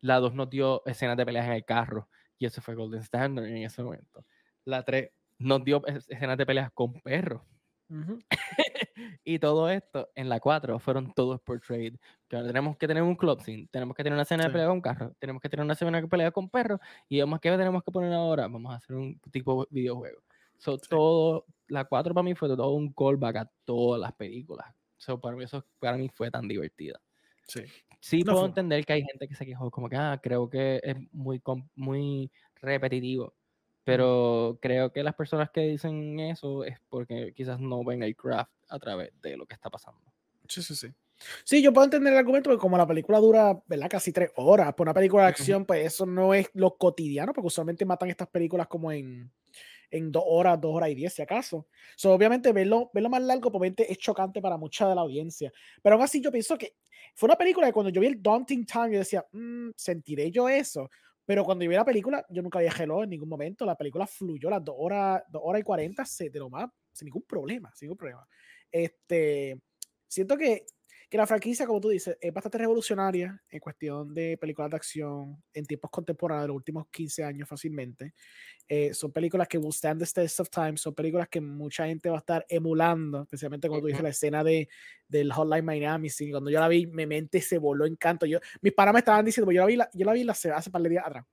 la 2 nos dio escenas de peleas en el carro, y ese fue Golden Standard en ese momento. La 3 nos dio escenas de peleas con perros. y todo esto en la 4 fueron todos portrayed. Que tenemos que tener un club scene, tenemos que tener una escena de pelea con carros, tenemos que tener una escena de pelea con perros y vamos ¿qué tenemos que poner ahora? Vamos a hacer un tipo de videojuego. So, todo, la 4 para mí fue todo un callback a todas las películas. So, para, mí, eso para mí fue tan divertida. Sí sí puedo entender que hay gente que se quejó, como que, ah, creo que es muy, muy repetitivo. Pero creo que las personas que dicen eso es porque quizás no ven el craft a través de lo que está pasando. Sí, sí, sí. Sí, yo puedo entender el argumento porque como la película dura, ¿verdad? Casi tres horas. Por una película de acción, pues eso no es lo cotidiano, porque usualmente matan estas películas como en, en dos horas, dos horas y diez, si acaso. So, obviamente, verlo, verlo más largo, obviamente, es chocante para mucha de la audiencia. Pero aún así, yo pienso que fue una película que cuando yo vi el Daunting Time, yo decía, mm, ¿sentiré yo eso? Pero cuando yo vi la película, yo nunca había hello en ningún momento. La película fluyó las dos horas, dos horas y cuarenta, se de lo más, sin ningún problema, sin ningún problema. Este, siento que que la franquicia, como tú dices, es bastante revolucionaria en cuestión de películas de acción en tiempos contemporáneos, los últimos 15 años fácilmente. Eh, son películas que will stand the test of time, son películas que mucha gente va a estar emulando, especialmente cuando tú dices la escena de, del Hotline Miami. Sí, cuando yo la vi, mi mente se voló en canto. Yo, mis panas me estaban diciendo, yo la vi, la, yo la vi la, hace par de días atrás.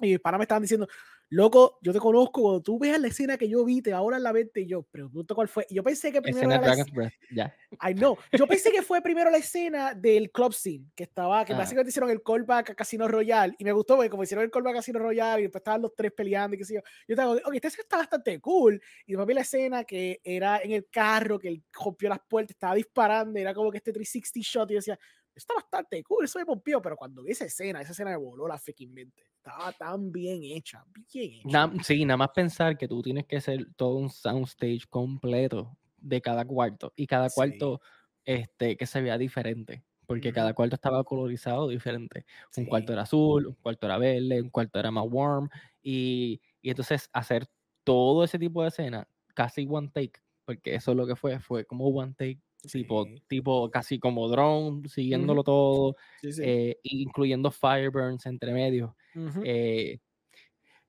Y mis panas me estaban diciendo, loco, yo te conozco, cuando tú veas la escena que yo vi, te ahora la mente y yo pregunto cuál fue. yo pensé que primero escena era la ya. Ay, no, yo pensé que fue primero la escena del club scene, que estaba, que ah. básicamente hicieron el callback a Casino Royale, y me gustó porque como hicieron el callback a Casino Royale y después estaban los tres peleando y qué sé yo, yo estaba, ok, esta está bastante cool, y después vi la escena que era en el carro, que él rompió las puertas, estaba disparando, era como que este 360 shot, y yo decía, está bastante cool, eso me pompió, pero cuando vi esa escena, esa escena me voló la freaking mente. Estaba tan bien hecha, bien hecha. sí, nada más pensar que tú tienes que hacer todo un soundstage completo de cada cuarto y cada cuarto este, que se vea diferente, porque cada cuarto estaba colorizado diferente. Un cuarto era azul, un cuarto era verde, un cuarto era más warm y, y entonces hacer todo ese tipo de escena casi one take, porque eso es lo que fue, fue como one take tipo, tipo casi como drone, siguiéndolo todo, eh, incluyendo Fireburns entre medio. Eh,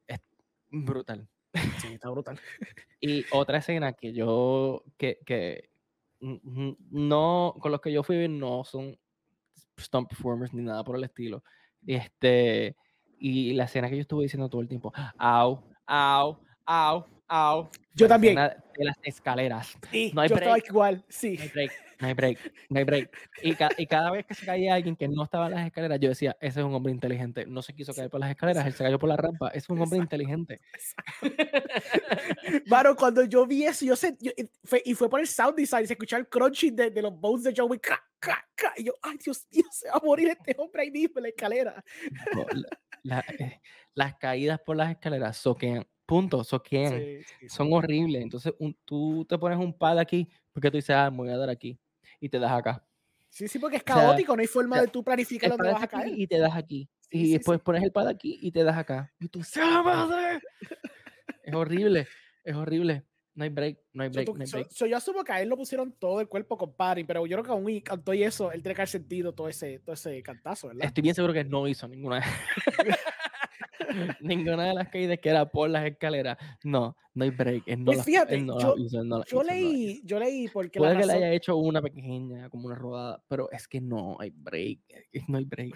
es brutal. Sí, está brutal. y otra escena que yo, que, que no, con los que yo fui no son stunt performers ni nada por el estilo. Este, y la escena que yo estuve diciendo todo el tiempo, au, au, au, au. Yo también. De las escaleras. Sí, no hay yo break. igual, sí. No hay break, no hay break. Y, y, cada vez que se caía alguien que no estaba en las escaleras, yo decía, ese es un hombre inteligente. No se quiso caer por las escaleras, él se cayó por la rampa. Es un hombre inteligente. Mano, cuando yo vi eso, yo sé, y fue por el sound design, se escuchaba el crunchy de, de los bones de John Wick. y yo, ay, Dios mío, se va a morir este hombre ahí mismo en la escalera. Eh, las caídas por las escaleras soquean, punto, soquean. Son horribles. Entonces, tú te pones un pad aquí, porque tú dices, ah, me voy a dar aquí, y te das acá. Sí, sí, porque es caótico, no hay forma de tú planificar dónde vas a caer. Y te das aquí. y después pones el pad aquí y te das acá. Y tú, ¡se madre! es horrible, es horrible. No hay break, no hay break. no hay yo asumo que a él lo pusieron todo el cuerpo con padding, pero yo creo que aún cantó y eso, él tiene que haber sentido todo ese, todo ese cantazo, ¿verdad? Estoy bien seguro que no hizo ninguna. ninguna de las caídas que era por las escaleras. No, no hay break. no pues fíjate, yo, leí, yo leí porque Puede que le haya hecho una pequeña, como una rodada, pero es que no hay break. No hay break.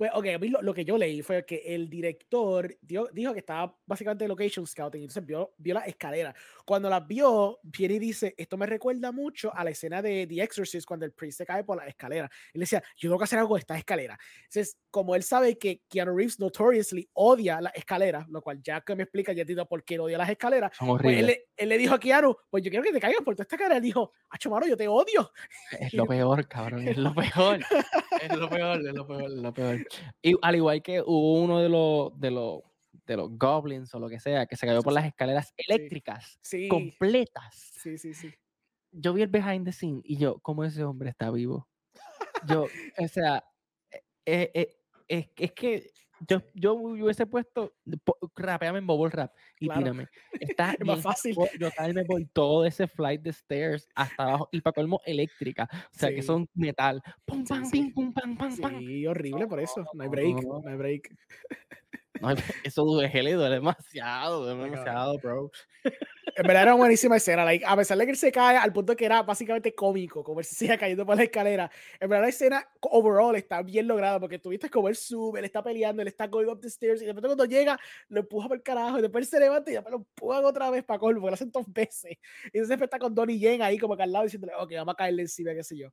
Pues, ok, lo, que yo leí fue que el director dijo, dijo, que estaba básicamente location scouting, entonces vio, vio la escalera. Cuando la vio, viene y dice, esto me recuerda mucho a la escena de The Exorcist cuando el priest se cae por la escalera. Él decía, yo tengo que hacer algo de esta escalera. Entonces, como él sabe que Keanu Reeves notoriously odia la escalera, lo cual ya que me explica, ya entiendo por qué odia las escaleras, pues él, él, le dijo a Keanu, pues yo quiero que te caigas por toda esta escalera. Él dijo, Acho yo te odio. Es lo peor, cabrón, es lo peor. es lo peor, es lo peor, es lo peor. Y al igual que hubo uno de los, de los, de los goblins o lo que sea, que se cayó por las escaleras eléctricas completas. Sí, sí, sí. Yo vi el behind the scene y yo, ¿cómo ese hombre está vivo? Yo, o sea, eh, eh, es, es que yo, yo hubiese puesto, rapeame en bubble rap y tírame. Está es más fácil. Yo me por todo ese flight de stairs hasta abajo y para colmo eléctrica. O sea, que son metal. Pum, pam, sí, pum, pam, pam, pam. Sí, horrible por eso. No hay break. No hay break. No, eso duele, duele demasiado, duele demasiado, bro. En verdad era una buenísima escena. a pesar de que él se cae al punto que era básicamente cómico, como él se sigue cayendo por la escalera. En verdad la escena overall está bien lograda porque tuviste como él sube, él está peleando, él está going up the stairs y de repente cuando llega lo empuja por el carajo y después él se levanta y ya lo empujan otra vez para colmo, porque lo hacen dos veces. Y entonces está con Donnie Yen ahí como que al lado diciéndole, ok, vamos a caerle encima, qué sé yo.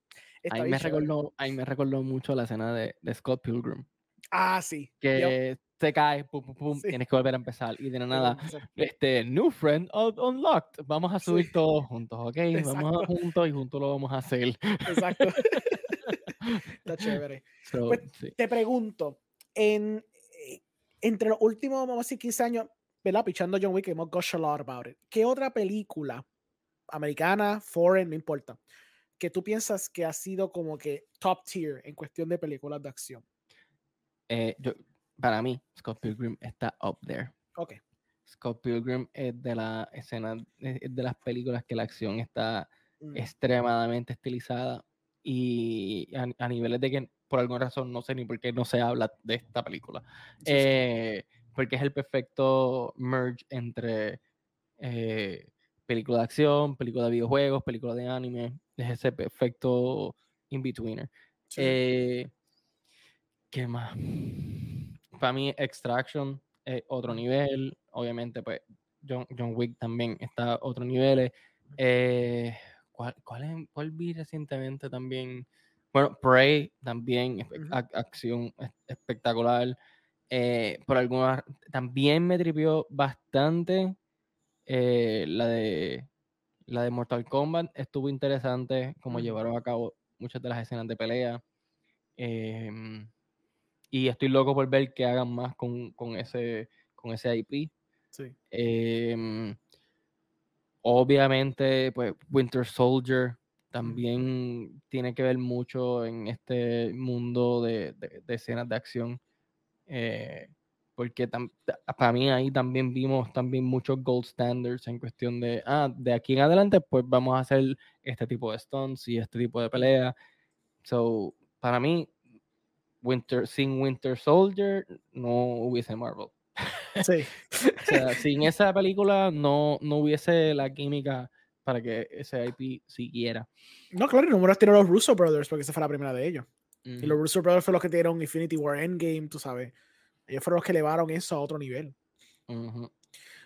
ahí me, recordó, ahí me recordó mucho la escena de, de Scott Pilgrim. Ah, sí. Que te caes, pum, pum, pum, tienes que volver a empezar. Y de nada, este, new friend unlocked. Vamos a subir todos juntos, ¿ok? Vamos juntos y juntos lo vamos a hacer. Exacto. Está chévere. Pues, te pregunto, en, eh, entre los últimos, vamos a decir, 15 años, ¿verdad? Pichando John Wick, hemos gushed a lot about it. ¿Qué otra película, americana, foreign, no importa, que tú piensas que ha sido como que top tier en cuestión de películas de acción? Eh, yo, para mí, Scott Pilgrim está up there. Ok. Scott Pilgrim es de la escena, de las películas que la acción está mm. extremadamente estilizada y a, niveles de que por alguna razón no sé ni por qué no se habla de esta película. Eh, porque es el perfecto merge entre eh, película de acción, película de videojuegos, película de anime. Es ese perfecto in-betweener. Eh, ¿Qué más? para mí Extraction es otro nivel, obviamente pues John, John Wick también está a otro nivel. Eh, ¿cuál, cuál, ¿Cuál vi recientemente también? Bueno, Prey también, acción espectacular. Eh, por algunas, también me tripió bastante eh, la de la de Mortal Kombat. Estuvo interesante como llevaron a cabo muchas de las escenas de pelea. Eh, y estoy loco por ver que hagan más con, ese, con ese IP. Sí. Em, obviamente, pues Winter Soldier también tiene que ver mucho en este mundo de, escenas de acción. Eh, porque para mí ahí también vimos también muchos gold standards en cuestión de, ah, de aquí en adelante pues vamos a hacer este tipo de stunts y este tipo de pelea. So, para mí Winter, sin Winter Soldier no hubiese Marvel. Sí. o sea, sin esa película no, no hubiese la química para que ese IP siguiera. No, claro, no hubieras tenido los Russo Brothers porque esa fue la primera de ellos. Y los Russo Brothers fueron los que tuvieron Infinity War Endgame, tú sabes. Ellos fueron los que elevaron eso a otro nivel.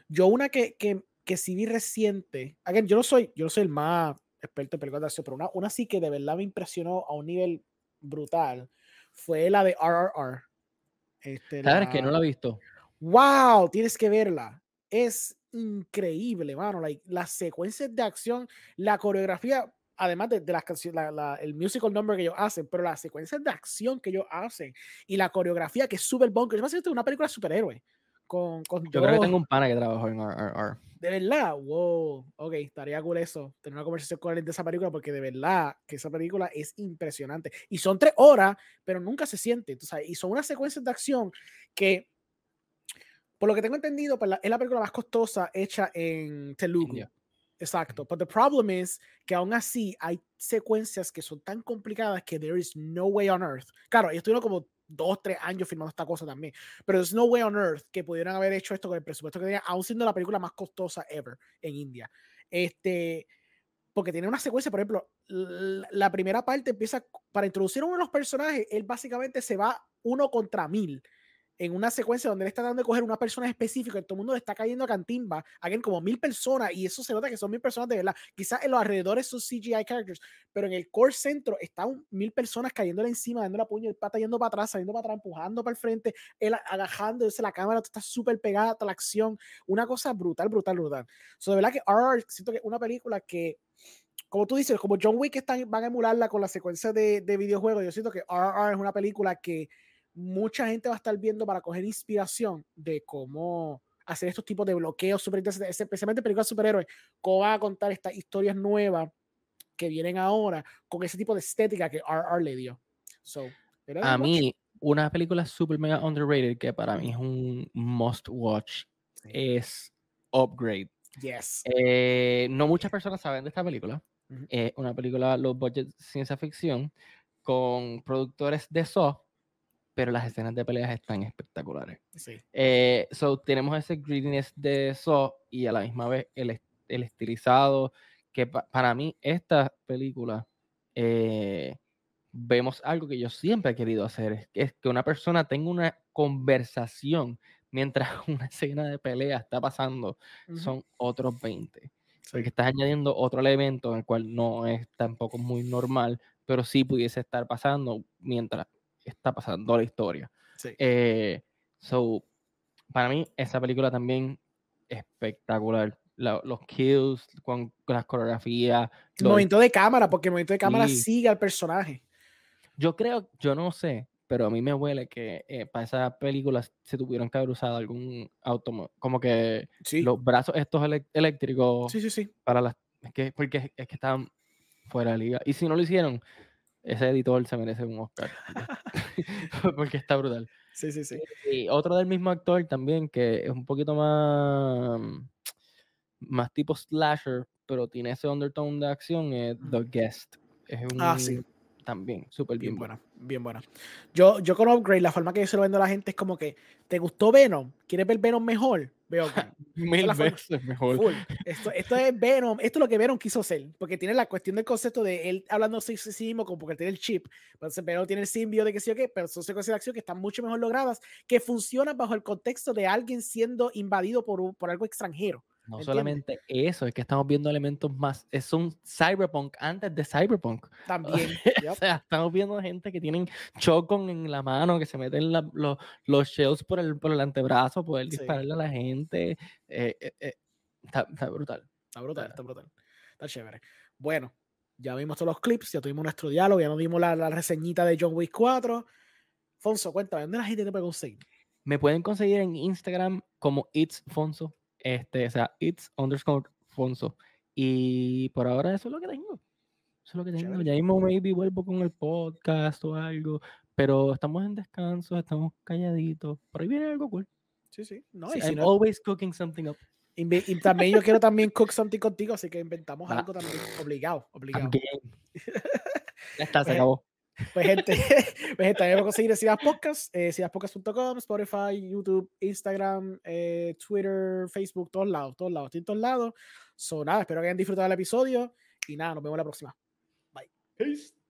Yo una que, que, que sí vi reciente, again, yo no soy, yo no soy el más experto en películas de acción, pero una, una sí que de verdad me impresionó a un nivel brutal fue la de RRR. Este, ¿Sabes que no la he visto? ¡Wow! Tienes que verla. Es increíble, mano. las secuencias de acción, la coreografía, además de, las canciones, el musical number que ellos hacen, pero las secuencias de acción que ellos hacen y la coreografía que sube el bunker. Es una película de superhéroe. Con, con Yo creo que tengo un pana que trabajó en RRR. De verdad, wow. Ok, estaría cool eso. Tener una conversación con él de esa película, porque de verdad que esa película es impresionante. Y son tres horas, pero nunca se siente. y son unas secuencias de acción que por lo que tengo entendido, pues, es la película más costosa hecha en Telugu. Exacto. Pero el problema es que aún así hay secuencias que son tan complicadas que there is no way on earth. Claro, yo estuve como dos, tres años filmando esta cosa también. Pero there's no way on earth que pudieran haber hecho esto con el presupuesto que tenía, aún siendo la película más costosa ever en India. Este, porque tiene una secuencia, por ejemplo, la primera parte empieza para introducir a uno de los personajes, él básicamente se va uno contra mil en una secuencia donde él está dando de coger una persona específica y todo el mundo le está cayendo a cantimba, alguien como mil personas, y eso se nota que son mil personas de verdad. Quizás en los alrededores son CGI characters, pero en el core centro están mil personas cayéndole encima, dando la puño, el pata yendo para atrás, saliendo para atrás, empujando para el frente, él agajándose, la cámara está súper pegada a la acción, una cosa brutal, brutal, brutal. So, de verdad que RR, siento que es una película que como tú dices, como John Wick están, van a emularla con la secuencia de, de videojuegos, yo siento que RR es una película que mucha gente va a estar viendo para coger inspiración de cómo hacer estos tipos de bloqueos super especialmente películas de superhéroes, cómo va a contar estas historias nuevas que vienen ahora con ese tipo de estética que RR le dio. a mí, una película super mega underrated que para mí es un must watch es Upgrade. Yes. Eh, no muchas personas saben de esta película. Es una película low budget ciencia ficción con productores de Saw pero las escenas de peleas están espectaculares. Sí. Eh, so, tenemos ese greediness de eso y a la misma vez el, el estilizado, que para mí esta película eh, vemos algo que yo siempre he querido hacer, es, es que una persona tenga una conversación mientras una escena de pelea está pasando, son otros 20. Porque estás añadiendo otro elemento en el cual no es tampoco muy normal, pero sí pudiese estar pasando mientras está pasando la historia. Eh, so, para mí, esa película también espectacular. los kills, con, las coreografías. El movimiento de cámara, porque el movimiento de cámara sigue al personaje. Yo creo, yo no sé, pero a mí me huele que eh, para esa película se tuvieron que haber usado algún auto, como que los brazos estos eléctricos. Sí, sí, sí. Para las, es que, porque es que estaban fuera de liga. Y si no lo hicieron, ese editor se merece un Oscar. porque está brutal. Sí, sí, sí. Y otro del mismo actor también, que es un poquito más, más tipo slasher, pero tiene ese undertone de acción, es The Guest. Es un, ah, sí también, súper bien, buena, bien buena. Yo, yo con Upgrade, la forma que yo se lo vendo a la gente es como que, ¿te gustó Venom? ¿Quieres ver Venom mejor? Veo Mil veces mejor. Esto, esto es Venom, esto es lo que Venom quiso hacer, porque tiene la cuestión del concepto de él hablando sí mismo, como porque tiene el chip, entonces Venom tiene el simbio de que sí o qué, pero son secuencias de acción que están mucho mejor logradas, que funcionan bajo el contexto de alguien siendo invadido por, por algo extranjero. No solamente eso, es que estamos viendo elementos más. Es un cyberpunk antes de cyberpunk. También. o sea, estamos viendo gente que tienen chocon en la mano, que se meten los, los shells por el, por el antebrazo, poder dispararle a la gente. Eh, eh, eh, está, brutal. Está brutal, está brutal. Está chévere. Bueno, ya vimos todos los clips, ya tuvimos nuestro diálogo, ya nos dimos la, la reseñita de John Wick 4. Fonso, cuéntame, ¿dónde la gente te puede conseguir? Me pueden conseguir en Instagram como It's Fonso este, o sea, it's underscore Fonso. Y por ahora eso es lo que tengo. Eso es lo que tengo. Ya mismo maybe vuelvo con el podcast o algo. Pero estamos en descanso, estamos calladitos. Por ahí viene algo cool. Sí, sí. No, I'm always cooking something up. Y, también yo quiero también cook something contigo, así que inventamos ah. algo también. Obligado, obligado. ya está, se acabó. Pues gente, pues gente, también conseguir Sidas Podcast, eh, sidaspodcast.com, Spotify, YouTube, Instagram, eh, Twitter, Facebook, todos lados, todos lados, todos lados. So, nada, espero que hayan disfrutado el episodio y nada, nos vemos la próxima. Bye. Peace.